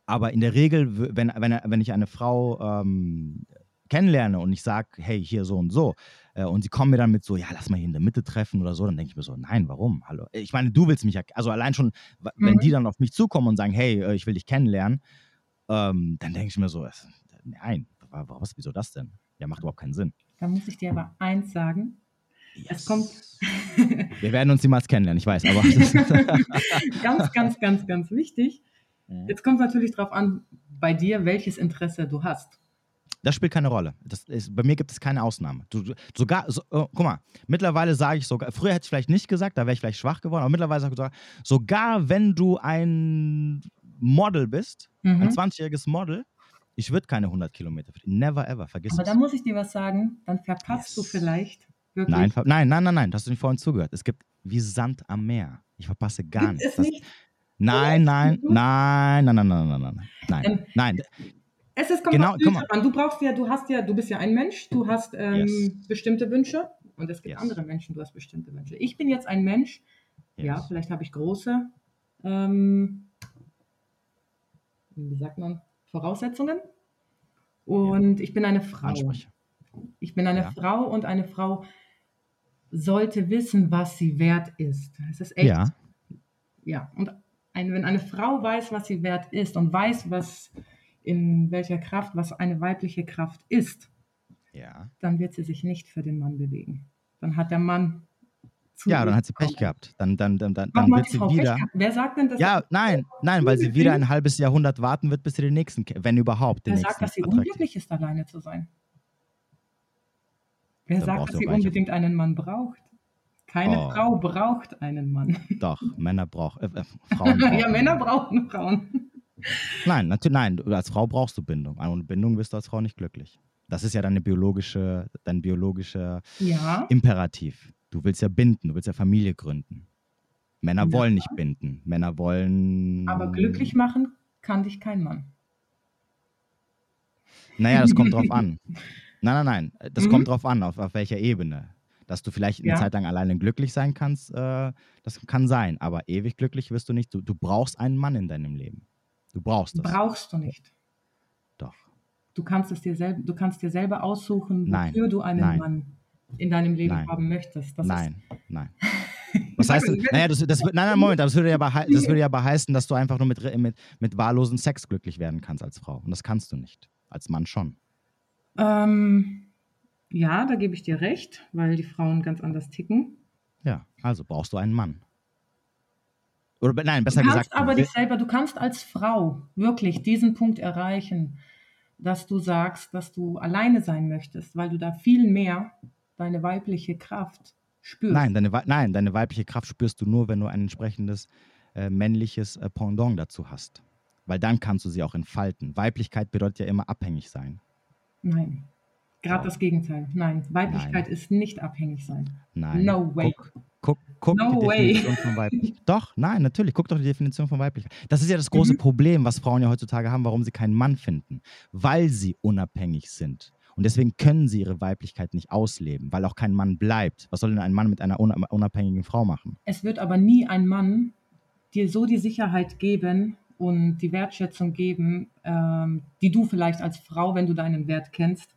Aber in der Regel, wenn, wenn, wenn ich eine Frau ähm, kennenlerne und ich sage, hey, hier so und so, äh, und sie kommen mir dann mit so, ja, lass mal hier in der Mitte treffen oder so, dann denke ich mir so, nein, warum? Hallo. Ich meine, du willst mich ja, also allein schon, wenn mhm. die dann auf mich zukommen und sagen, hey, äh, ich will dich kennenlernen, ähm, dann denke ich mir so, nein, was, wieso das denn? Ja, macht überhaupt keinen Sinn. Da muss ich dir aber eins sagen. Yes. Es kommt. [laughs] Wir werden uns niemals kennenlernen, ich weiß, aber. [laughs] ganz, ganz, ganz, ganz wichtig. Jetzt kommt es natürlich darauf an, bei dir, welches Interesse du hast. Das spielt keine Rolle. Das ist, bei mir gibt es keine Ausnahme. Du, du sogar, so, oh, guck mal, mittlerweile sage ich sogar, früher hätte ich vielleicht nicht gesagt, da wäre ich vielleicht schwach geworden, aber mittlerweile sage ich sogar, sogar wenn du ein Model bist, mhm. ein 20-jähriges Model, ich würde keine 100 Kilometer fliegen. Never ever. Vergiss Aber es. da muss ich dir was sagen. Dann verpasst yes. du vielleicht wirklich. Nein, nein, nein, nein, nein. Hast du nicht vorhin zugehört. Es gibt wie Sand am Meer. Ich verpasse gar Gibt nichts. Es nicht? Nein, nein, nein, nein, nein, nein, nein, nein, nein, ähm, nein. Es ist genau, an. Du brauchst ja, du hast ja, du bist ja ein Mensch, du hast ähm, yes. bestimmte Wünsche und es gibt yes. andere Menschen, du hast bestimmte Wünsche. Ich bin jetzt ein Mensch, yes. ja, vielleicht habe ich große, ähm, wie sagt man, Voraussetzungen. Und ja. ich bin eine Frau. Ansprech. Ich bin eine ja. Frau und eine Frau sollte wissen, was sie wert ist. Es ist echt. Ja. Ja. Und ein, wenn eine Frau weiß, was sie wert ist und weiß, was in welcher Kraft, was eine weibliche Kraft ist, ja. dann wird sie sich nicht für den Mann bewegen. Dann hat der Mann ja, dann hat sie Pech gehabt. Dann, dann, dann, dann, dann wird sie wieder. Wer sagt denn das? Ja, nein, nein, weil sie wieder ein halbes Jahrhundert warten wird, bis sie den nächsten, wenn überhaupt. Den Wer sagt, dass sie unglücklich ist, alleine zu sein? Wer dann sagt, dass sie unbedingt einen Mann braucht? Keine oh. Frau braucht einen Mann. Doch, Männer brauchen äh, äh [laughs] Frauen. Brauchen ja, Männer brauchen Frauen. Nein, natürlich, nein, als Frau brauchst du Bindung. Ohne Bindung wirst du als Frau nicht glücklich. Das ist ja deine biologische, dein biologischer ja. Imperativ. Du willst ja binden, du willst ja Familie gründen. Männer ja. wollen nicht binden. Männer wollen. Aber glücklich machen kann dich kein Mann. Naja, das kommt drauf [laughs] an. Nein, nein, nein. Das mhm. kommt drauf an, auf, auf welcher Ebene. Dass du vielleicht eine Ja. Zeit lang alleine glücklich sein kannst, äh, das kann sein. Aber ewig glücklich wirst du nicht. Du, du brauchst einen Mann in deinem Leben. Du brauchst das. Brauchst du nicht. Doch. Du kannst es dir selber, du kannst dir selber aussuchen, Nein. wofür du einen Nein. Mann in deinem Leben Nein. haben möchtest. Das nein, nein. [laughs] Was heißt Naja, das, das, nein, nein, Moment, das würde, ja das würde ja aber heißen, dass du einfach nur mit, mit, mit wahllosen Sex glücklich werden kannst als Frau. Und das kannst du nicht. Als Mann schon. ähm, ja, da gebe ich dir recht, weil die Frauen ganz anders ticken. Ja, also brauchst du einen Mann. Oder nein, besser du kannst gesagt. aber dich selber, du kannst als Frau wirklich diesen Punkt erreichen, dass du sagst, dass du alleine sein möchtest, weil du da viel mehr deine weibliche Kraft spürst. Nein, deine, nein, deine weibliche Kraft spürst du nur, wenn du ein entsprechendes äh, männliches äh, Pendant dazu hast. Weil dann kannst du sie auch entfalten. Weiblichkeit bedeutet ja immer abhängig sein. Nein. Gerade das Gegenteil. Nein, Weiblichkeit ist nicht abhängig sein. Nein. No way. Guck, guck, guck No die way. Definition von Weiblichkeit. [laughs] Doch, nein, natürlich. Guck doch die Definition von Weiblichkeit. Das ist ja das große Mhm. Problem, was Frauen ja heutzutage haben, warum sie keinen Mann finden. Weil sie unabhängig sind. Und deswegen können sie ihre Weiblichkeit nicht ausleben, weil auch kein Mann bleibt. Was soll denn ein Mann mit einer una- unabhängigen Frau machen? Es wird aber nie ein Mann dir so die Sicherheit geben und die Wertschätzung geben, ähm, die du vielleicht als Frau, wenn du deinen Wert kennst,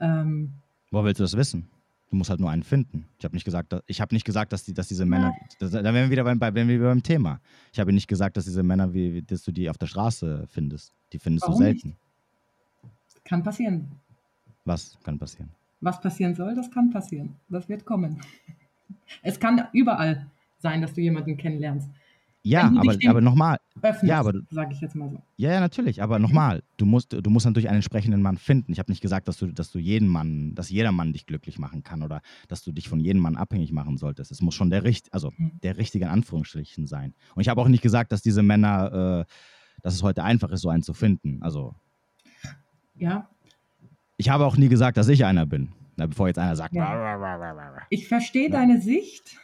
ähm, Woher willst du das wissen? Du musst halt nur einen finden. Ich habe nicht gesagt, dass, ich habe nicht gesagt, dass, die, dass diese Männer, das, da wären wir wieder beim, bei- wären wir beim Thema. Ich habe nicht gesagt, dass diese Männer, wie, dass du die auf der Straße findest. Die findest Warum du selten. kann passieren. Was kann passieren? Was passieren soll, das kann passieren. Das wird kommen. Es kann überall sein, dass du jemanden kennenlernst. Ja, aber, aber nochmal, Ja, aber sage ich jetzt mal so. ja, ja, natürlich, aber nochmal, du musst, du musst natürlich einen entsprechenden Mann finden. Ich habe nicht gesagt, dass du, dass du jeden Mann, dass jeder Mann dich glücklich machen kann oder dass du dich von jedem Mann abhängig machen solltest. Es muss schon der richt, also Mhm. der richtige in Anführungsstrichen sein. Und ich habe auch nicht gesagt, dass diese Männer, äh, dass es heute einfach ist, so einen zu finden. Also Ja, ich habe auch nie gesagt, dass ich einer bin. Na, bevor jetzt einer sagt, Ja. ich verstehe Ja. deine Sicht.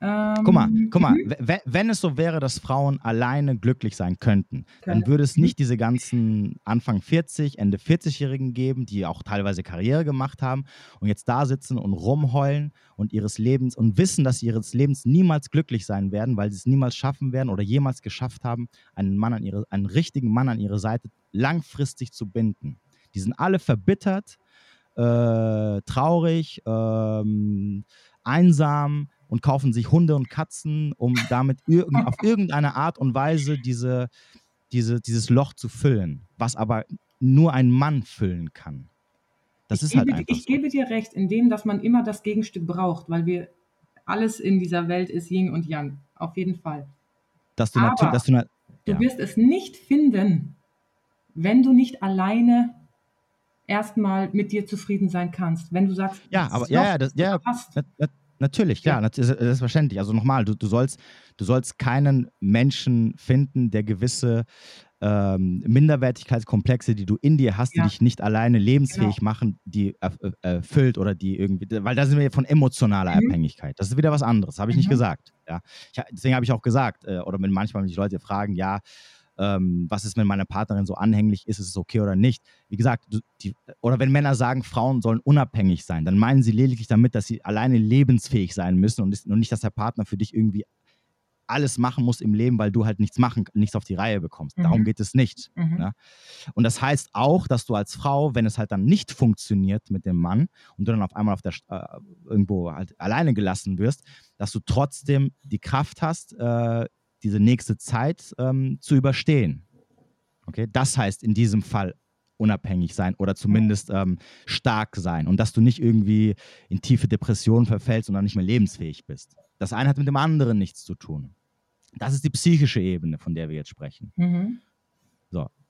Ähm, Guck mal, guck mal, mhm. we- wenn es so wäre, dass Frauen alleine glücklich sein könnten, dann würde es Mhm. nicht diese ganzen Anfang 40, Ende 40-Jährigen geben, die auch teilweise Karriere gemacht haben und jetzt da sitzen und rumheulen und ihres Lebens und wissen, dass sie ihres Lebens niemals glücklich sein werden, weil sie es niemals schaffen werden oder jemals geschafft haben, einen Mann an ihre, einen richtigen Mann an ihre Seite langfristig zu binden. Die sind alle verbittert, äh, traurig, ähm, einsam und kaufen sich Hunde und Katzen, um damit irgend, auf [laughs] irgendeine Art und Weise diese, diese, dieses Loch zu füllen, was aber nur ein Mann füllen kann. Das ich ist halt gebe, einfach Ich so. gebe dir recht, in dem, dass man immer das Gegenstück braucht, weil wir alles in dieser Welt ist Yin und Yang. Auf jeden Fall. Dass du natürlich, dass du na, Du Ja. wirst es nicht finden, wenn du nicht alleine erstmal mit dir zufrieden sein kannst. Wenn du sagst, Ja, das aber- ja, ja, das- ja, hast. Na, na, natürlich, klar, Ja. nat- ist- selbstverständlich. Also nochmal, du, du, sollst, du sollst keinen Menschen finden, der gewisse ähm, Minderwertigkeitskomplexe, die du in dir hast, Ja. die dich nicht alleine lebensfähig Genau. machen, die äh, erfüllt oder die irgendwie, weil da sind wir von emotionaler Mhm. Abhängigkeit. Das ist wieder was anderes, habe ich nicht Mhm. gesagt. Ja. Ich, deswegen habe ich auch gesagt, äh, oder wenn manchmal mich Leute fragen, ja, ähm, was ist, wenn meine Partnerin so anhänglich ist, ist es okay oder nicht? Wie gesagt, die, oder wenn Männer sagen, Frauen sollen unabhängig sein, dann meinen sie lediglich damit, dass sie alleine lebensfähig sein müssen und, und nicht, dass der Partner für dich irgendwie alles machen muss im Leben, weil du halt nichts machen, nichts auf die Reihe bekommst. Mhm. Darum geht es nicht. Mhm. Ja. Und das heißt auch, dass du als Frau, wenn es halt dann nicht funktioniert mit dem Mann und du dann auf einmal auf der, äh, irgendwo halt alleine gelassen wirst, dass du trotzdem die Kraft hast, äh, diese nächste Zeit ähm, zu überstehen. Okay, das heißt in diesem Fall unabhängig sein oder zumindest ähm, stark sein und dass du nicht irgendwie in tiefe Depressionen verfällst und dann nicht mehr lebensfähig bist. Das eine hat mit dem anderen nichts zu tun. Das ist die psychische Ebene, von der wir jetzt sprechen. Mhm.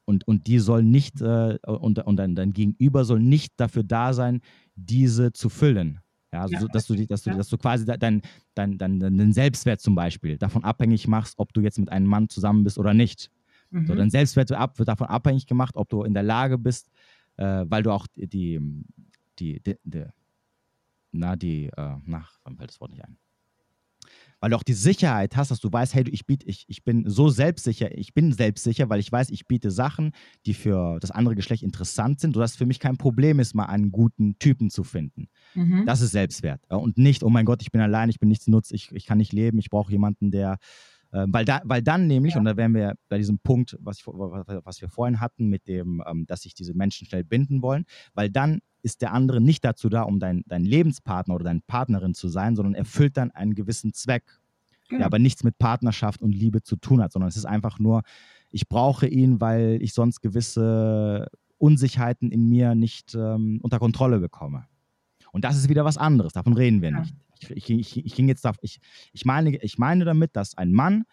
Und, und die soll nicht, äh, und, und dein, dein Gegenüber soll nicht dafür da sein, diese zu füllen. Ja, also Ja, so, dass, du, dass, du, dass du quasi de- dein, dein, dein, deinen Selbstwert zum Beispiel davon abhängig machst, ob du jetzt mit einem Mann zusammen bist oder nicht. Mhm. So, dein Selbstwert wird, davon abhängig gemacht, ob du in der Lage bist, äh, weil du auch die, die, die, die, die na, die, äh, nach, wann fällt das Wort nicht ein? Weil du auch die Sicherheit hast, dass du weißt, hey, ich, biete, ich, ich bin so selbstsicher, ich bin selbstsicher, weil ich weiß, ich biete Sachen, die für das andere Geschlecht interessant sind, sodass es für mich kein Problem ist, mal einen guten Typen zu finden. Mhm. Das ist Selbstwert. Und nicht, oh mein Gott, ich bin allein, ich bin nichts nutz, ich, ich kann nicht leben, ich brauche jemanden, der äh, weil, da, weil dann nämlich, ja. und da wären wir bei diesem Punkt, was, ich, was wir vorhin hatten, mit dem, ähm, dass sich diese Menschen schnell binden wollen, weil dann ist der andere nicht dazu da, um dein, dein Lebenspartner oder deine Partnerin zu sein, sondern erfüllt dann einen gewissen Zweck, genau. der aber nichts mit Partnerschaft und Liebe zu tun hat, sondern es ist einfach nur, ich brauche ihn, weil ich sonst gewisse Unsicherheiten in mir nicht ähm, unter Kontrolle bekomme. Und das ist wieder was anderes, davon reden wir ja. nicht. Ich, ich, ich, ging jetzt ich, ich, meine, ich meine damit, dass ein Mann,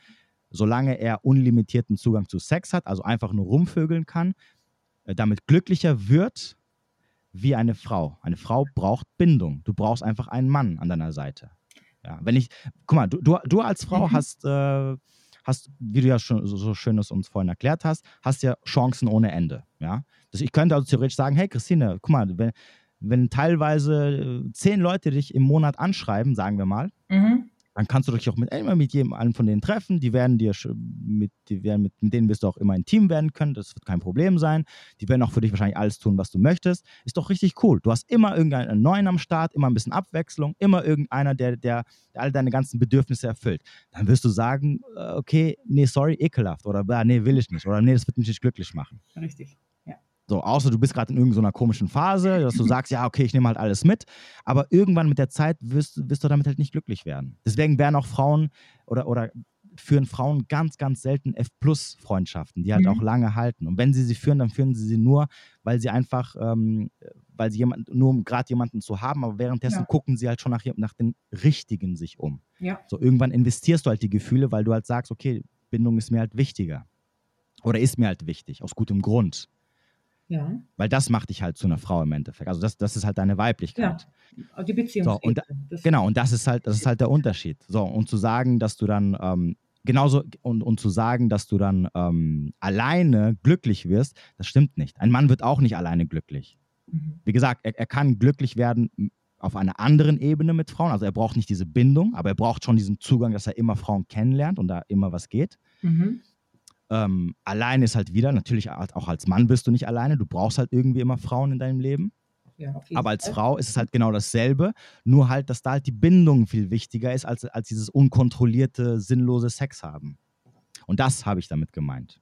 solange er unlimitierten Zugang zu Sex hat, also einfach nur rumvögeln kann, äh, damit glücklicher wird wie eine Frau. Eine Frau braucht Bindung. Du brauchst einfach einen Mann an deiner Seite. Ja, wenn ich, guck mal, du, du, du als Frau mhm. hast, äh, hast, wie du ja schon so, so schön es uns vorhin erklärt hast, hast ja Chancen ohne Ende. Ja? Das, ich könnte also theoretisch sagen, hey Christine, guck mal, wenn, wenn teilweise äh, zehn Leute dich im Monat anschreiben, sagen wir mal, mhm. Dann kannst du dich auch mit, immer mit jedem einen von denen treffen. Die werden dir mit, die werden mit, mit denen wirst du auch immer ein Team werden können. Das wird kein Problem sein. Die werden auch für dich wahrscheinlich alles tun, was du möchtest. Ist doch richtig cool. Du hast immer irgendeinen neuen am Start, immer ein bisschen Abwechslung, immer irgendeiner, der, der, der all deine ganzen Bedürfnisse erfüllt. Dann wirst du sagen, äh, okay, nee, sorry, ekelhaft oder nee, will ich nicht oder nee, das wird mich nicht glücklich machen. Richtig. So, außer du bist gerade in irgendeiner komischen Phase, dass du sagst, ja, okay, ich nehme halt alles mit. Aber irgendwann mit der Zeit wirst, wirst du damit halt nicht glücklich werden. Deswegen werden auch Frauen oder, oder führen Frauen ganz, ganz selten F-Plus-Freundschaften, die halt mhm. auch lange halten. Und wenn sie sie führen, dann führen sie sie nur, weil sie einfach, ähm, weil sie jemand, nur um gerade jemanden zu haben, aber währenddessen ja. gucken sie halt schon nach, nach den Richtigen sich um. Ja. So irgendwann investierst du halt die Gefühle, weil du halt sagst, okay, Bindung ist mir halt wichtiger. Oder ist mir halt wichtig, aus gutem Grund. Ja. Weil das macht dich halt zu einer Frau im Endeffekt. Also das, das ist halt deine Weiblichkeit. Ja, die Beziehung. So, und da, genau, und das ist halt, das ist halt der Unterschied. So, und zu sagen, dass du dann ähm, genauso und, und zu sagen, dass du dann ähm, alleine glücklich wirst, das stimmt nicht. Ein Mann wird auch nicht alleine glücklich. Mhm. Wie gesagt, er, er kann glücklich werden auf einer anderen Ebene mit Frauen. Also er braucht nicht diese Bindung, aber er braucht schon diesen Zugang, dass er immer Frauen kennenlernt und da immer was geht. Mhm. Ähm, allein ist halt wieder, natürlich auch als Mann bist du nicht alleine, du brauchst halt irgendwie immer Frauen in deinem Leben. Ja, Aber als Frau ist es halt genau dasselbe, nur halt, dass da halt die Bindung viel wichtiger ist, als, als dieses unkontrollierte, sinnlose Sex haben. Und das habe ich damit gemeint.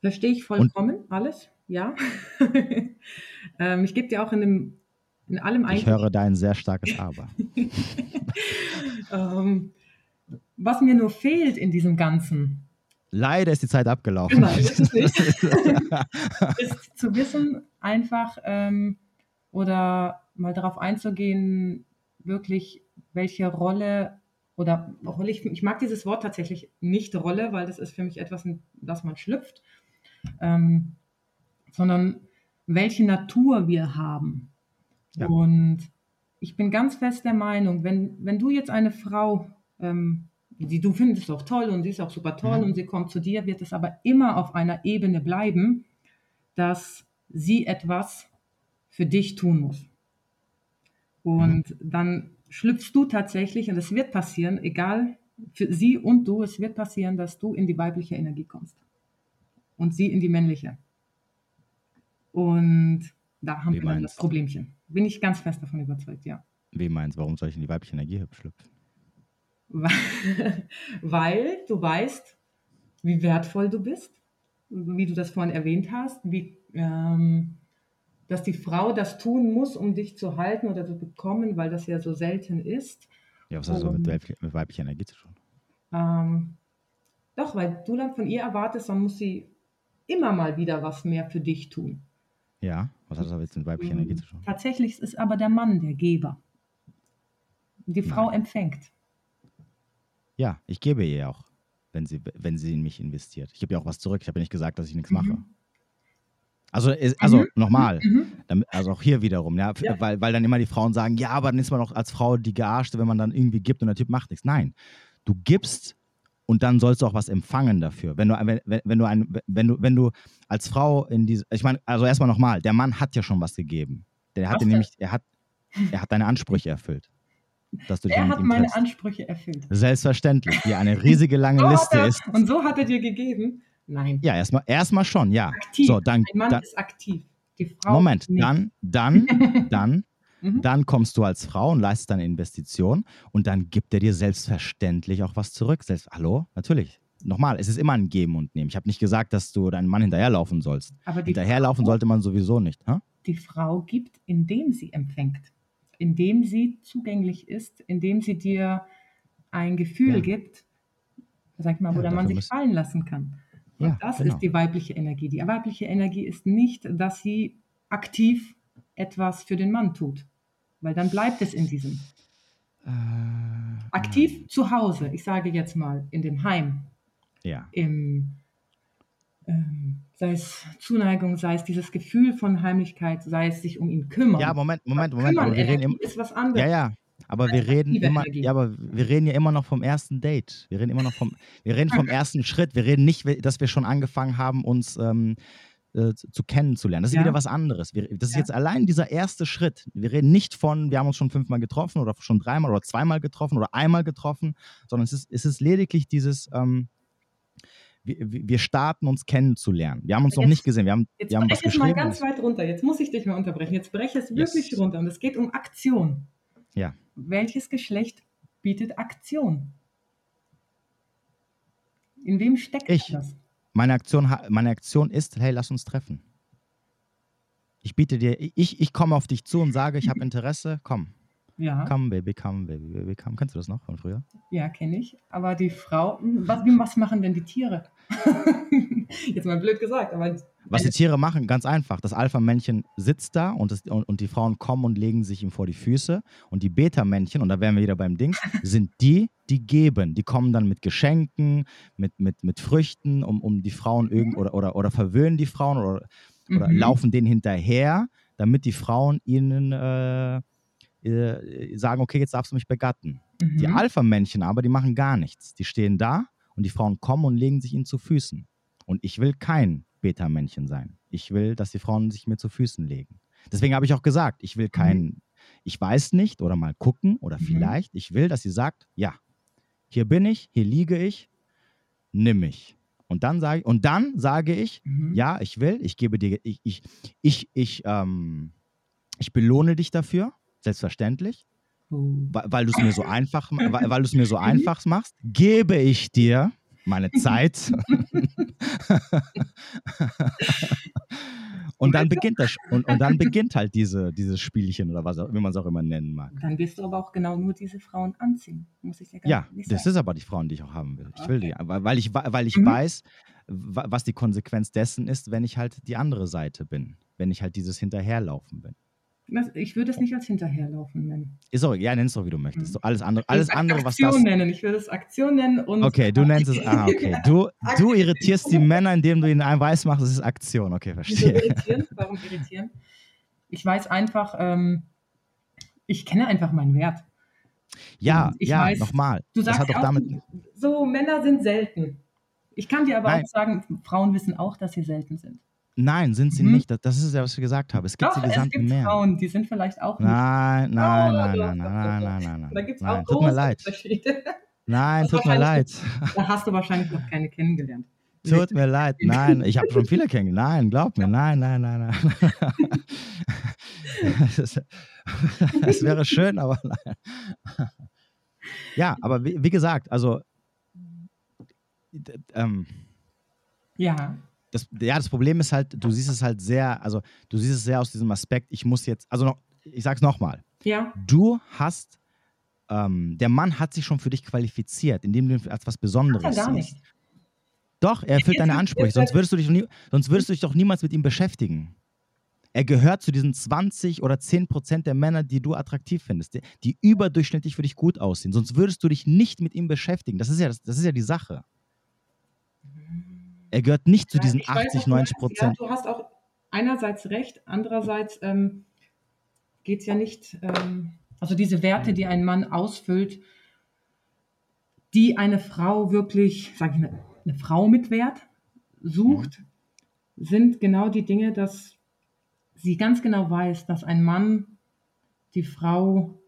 Verstehe ich vollkommen Und, alles, ja. [laughs] ähm, ich gebe dir auch in, dem, in allem ein. Ich höre dein sehr starkes Aber. [laughs] ähm, was mir nur fehlt in diesem Ganzen, Leider ist die Zeit abgelaufen. Nein, ist es nicht. [laughs] ist zu wissen, einfach ähm, oder mal darauf einzugehen, wirklich welche Rolle oder Rolle, ich, ich, mag dieses Wort tatsächlich nicht Rolle, weil das ist für mich etwas, in das man schlüpft, ähm, sondern welche Natur wir haben. Ja. Und ich bin ganz fest der Meinung, wenn, wenn du jetzt eine Frau ähm, die du findest auch toll und sie ist auch super toll mhm. und sie kommt zu dir, wird es aber immer auf einer Ebene bleiben, dass sie etwas für dich tun muss. Und mhm. dann schlüpfst du tatsächlich, und es wird passieren, egal für sie und du, es wird passieren, dass du in die weibliche Energie kommst und sie in die männliche. Und da haben Wie wir dann das Problemchen. Bin ich ganz fest davon überzeugt, ja. Wie meinst du, warum soll ich in die weibliche Energie schlüpfen? [laughs] weil du weißt, wie wertvoll du bist, wie du das vorhin erwähnt hast, wie, ähm, dass die Frau das tun muss, um dich zu halten oder zu bekommen, weil das ja so selten ist. Ja, was hat das mit, mit weiblicher Energie zu tun? Ähm, doch, weil du dann von ihr erwartest, dann muss sie immer mal wieder was mehr für dich tun. Ja, was hat das jetzt mit weiblicher Energie zu tun? Tatsächlich ist aber der Mann der Geber. Die Frau Nein. empfängt. Ja, ich gebe ihr auch, wenn sie, wenn sie in mich investiert. Ich gebe ihr auch was zurück. Ich habe ja nicht gesagt, dass ich nichts mhm. mache. Also, also mhm. nochmal, mhm. also auch hier wiederum, ja, ja, Weil, weil dann immer die Frauen sagen, ja, aber dann ist man doch als Frau die Gearschte, wenn man dann irgendwie gibt und der Typ macht nichts. Nein, du gibst und dann sollst du auch was empfangen dafür. Wenn du, wenn, wenn du, ein, wenn du, wenn du als Frau in diese, ich meine, also erstmal nochmal, der Mann hat ja schon was gegeben. Der hat nämlich, er hat, er hat deine Ansprüche erfüllt. Dass du Er dich hat mit ihm meine triffst. Ansprüche erfüllt. Selbstverständlich, die eine [laughs] riesige lange So hat Liste er, ist. und so hat er dir gegeben? Nein. Ja, erstmal erstmal schon, ja. Aktiv. So, dann, Ein Mann dann ist aktiv. Die Frau Moment, nicht. dann, dann, [laughs] dann, Mhm. dann kommst du als Frau und leistest deine Investition und dann gibt er dir selbstverständlich auch was zurück. Selbst, hallo? Natürlich. Nochmal, es ist immer ein Geben und Nehmen. Ich habe nicht gesagt, dass du deinen Mann hinterherlaufen sollst. Aber Hinterherlaufen Frau, sollte man sowieso nicht. Hä? die Frau gibt, indem sie empfängt, indem sie zugänglich ist, indem sie dir ein Gefühl Ja. gibt, sag ich mal, wo Ja, der Mann dafür sich fallen lassen kann. Und Ja, das genau. ist die weibliche Energie. Die weibliche Energie ist nicht, dass sie aktiv etwas für den Mann tut, weil dann bleibt es in diesem. Äh, Aktiv zu Hause, ich sage jetzt mal, in dem Heim, Ja. im, ähm, sei es Zuneigung, sei es dieses Gefühl von Heimlichkeit, sei es sich um ihn kümmern. Ja, Moment, Moment, Moment. Kümmern Aber wir reden ist was anderes. ja, ja. Aber wir reden immer, Energie. ja, aber wir reden ja immer noch vom ersten Date. Wir reden immer noch vom, wir reden vom ersten Schritt. Wir reden nicht, dass wir schon angefangen haben, uns ähm, äh, zu zu kennenzulernen. Das ist Ja. wieder was anderes. Wir, das ist Ja. jetzt allein dieser erste Schritt. Wir reden nicht von, wir haben uns schon fünfmal getroffen oder schon dreimal oder zweimal getroffen oder einmal getroffen, sondern es ist, es ist lediglich dieses, ähm, wir, wir starten uns kennenzulernen. Wir haben uns noch Jetzt- nicht gesehen. Wir haben, Jetzt wir haben breche es mal ganz weit runter. Jetzt muss ich dich mal unterbrechen. Jetzt breche es wirklich Yes. runter. Und es geht um Aktion. Ja. Welches Geschlecht bietet Aktion? In wem steckt Ich. das? Meine Aktion, meine Aktion ist, hey, lass uns treffen. Ich biete dir, ich, ich komme auf dich zu und sage, ich habe Interesse, komm. Ja, Come, Baby, come, Baby, Baby, come. Kennst du das noch von früher? ja kenne ich. Aber die Frau, was, was machen denn die Tiere? [laughs] Jetzt mal blöd gesagt, aber Was die Tiere machen, ganz einfach. Das Alpha-Männchen sitzt da und, das, und, und die Frauen kommen und legen sich ihm vor die Füße. Und die Beta-Männchen, und da wären wir wieder beim Dings, [laughs] sind die, die geben. Die kommen dann mit Geschenken, mit, mit, mit Früchten, um, um die Frauen irgend oder, oder, oder verwöhnen die Frauen oder, oder Mhm. laufen denen hinterher, damit die Frauen ihnen äh, äh, sagen, okay, jetzt darfst du mich begatten. Die Mhm. Alpha-Männchen aber, die machen gar nichts. Die stehen da und die Frauen kommen und legen sich ihnen zu Füßen. Und ich will kein Beta-Männchen sein. Ich will, dass die Frauen sich mir zu Füßen legen. Deswegen habe ich auch gesagt, ich will kein, ich weiß nicht oder mal gucken oder Mhm. vielleicht. Ich will, dass sie sagt, ja, hier bin ich, hier liege ich, nimm mich. Und dann sage ich, und dann sage ich, Mhm. ja, ich will, ich gebe dir, ich, ich, ich, ich, ähm, ich belohne dich dafür, selbstverständlich Oh. weil, weil du es mir so einfach, weil, weil du es mir so [laughs] einfach machst, gebe ich dir meine Zeit. [laughs] und dann beginnt das und, und dann [laughs] beginnt halt diese, dieses Spielchen oder was auch, wie man es auch immer nennen mag. Dann wirst du aber auch genau nur diese Frauen anziehen, muss ich dir ganz Ja, ehrlich das sagen. ist aber die Frauen, die ich auch haben will. Ich will die, weil, ich, weil ich Mhm. weiß, wa- was die Konsequenz dessen ist, wenn ich halt die andere Seite bin, wenn ich halt dieses Hinterherlaufen bin. Ich würde es nicht als Hinterherlaufen nennen. Ist auch, ja, nenn es doch, wie du möchtest. Mhm. So alles andere, Ich würde alles es andere, was Aktion das. nennen. Ich würde es Aktion nennen und. Okay, du nennst es. Ah, okay. [laughs] Du, du irritierst die Männer, indem du ihnen ein weiß machst, es ist Aktion. Okay, Wieso verstehe. irritieren? Warum irritieren? Ich weiß einfach, ähm, ich kenne einfach meinen Wert. Ja, ja, nochmal. Du Das sagst hat doch ja auch, damit. so Männer sind selten. Ich kann dir aber Nein. auch sagen, Frauen wissen auch, dass sie selten sind. Nein, sind sie Mhm. nicht. Das, das ist ja, was ich gesagt habe. Es gibt Doch, sie es gesamt gibt mehr. Frauen, die sind vielleicht auch nicht. Nein, nein, Oh, nein, nein, nein, nein, doch. nein, nein. Da gibt es nein. auch Tut mir leid. Unterschiede. Nein, tut mir leid. Da hast du wahrscheinlich noch keine kennengelernt. Tut mir leid. Nein, ich habe schon viele kennengelernt. Nein, glaub mir. Nein, nein, nein, nein. [laughs] Das wäre schön, aber nein. Ja, aber wie, wie gesagt, also ähm, Ja, das, ja, das Problem ist halt, du siehst es halt sehr, also du siehst es sehr aus diesem Aspekt, ich muss jetzt, also noch, ich sag's nochmal, ja, du hast, ähm, der Mann hat sich schon für dich qualifiziert, indem du ihn als was Besonderes Hat er gar siehst. nicht. Doch, er erfüllt deine Ansprüche, sonst würdest du dich, nie, sonst würdest du dich doch niemals mit ihm beschäftigen. Er gehört zu diesen 20 oder 10 Prozent der Männer, die du attraktiv findest, die, die überdurchschnittlich für dich gut aussehen. Sonst würdest du dich nicht mit ihm beschäftigen. Das ist ja, das, das ist ja die Sache. Er gehört nicht zu diesen ich weiß, 80, was du 90 meinst. Prozent. Ja, du hast auch einerseits recht, andererseits ähm, geht es ja nicht, ähm, also diese Werte, die ein Mann ausfüllt, die eine Frau wirklich, sage ich mal, eine Frau mit Wert sucht, sind genau die Dinge, dass sie ganz genau weiß, dass ein Mann die Frau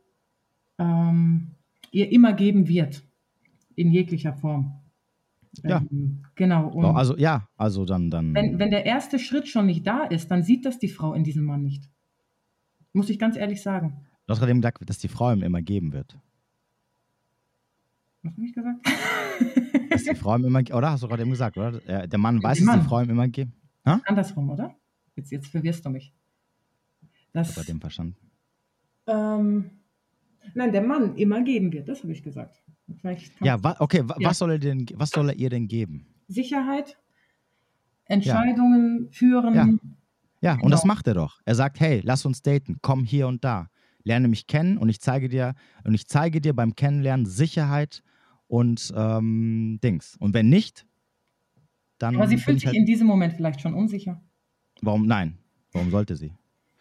ähm, ihr immer geben wird. In jeglicher Form. Ja. Ähm, genau. Und also ja, also dann, dann. wenn, wenn der erste Schritt schon nicht da ist, dann sieht das die Frau in diesem Mann nicht. Muss ich ganz ehrlich sagen. du hast gerade eben gesagt, dass die Frau ihm immer geben wird. Was habe ich gesagt? [laughs] Dass die Frau ihm immer, oder? Hast du gerade eben gesagt, oder? Der Mann weiß, Der dass die. Frau ihm immer geben. Andersrum, oder? Jetzt, jetzt verwirrst du mich. Das, Bei dem verstanden. ähm, nein, der Mann immer geben wird, das habe ich gesagt. Ja, wa okay, wa Ja. was soll er denn, was soll er ihr denn geben? Sicherheit, Entscheidungen führen. Ja. Ja, und das Genau. macht er doch. Er sagt, hey, lass uns daten, komm hier und da. Lerne mich kennen und ich zeige dir, und ich zeige dir beim Kennenlernen Sicherheit und ähm, Dings. Und wenn nicht, dann Aber sie fühlt ich sich halt, in diesem Moment vielleicht schon unsicher. warum nein? Warum sollte sie?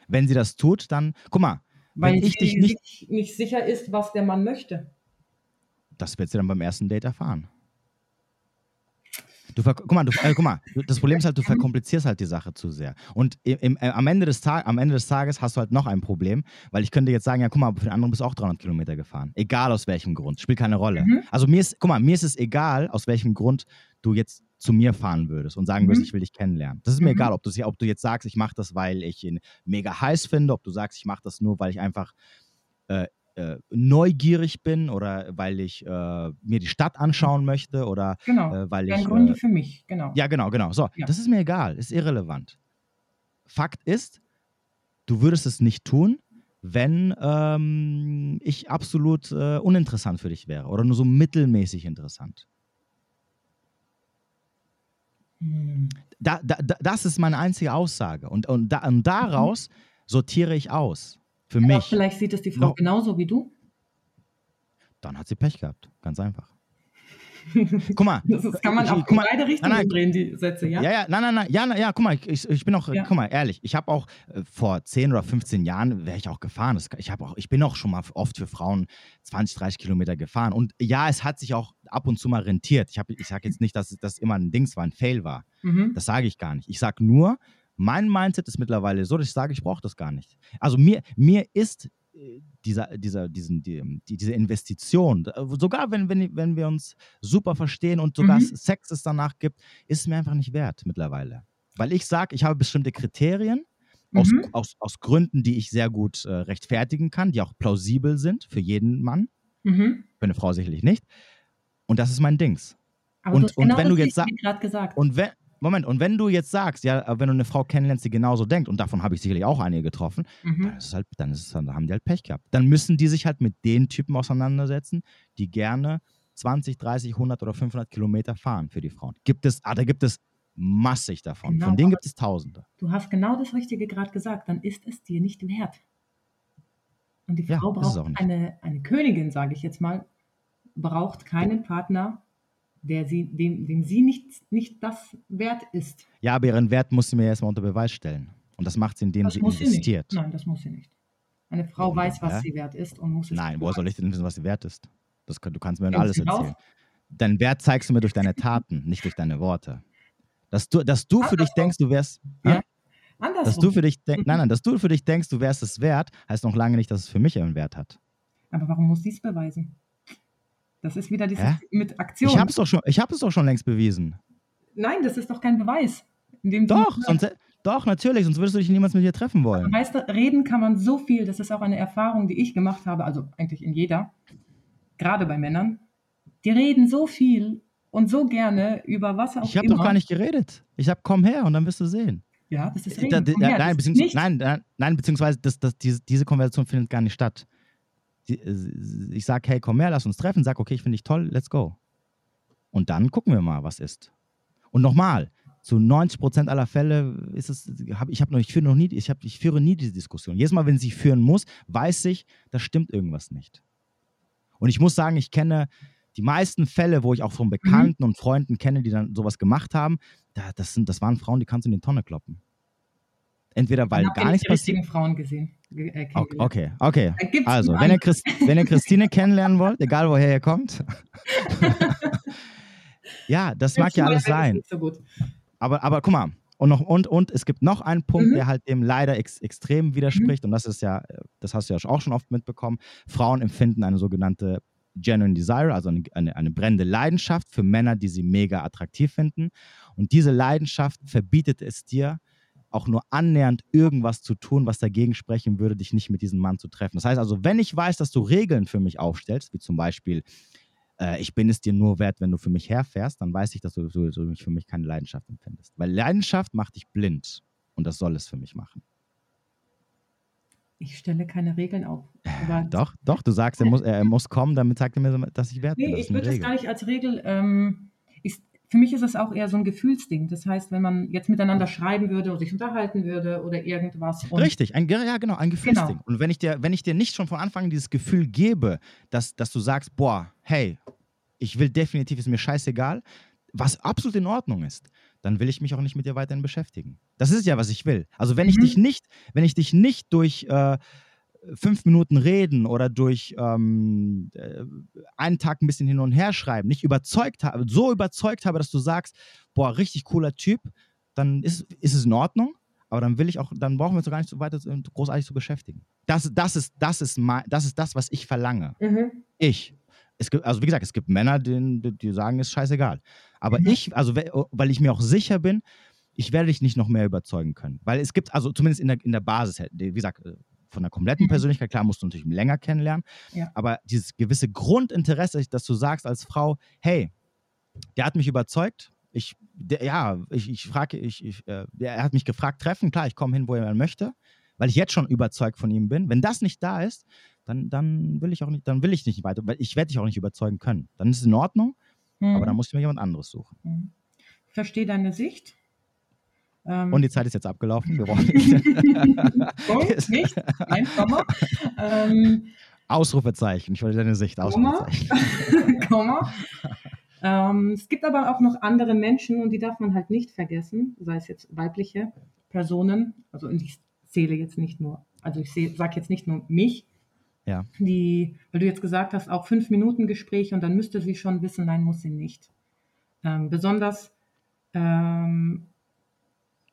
Wenn sie das tut, dann guck mal, Weil wenn ich sie dich nicht, sich nicht sicher ist, was der Mann möchte. Das wird sie dann beim ersten Date erfahren. Du guck mal, du, äh, guck mal, das Problem ist halt, du verkomplizierst halt die Sache zu sehr. Und im, im, äh, am, Ende des Tag, am Ende des Tages hast du halt noch ein Problem, weil ich könnte jetzt sagen, ja, guck mal, für den anderen bist du auch 300 Kilometer gefahren. Egal aus welchem Grund, spielt keine Rolle. Mhm. Also mir ist, guck mal, mir ist es egal, aus welchem Grund du jetzt zu mir fahren würdest und sagen würdest, Mhm. ich will dich kennenlernen. Das ist mir Mhm. egal, ob du, ob du jetzt sagst, ich mache das, weil ich ihn mega heiß finde, ob du sagst, ich mache das nur, weil ich einfach äh, äh, neugierig bin oder weil ich äh, mir die Stadt anschauen möchte oder Genau. äh, weil ich. Gründe Äh, für mich, genau. ja, genau, genau. So, Ja. das ist mir egal, ist irrelevant. Fakt ist, du würdest es nicht tun, wenn ähm, ich absolut äh, uninteressant für dich wäre oder nur so mittelmäßig interessant. Hm. Da, da, da, das ist meine einzige Aussage. Und, und, da, und daraus sortiere ich aus. Für Aber mich. vielleicht sieht es die Frau No. genauso wie du. Dann hat sie Pech gehabt. Ganz einfach. [laughs] Guck mal. Das ist, kann man ich- auch in beide Richtungen nein, nein. drehen, die Sätze, ja? Ja, ja, nein, nein, nein, ja, na- ja, guck mal, ich, ich bin auch, Ja. guck mal, ehrlich, ich habe auch äh, vor 10 oder 15 Jahren wäre ich auch gefahren. Das, ich, auch, ich bin auch schon mal oft für Frauen 20, 30 Kilometer gefahren. Und ja, es hat sich auch ab und zu mal rentiert. Ich, hab- ich sage jetzt nicht, dass das immer ein Dings war, ein Fail war. Mhm. Das sage ich gar nicht. Ich sage nur, mein Mindset ist mittlerweile so, dass ich sage, ich brauche das gar nicht. Also mir, mir ist äh, dieser, dieser, diesen, die, die, diese Investition, sogar wenn, wenn, wenn wir uns super verstehen und sogar Mhm. Sex es danach gibt, ist es mir einfach nicht wert mittlerweile. Weil ich sage, ich habe bestimmte Kriterien aus, Mhm. aus, aus Gründen, die ich sehr gut äh, rechtfertigen kann, die auch plausibel sind für jeden Mann, Mhm. für eine Frau sicherlich nicht. Und das ist mein Dings. Aber Und- und genau wenn das du jetzt gesagt. Und wenn, Moment, und wenn du jetzt sagst, ja, wenn du eine Frau kennenlernst, die genauso denkt, und davon habe ich sicherlich auch einige getroffen, Mhm. dann ist es halt, dann ist es, dann haben die halt Pech gehabt. Dann müssen die sich halt mit den Typen auseinandersetzen, die gerne 20, 30, 100 oder 500 Kilometer fahren für die Frauen. Gibt es, ah, da gibt es massig davon. Genau, Von denen gibt es Tausende. Du hast genau das Richtige gerade gesagt. Dann ist es dir nicht wert. Und die Ja, Frau auch braucht eine, eine Königin, sage ich jetzt mal, braucht keinen Partner, der sie, dem, dem sie nicht, nicht das wert ist. Ja, aber ihren Wert muss sie mir erstmal unter Beweis stellen. Und das macht sie, indem Das sie sie investiert. nicht. Nein, das muss sie nicht. Eine Frau Warum weiß, was hä? sie wert ist und muss es Nein, woher soll ich denn wissen, was sie wert ist? Das, du kannst mir Kennt alles sie erzählen. Deinen Wert zeigst du mir durch deine Taten, [laughs] nicht durch deine Worte. Dass du, dass du für dich denkst, du wärst. Ja. Andersrum. Dass du für dich denk, Mhm. nein, nein, dass du für dich denkst, du wärst es wert, heißt noch lange nicht, dass es für mich einen Wert hat. Aber warum muss sie es beweisen? Das ist wieder dieses Hä? mit Aktion. Ich habe es doch schon, ich habe es doch schon längst bewiesen. Nein, das ist doch kein Beweis. Doch, sonst, doch natürlich, sonst würdest du dich niemals mit dir treffen wollen. Weißt du, reden kann man so viel, das ist auch eine Erfahrung, die ich gemacht habe, also eigentlich in jeder, gerade bei Männern. Die reden so viel und so gerne über was auch Ich habe immer. doch gar nicht geredet. Ich habe komm her und dann wirst du sehen. Ja, das ist Da, reden. da, Komm her, nein, das nein, nein, nein, beziehungsweise das, das, diese, diese Konversation findet gar nicht statt. Äh, Ich sage, hey, komm her, lass uns treffen. Sag, okay, ich finde dich toll, let's go. Und dann gucken wir mal, was ist. Und nochmal, zu 90 Prozent aller Fälle ist es, hab, ich habe noch, ich führe noch nie, ich, hab, ich führe nie diese Diskussion. Jedes Mal, wenn sie führen muss, weiß ich, da stimmt irgendwas nicht. Und ich muss sagen, ich kenne die meisten Fälle, wo ich auch von Mhm. Bekannten und Freunden kenne, die dann sowas gemacht haben, da, das, sind, das waren Frauen, die kannst du in die Tonne kloppen. Entweder weil gar nicht nichts passiert. richtigen Frauen gesehen. Äh, Okay, okay, Also, wenn ihr. Christ, wenn ihr Christine [laughs] kennenlernen wollt, egal woher ihr kommt, [laughs] ja, das mag ja alles sein. So gut. Aber, aber guck mal, und, noch, und, und es gibt noch einen Punkt, mhm. der halt dem leider ex, extrem widerspricht. Mhm. Und das ist ja, das hast du ja auch schon oft mitbekommen. Frauen empfinden eine sogenannte Genuine Desire, also eine, eine, eine, brennende Leidenschaft für Männer, die sie mega attraktiv finden. Und diese Leidenschaft verbietet es dir, auch nur annähernd irgendwas zu tun, was dagegen sprechen würde, dich nicht mit diesem Mann zu treffen. Das heißt also, wenn ich weiß, dass du Regeln für mich aufstellst, wie zum Beispiel, äh, ich bin es dir nur wert, wenn du für mich herfährst, dann weiß ich, dass du, du, du für mich keine Leidenschaft empfindest. Weil Leidenschaft macht dich blind und das soll es für mich machen. Ich stelle keine Regeln auf. doch, doch, du sagst, er muss, er muss kommen, damit sagt er mir, dass ich wert bin. Nee, ich würde das gar nicht als Regel. Ähm, für mich ist es auch eher so ein Gefühlsding. Das heißt, wenn man jetzt miteinander schreiben würde oder sich unterhalten würde oder irgendwas. Richtig, ein, ja genau, ein Gefühlsding. Genau. Und wenn ich, dir, wenn ich dir nicht schon von Anfang an dieses Gefühl gebe, dass, dass du sagst, boah, hey, ich will definitiv, ist mir scheißegal, was absolut in Ordnung ist, dann will ich mich auch nicht mit dir weiterhin beschäftigen. Das ist ja, was ich will. Also wenn mhm. ich dich nicht, wenn ich dich nicht durch äh, fünf Minuten reden oder durch ähm, äh, einen Tag ein bisschen hin und her schreiben nicht überzeugt habe, so überzeugt habe, dass du sagst, boah, richtig cooler Typ, dann ist, ist es in Ordnung. Aber dann will ich auch, dann brauchen wir uns gar nicht so weiter großartig zu beschäftigen. Das, das, ist, das, ist, mein, das ist das, was ich verlange. Mhm. Ich es gibt, also wie gesagt, es gibt Männer, die, die sagen, ist scheißegal. Aber mhm. ich, also weil ich mir auch sicher bin, ich werde dich nicht noch mehr überzeugen können. Weil es gibt, also zumindest in der, in der Basis, wie gesagt, äh, von der kompletten mhm. Persönlichkeit, klar, musst du natürlich länger kennenlernen. Ja. Aber dieses gewisse Grundinteresse, dass du sagst als Frau, hey, der hat mich überzeugt. Ich, der, ja, ich, ich frage, ich, ich, äh, er hat mich gefragt, treffen, klar, ich komme hin, wo er möchte, weil ich jetzt schon überzeugt von ihm bin. Wenn das nicht da ist, dann, dann will ich auch nicht, dann will ich nicht weiter, weil ich werde dich auch nicht überzeugen können. Dann ist es in Ordnung, mhm. aber dann muss ich mir jemand anderes suchen. Mhm. Ich verstehe deine Sicht. Ähm, Und die Zeit ist jetzt abgelaufen. Wir [laughs] Punkt, nicht, ein Komma. Ähm, Ausrufezeichen. Ich wollte deine Sicht. Ausrufezeichen. [laughs] Komma. ähm, es gibt aber auch noch andere Menschen und die darf man halt nicht vergessen, sei es jetzt weibliche Personen. Also ich zähle jetzt nicht nur, also ich sage jetzt nicht nur mich, ja. Die, weil du jetzt gesagt hast, auch fünf Minuten Gespräch und dann müsste sie schon wissen, nein, muss sie nicht. Ähm, besonders, ähm,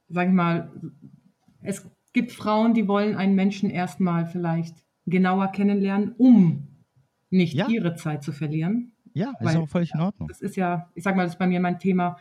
sag ich mal, es gibt Frauen, die wollen einen Menschen erstmal vielleicht genauer kennenlernen, um nicht ja. ihre Zeit zu verlieren. Ja, ist auch völlig in Ordnung. Das ist ja, ich sag mal, das ist bei mir mein Thema,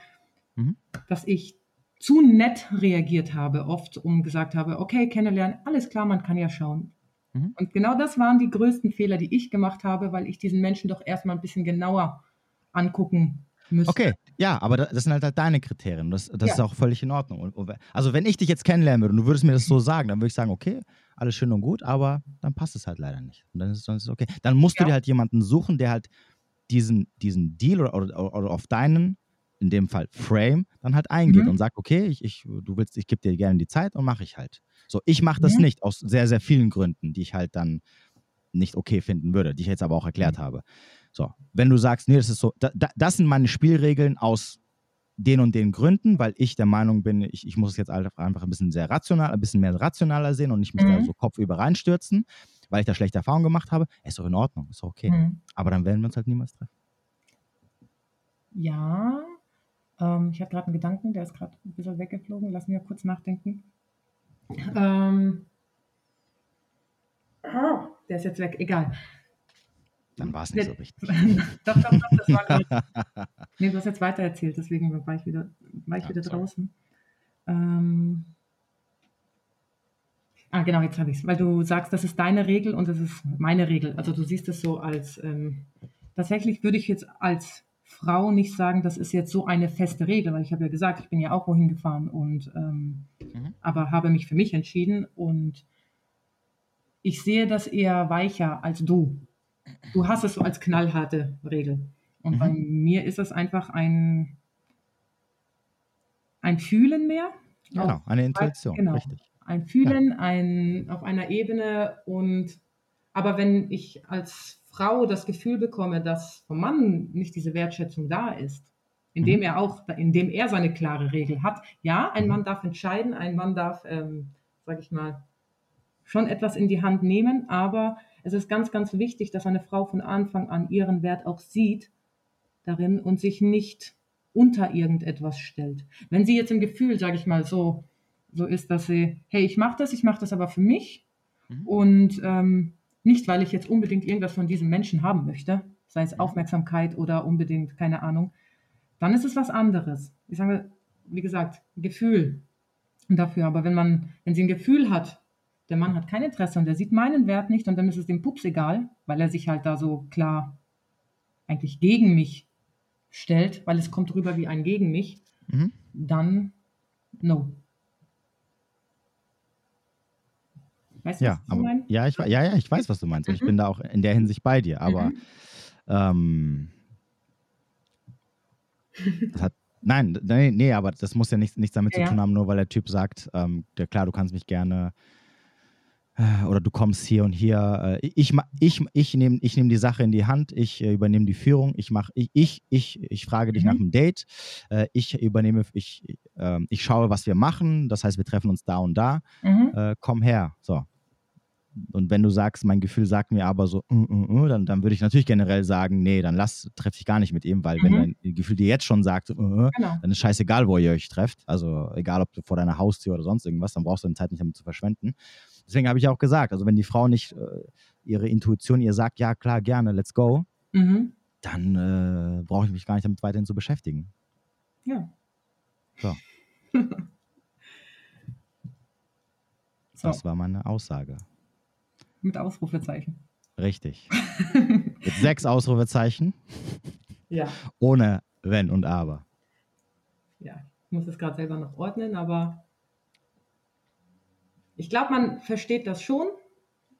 mhm. dass ich zu nett reagiert habe, oft und gesagt habe, okay, kennenlernen, alles klar, man kann ja schauen. Mhm. Und genau das waren die größten Fehler, die ich gemacht habe, weil ich diesen Menschen doch erstmal ein bisschen genauer angucken müsste. Okay, ja, aber das sind halt, deine Kriterien. Das, das ja. ist auch völlig in Ordnung. Also, wenn ich dich jetzt kennenlernen würde und du würdest mir das so sagen, dann würde ich sagen, okay, alles schön und gut, aber dann passt es halt leider nicht. Und dann ist es okay. Dann musst ja. du dir halt jemanden suchen, der halt diesen, diesen Deal oder, oder, oder auf deinen in dem Fall Frame, dann halt eingeht mhm. und sagt, okay, ich, ich, du willst, ich gebe dir gerne die Zeit und mache ich halt. So, ich mache das ja. nicht aus sehr, sehr vielen Gründen, die ich halt dann nicht okay finden würde, die ich jetzt aber auch erklärt mhm. habe. So, wenn du sagst, nee, das ist so, da, das sind meine Spielregeln aus den und den Gründen, weil ich der Meinung bin, ich, ich muss es jetzt einfach ein bisschen sehr rational, ein bisschen mehr rationaler sehen und nicht mich mhm. da so kopfüber reinstürzen, weil ich da schlechte Erfahrungen gemacht habe. Ist doch in Ordnung, ist doch okay. Mhm. Aber dann werden wir uns halt niemals treffen. Ja, ähm, ich habe gerade einen Gedanken, der ist gerade ein bisschen weggeflogen. Lass mich kurz nachdenken. Ähm, oh, der ist jetzt weg, egal. Dann war es nicht so richtig. [laughs] doch, doch, doch, das war gerade. [laughs] nee, du hast jetzt weiter erzählt, deswegen war ich wieder, war ich ja, wieder draußen. Ähm, ah, genau, jetzt habe ich es. Weil du sagst, das ist deine Regel und das ist meine Regel. Also du siehst es so als, ähm, tatsächlich würde ich jetzt als Frau nicht sagen, das ist jetzt so eine feste Regel, weil ich habe ja gesagt, ich bin ja auch wohin gefahren und ähm, mhm. aber habe mich für mich entschieden und ich sehe das eher weicher als du. Du hast es so als knallharte Regel. Und mhm. bei mir ist es einfach ein, ein Fühlen mehr. Genau, eine Intuition, genau, richtig. Ein Fühlen, ja. ein, auf einer Ebene und aber wenn ich als Frau das Gefühl bekomme, dass vom Mann nicht diese Wertschätzung da ist, indem mhm. er auch, indem er seine klare Regel hat. Ja, ein mhm. Mann darf entscheiden, ein Mann darf, ähm, sage ich mal, schon etwas in die Hand nehmen, aber es ist ganz, ganz wichtig, dass eine Frau von Anfang an ihren Wert auch sieht darin und sich nicht unter irgendetwas stellt. Wenn sie jetzt im Gefühl, sage ich mal, so, so ist, dass sie, hey, ich mache das, ich mache das aber für mich mhm. und ähm, nicht, weil ich jetzt unbedingt irgendwas von diesem Menschen haben möchte, sei es Aufmerksamkeit oder unbedingt, keine Ahnung, dann ist es was anderes. Ich sage, wie gesagt, Gefühl dafür. Aber wenn man, wenn sie ein Gefühl hat, der Mann hat kein Interesse und der sieht meinen Wert nicht und dann ist es dem Pups egal, weil er sich halt da so klar eigentlich gegen mich stellt, weil es kommt rüber wie ein gegen mich, mhm. dann no. Weißt du, ja, was aber, ja, ich, ja, ja, ich weiß, was du meinst. Mhm. Ich bin da auch in der Hinsicht bei dir. Aber mhm. ähm, das hat Nein, nee, nee, aber das muss ja nichts, nichts damit ja. zu tun haben, nur weil der Typ sagt, ähm, der, klar, du kannst mich gerne oder du kommst hier und hier. Äh, ich ich, ich nehme ich nehm die Sache in die Hand, ich äh, übernehme die Führung, ich mache, ich, ich, ich, ich frage dich mhm. nach einem Date, äh, ich übernehme, ich, ähm, ich schaue, was wir machen, das heißt, wir treffen uns da und da, mhm. Äh, komm her. So, und wenn du sagst, mein Gefühl sagt mir aber so, uh, uh, uh, dann, dann würde ich natürlich generell sagen, nee, dann lass, treff dich gar nicht mit ihm, weil mhm. wenn dein Gefühl dir jetzt schon sagt, genau. dann ist scheißegal, wo ihr euch trefft. Also egal, ob du vor deiner Haustür oder sonst irgendwas, dann brauchst du deine Zeit nicht damit zu verschwenden. Deswegen habe ich auch gesagt, also wenn die Frau nicht äh, ihre Intuition ihr sagt, ja klar, gerne, let's go, mhm. dann äh, brauche ich mich gar nicht damit weiterhin zu beschäftigen. Ja. So. [laughs] so. Das war meine Aussage. Mit Ausrufezeichen. Richtig. [laughs] Mit sechs Ausrufezeichen. Ja. Ohne Wenn und Aber. Ja, ich muss es gerade selber noch ordnen, aber ich glaube, man versteht das schon.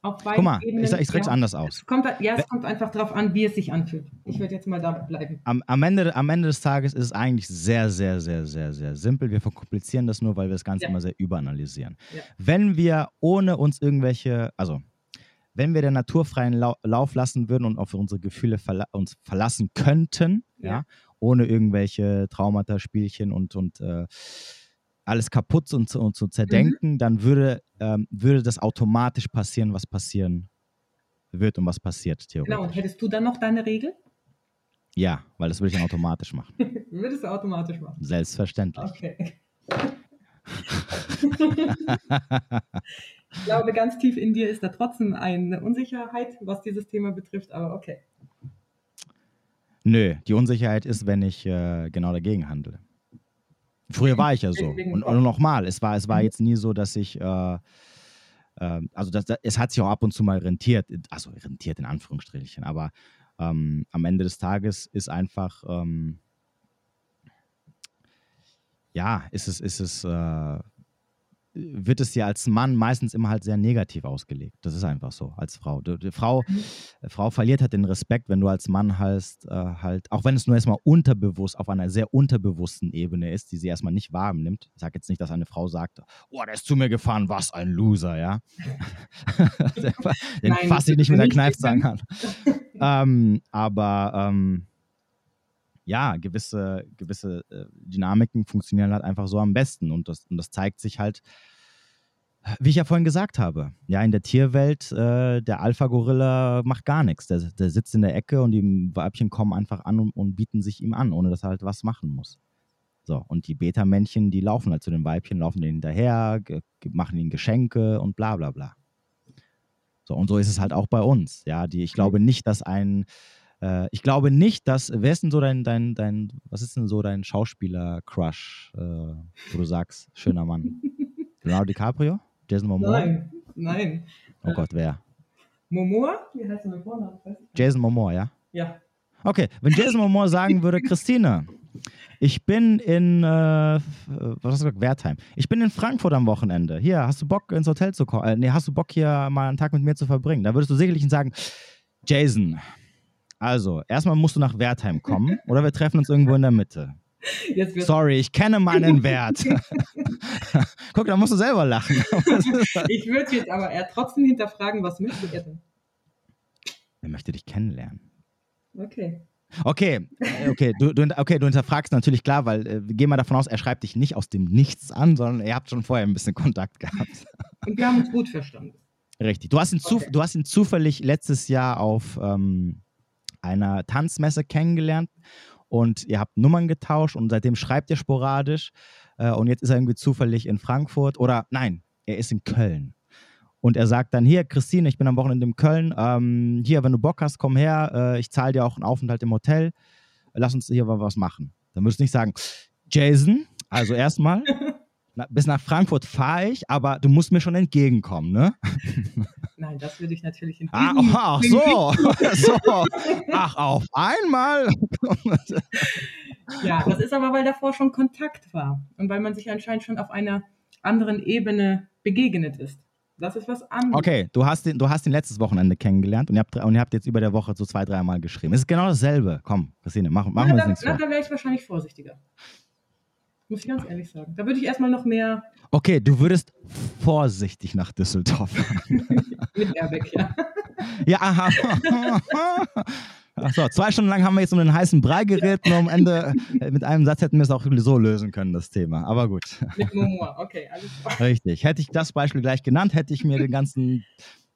Auf Guck mal, Ebenen. ich, ich es anders aus. Es kommt, ja, es kommt einfach darauf an, wie es sich anfühlt. Ich werde jetzt mal da bleiben. Am, am, Ende, am Ende des Tages ist es eigentlich sehr, sehr, sehr, sehr, sehr simpel. Wir verkomplizieren das nur, weil wir das Ganze ja. immer sehr überanalysieren. Ja. Wenn wir ohne uns irgendwelche, also wenn wir den naturfreien Lauf lassen würden und auf unsere Gefühle verla uns verlassen könnten, ja. ja. ohne irgendwelche Traumata, Spielchen und, und äh, alles kaputt und, und zu zerdenken, mhm. dann würde, ähm, würde das automatisch passieren, was passieren wird und was passiert, theoretisch. Genau, und hättest du dann noch deine Regel? Ja, weil das würde ich dann automatisch machen. [laughs] Würdest du automatisch machen? Selbstverständlich. Okay. [laughs] ich glaube, ganz tief in dir ist da trotzdem eine Unsicherheit, was dieses Thema betrifft, aber okay. Nö, die Unsicherheit ist, wenn ich äh, genau dagegen handle. Früher war ich ja so. Und, und nochmal, es war, es war mhm. jetzt nie so, dass ich, äh, äh, also das, das, es hat sich auch ab und zu mal rentiert, also rentiert in Anführungsstrichen, aber ähm, am Ende des Tages ist einfach, ähm, ja, ist es, ist es, äh, wird es ja als Mann meistens immer halt sehr negativ ausgelegt. Das ist einfach so, als Frau. Die, die Frau, mhm. Frau verliert halt den Respekt, wenn du als Mann halt, äh, halt, auch wenn es nur erstmal unterbewusst, auf einer sehr unterbewussten Ebene ist, die sie erstmal nicht wahrnimmt. Ich sage jetzt nicht, dass eine Frau sagt, oh, der ist zu mir gefahren, was ein Loser, ja. den fasse ich nicht mit der Kneifzange an. ähm, aber ähm, ja, gewisse, gewisse äh, Dynamiken funktionieren halt einfach so am besten. Und das, und das zeigt sich halt, wie ich ja vorhin gesagt habe, ja, in der Tierwelt, äh, der Alpha-Gorilla macht gar nichts. Der, der, sitzt in der Ecke und die Weibchen kommen einfach an und, und, bieten sich ihm an, ohne dass er halt was machen muss. So, und die Beta-Männchen, die laufen halt zu den Weibchen, laufen denen hinterher, machen ihnen Geschenke und bla bla bla. So, und so ist es halt auch bei uns. Ja, die, ich glaube nicht, dass ein äh, ich glaube nicht, dass. Wer ist denn so dein, dein, dein was ist denn so dein Schauspieler-Crush, äh, wo du sagst, schöner Mann? [laughs] Leonardo DiCaprio? Jason Momoa? Nein, nein. Oh Gott, wer? Momoa? Wie heißt er mit Vornamen? Jason Momoa, ja? Ja. Okay, wenn Jason Momoa sagen würde, Christine, ich bin in, äh, was hast du gesagt, Wertheim. Ich bin in Frankfurt am Wochenende. Hier, hast du Bock ins Hotel zu kommen? Äh, nee, hast du Bock hier mal einen Tag mit mir zu verbringen? Da würdest du sicherlich sagen, Jason, also, erstmal musst du nach Wertheim kommen oder wir treffen uns irgendwo in der Mitte. Sorry, ich kenne meinen Wert. [laughs] Guck, da musst du selber lachen. ich würde jetzt aber eher trotzdem hinterfragen, was möchte er denn? Er möchte dich kennenlernen. Okay. Okay, okay, du, du, okay, du hinterfragst natürlich klar, weil äh, geh mal davon aus, er schreibt dich nicht aus dem Nichts an, sondern ihr habt schon vorher ein bisschen Kontakt gehabt. Und wir haben uns gut verstanden. Richtig. Du hast ihn, okay. du hast ihn zufällig letztes Jahr auf ähm, einer Tanzmesse kennengelernt und ihr habt Nummern getauscht und seitdem schreibt ihr sporadisch äh, und jetzt ist er irgendwie zufällig in Frankfurt oder nein, er ist in Köln. Und er sagt dann, hier, Christine, ich bin am Wochenende in Köln. Ähm, hier, wenn du Bock hast, komm her. Äh, ich zahle dir auch einen Aufenthalt im Hotel. Lass uns hier mal was machen. Dann würdest du nicht sagen, Jason, also erstmal, [laughs] bis nach Frankfurt fahre ich, aber du musst mir schon entgegenkommen, ne? [laughs] Nein, das würde ich natürlich in ah, oh, Ach so, [laughs] so. Ach, auf einmal. ja, das ist aber, weil davor schon Kontakt war und weil man sich anscheinend schon auf einer anderen Ebene begegnet ist. Das ist was anderes. Okay, du hast ihn, du hast ihn letztes Wochenende kennengelernt und ihr, habt, und ihr habt jetzt über der Woche so zwei, dreimal geschrieben. Es ist genau dasselbe. Komm, Christine, mach, machen wir es nicht. Na, da wäre ich wahrscheinlich vorsichtiger. Muss ich ganz ehrlich sagen. Da würde ich erstmal noch mehr. Okay, du würdest vorsichtig nach Düsseldorf fahren. [laughs] Mit Airbag, ja. [laughs] Ja, aha. Achso, zwei Stunden lang haben wir jetzt um den heißen Brei geredet und am Ende äh, mit einem Satz hätten wir es auch so lösen können, das Thema. Aber gut. Mit Humor, okay, alles klar. Richtig. Hätte ich das Beispiel gleich genannt, hätte ich mir den ganzen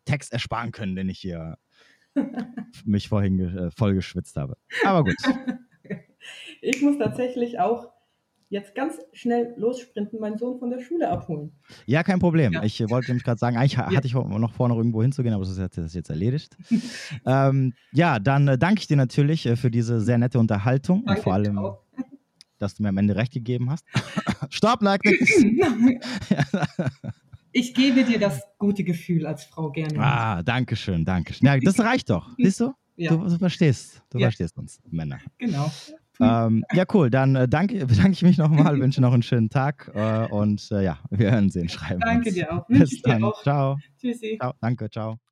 Text ersparen können, den ich hier mich vorhin äh, voll geschwitzt habe. Aber gut. [laughs] Ich muss tatsächlich auch jetzt ganz schnell lossprinten, meinen Sohn von der Schule abholen. Ja, kein Problem. Ja. Ich wollte nämlich gerade sagen, eigentlich ja. hatte ich noch vor, noch irgendwo hinzugehen, aber das ist jetzt, das jetzt erledigt. [laughs] ähm, ja, dann äh, danke ich dir natürlich äh, für diese sehr nette Unterhaltung danke und vor allem, auch. [laughs] dass du mir am Ende recht gegeben hast. [laughs] Stopp, like Ich gebe dir das gute Gefühl als Frau gerne. Ah, danke schön, danke schön. Ja, das reicht doch. Siehst du? Ja. Du, du, verstehst, du verstehst uns, Männer. Genau. Ähm, ja, cool. Dann äh, danke, [laughs] bedanke ich mich nochmal, wünsche noch einen schönen Tag äh, und äh, ja, wir hören sehen, schreiben. Danke uns. dir auch. Bis dann. Auch. Ciao. Tschüssi. Ciao. Danke, ciao.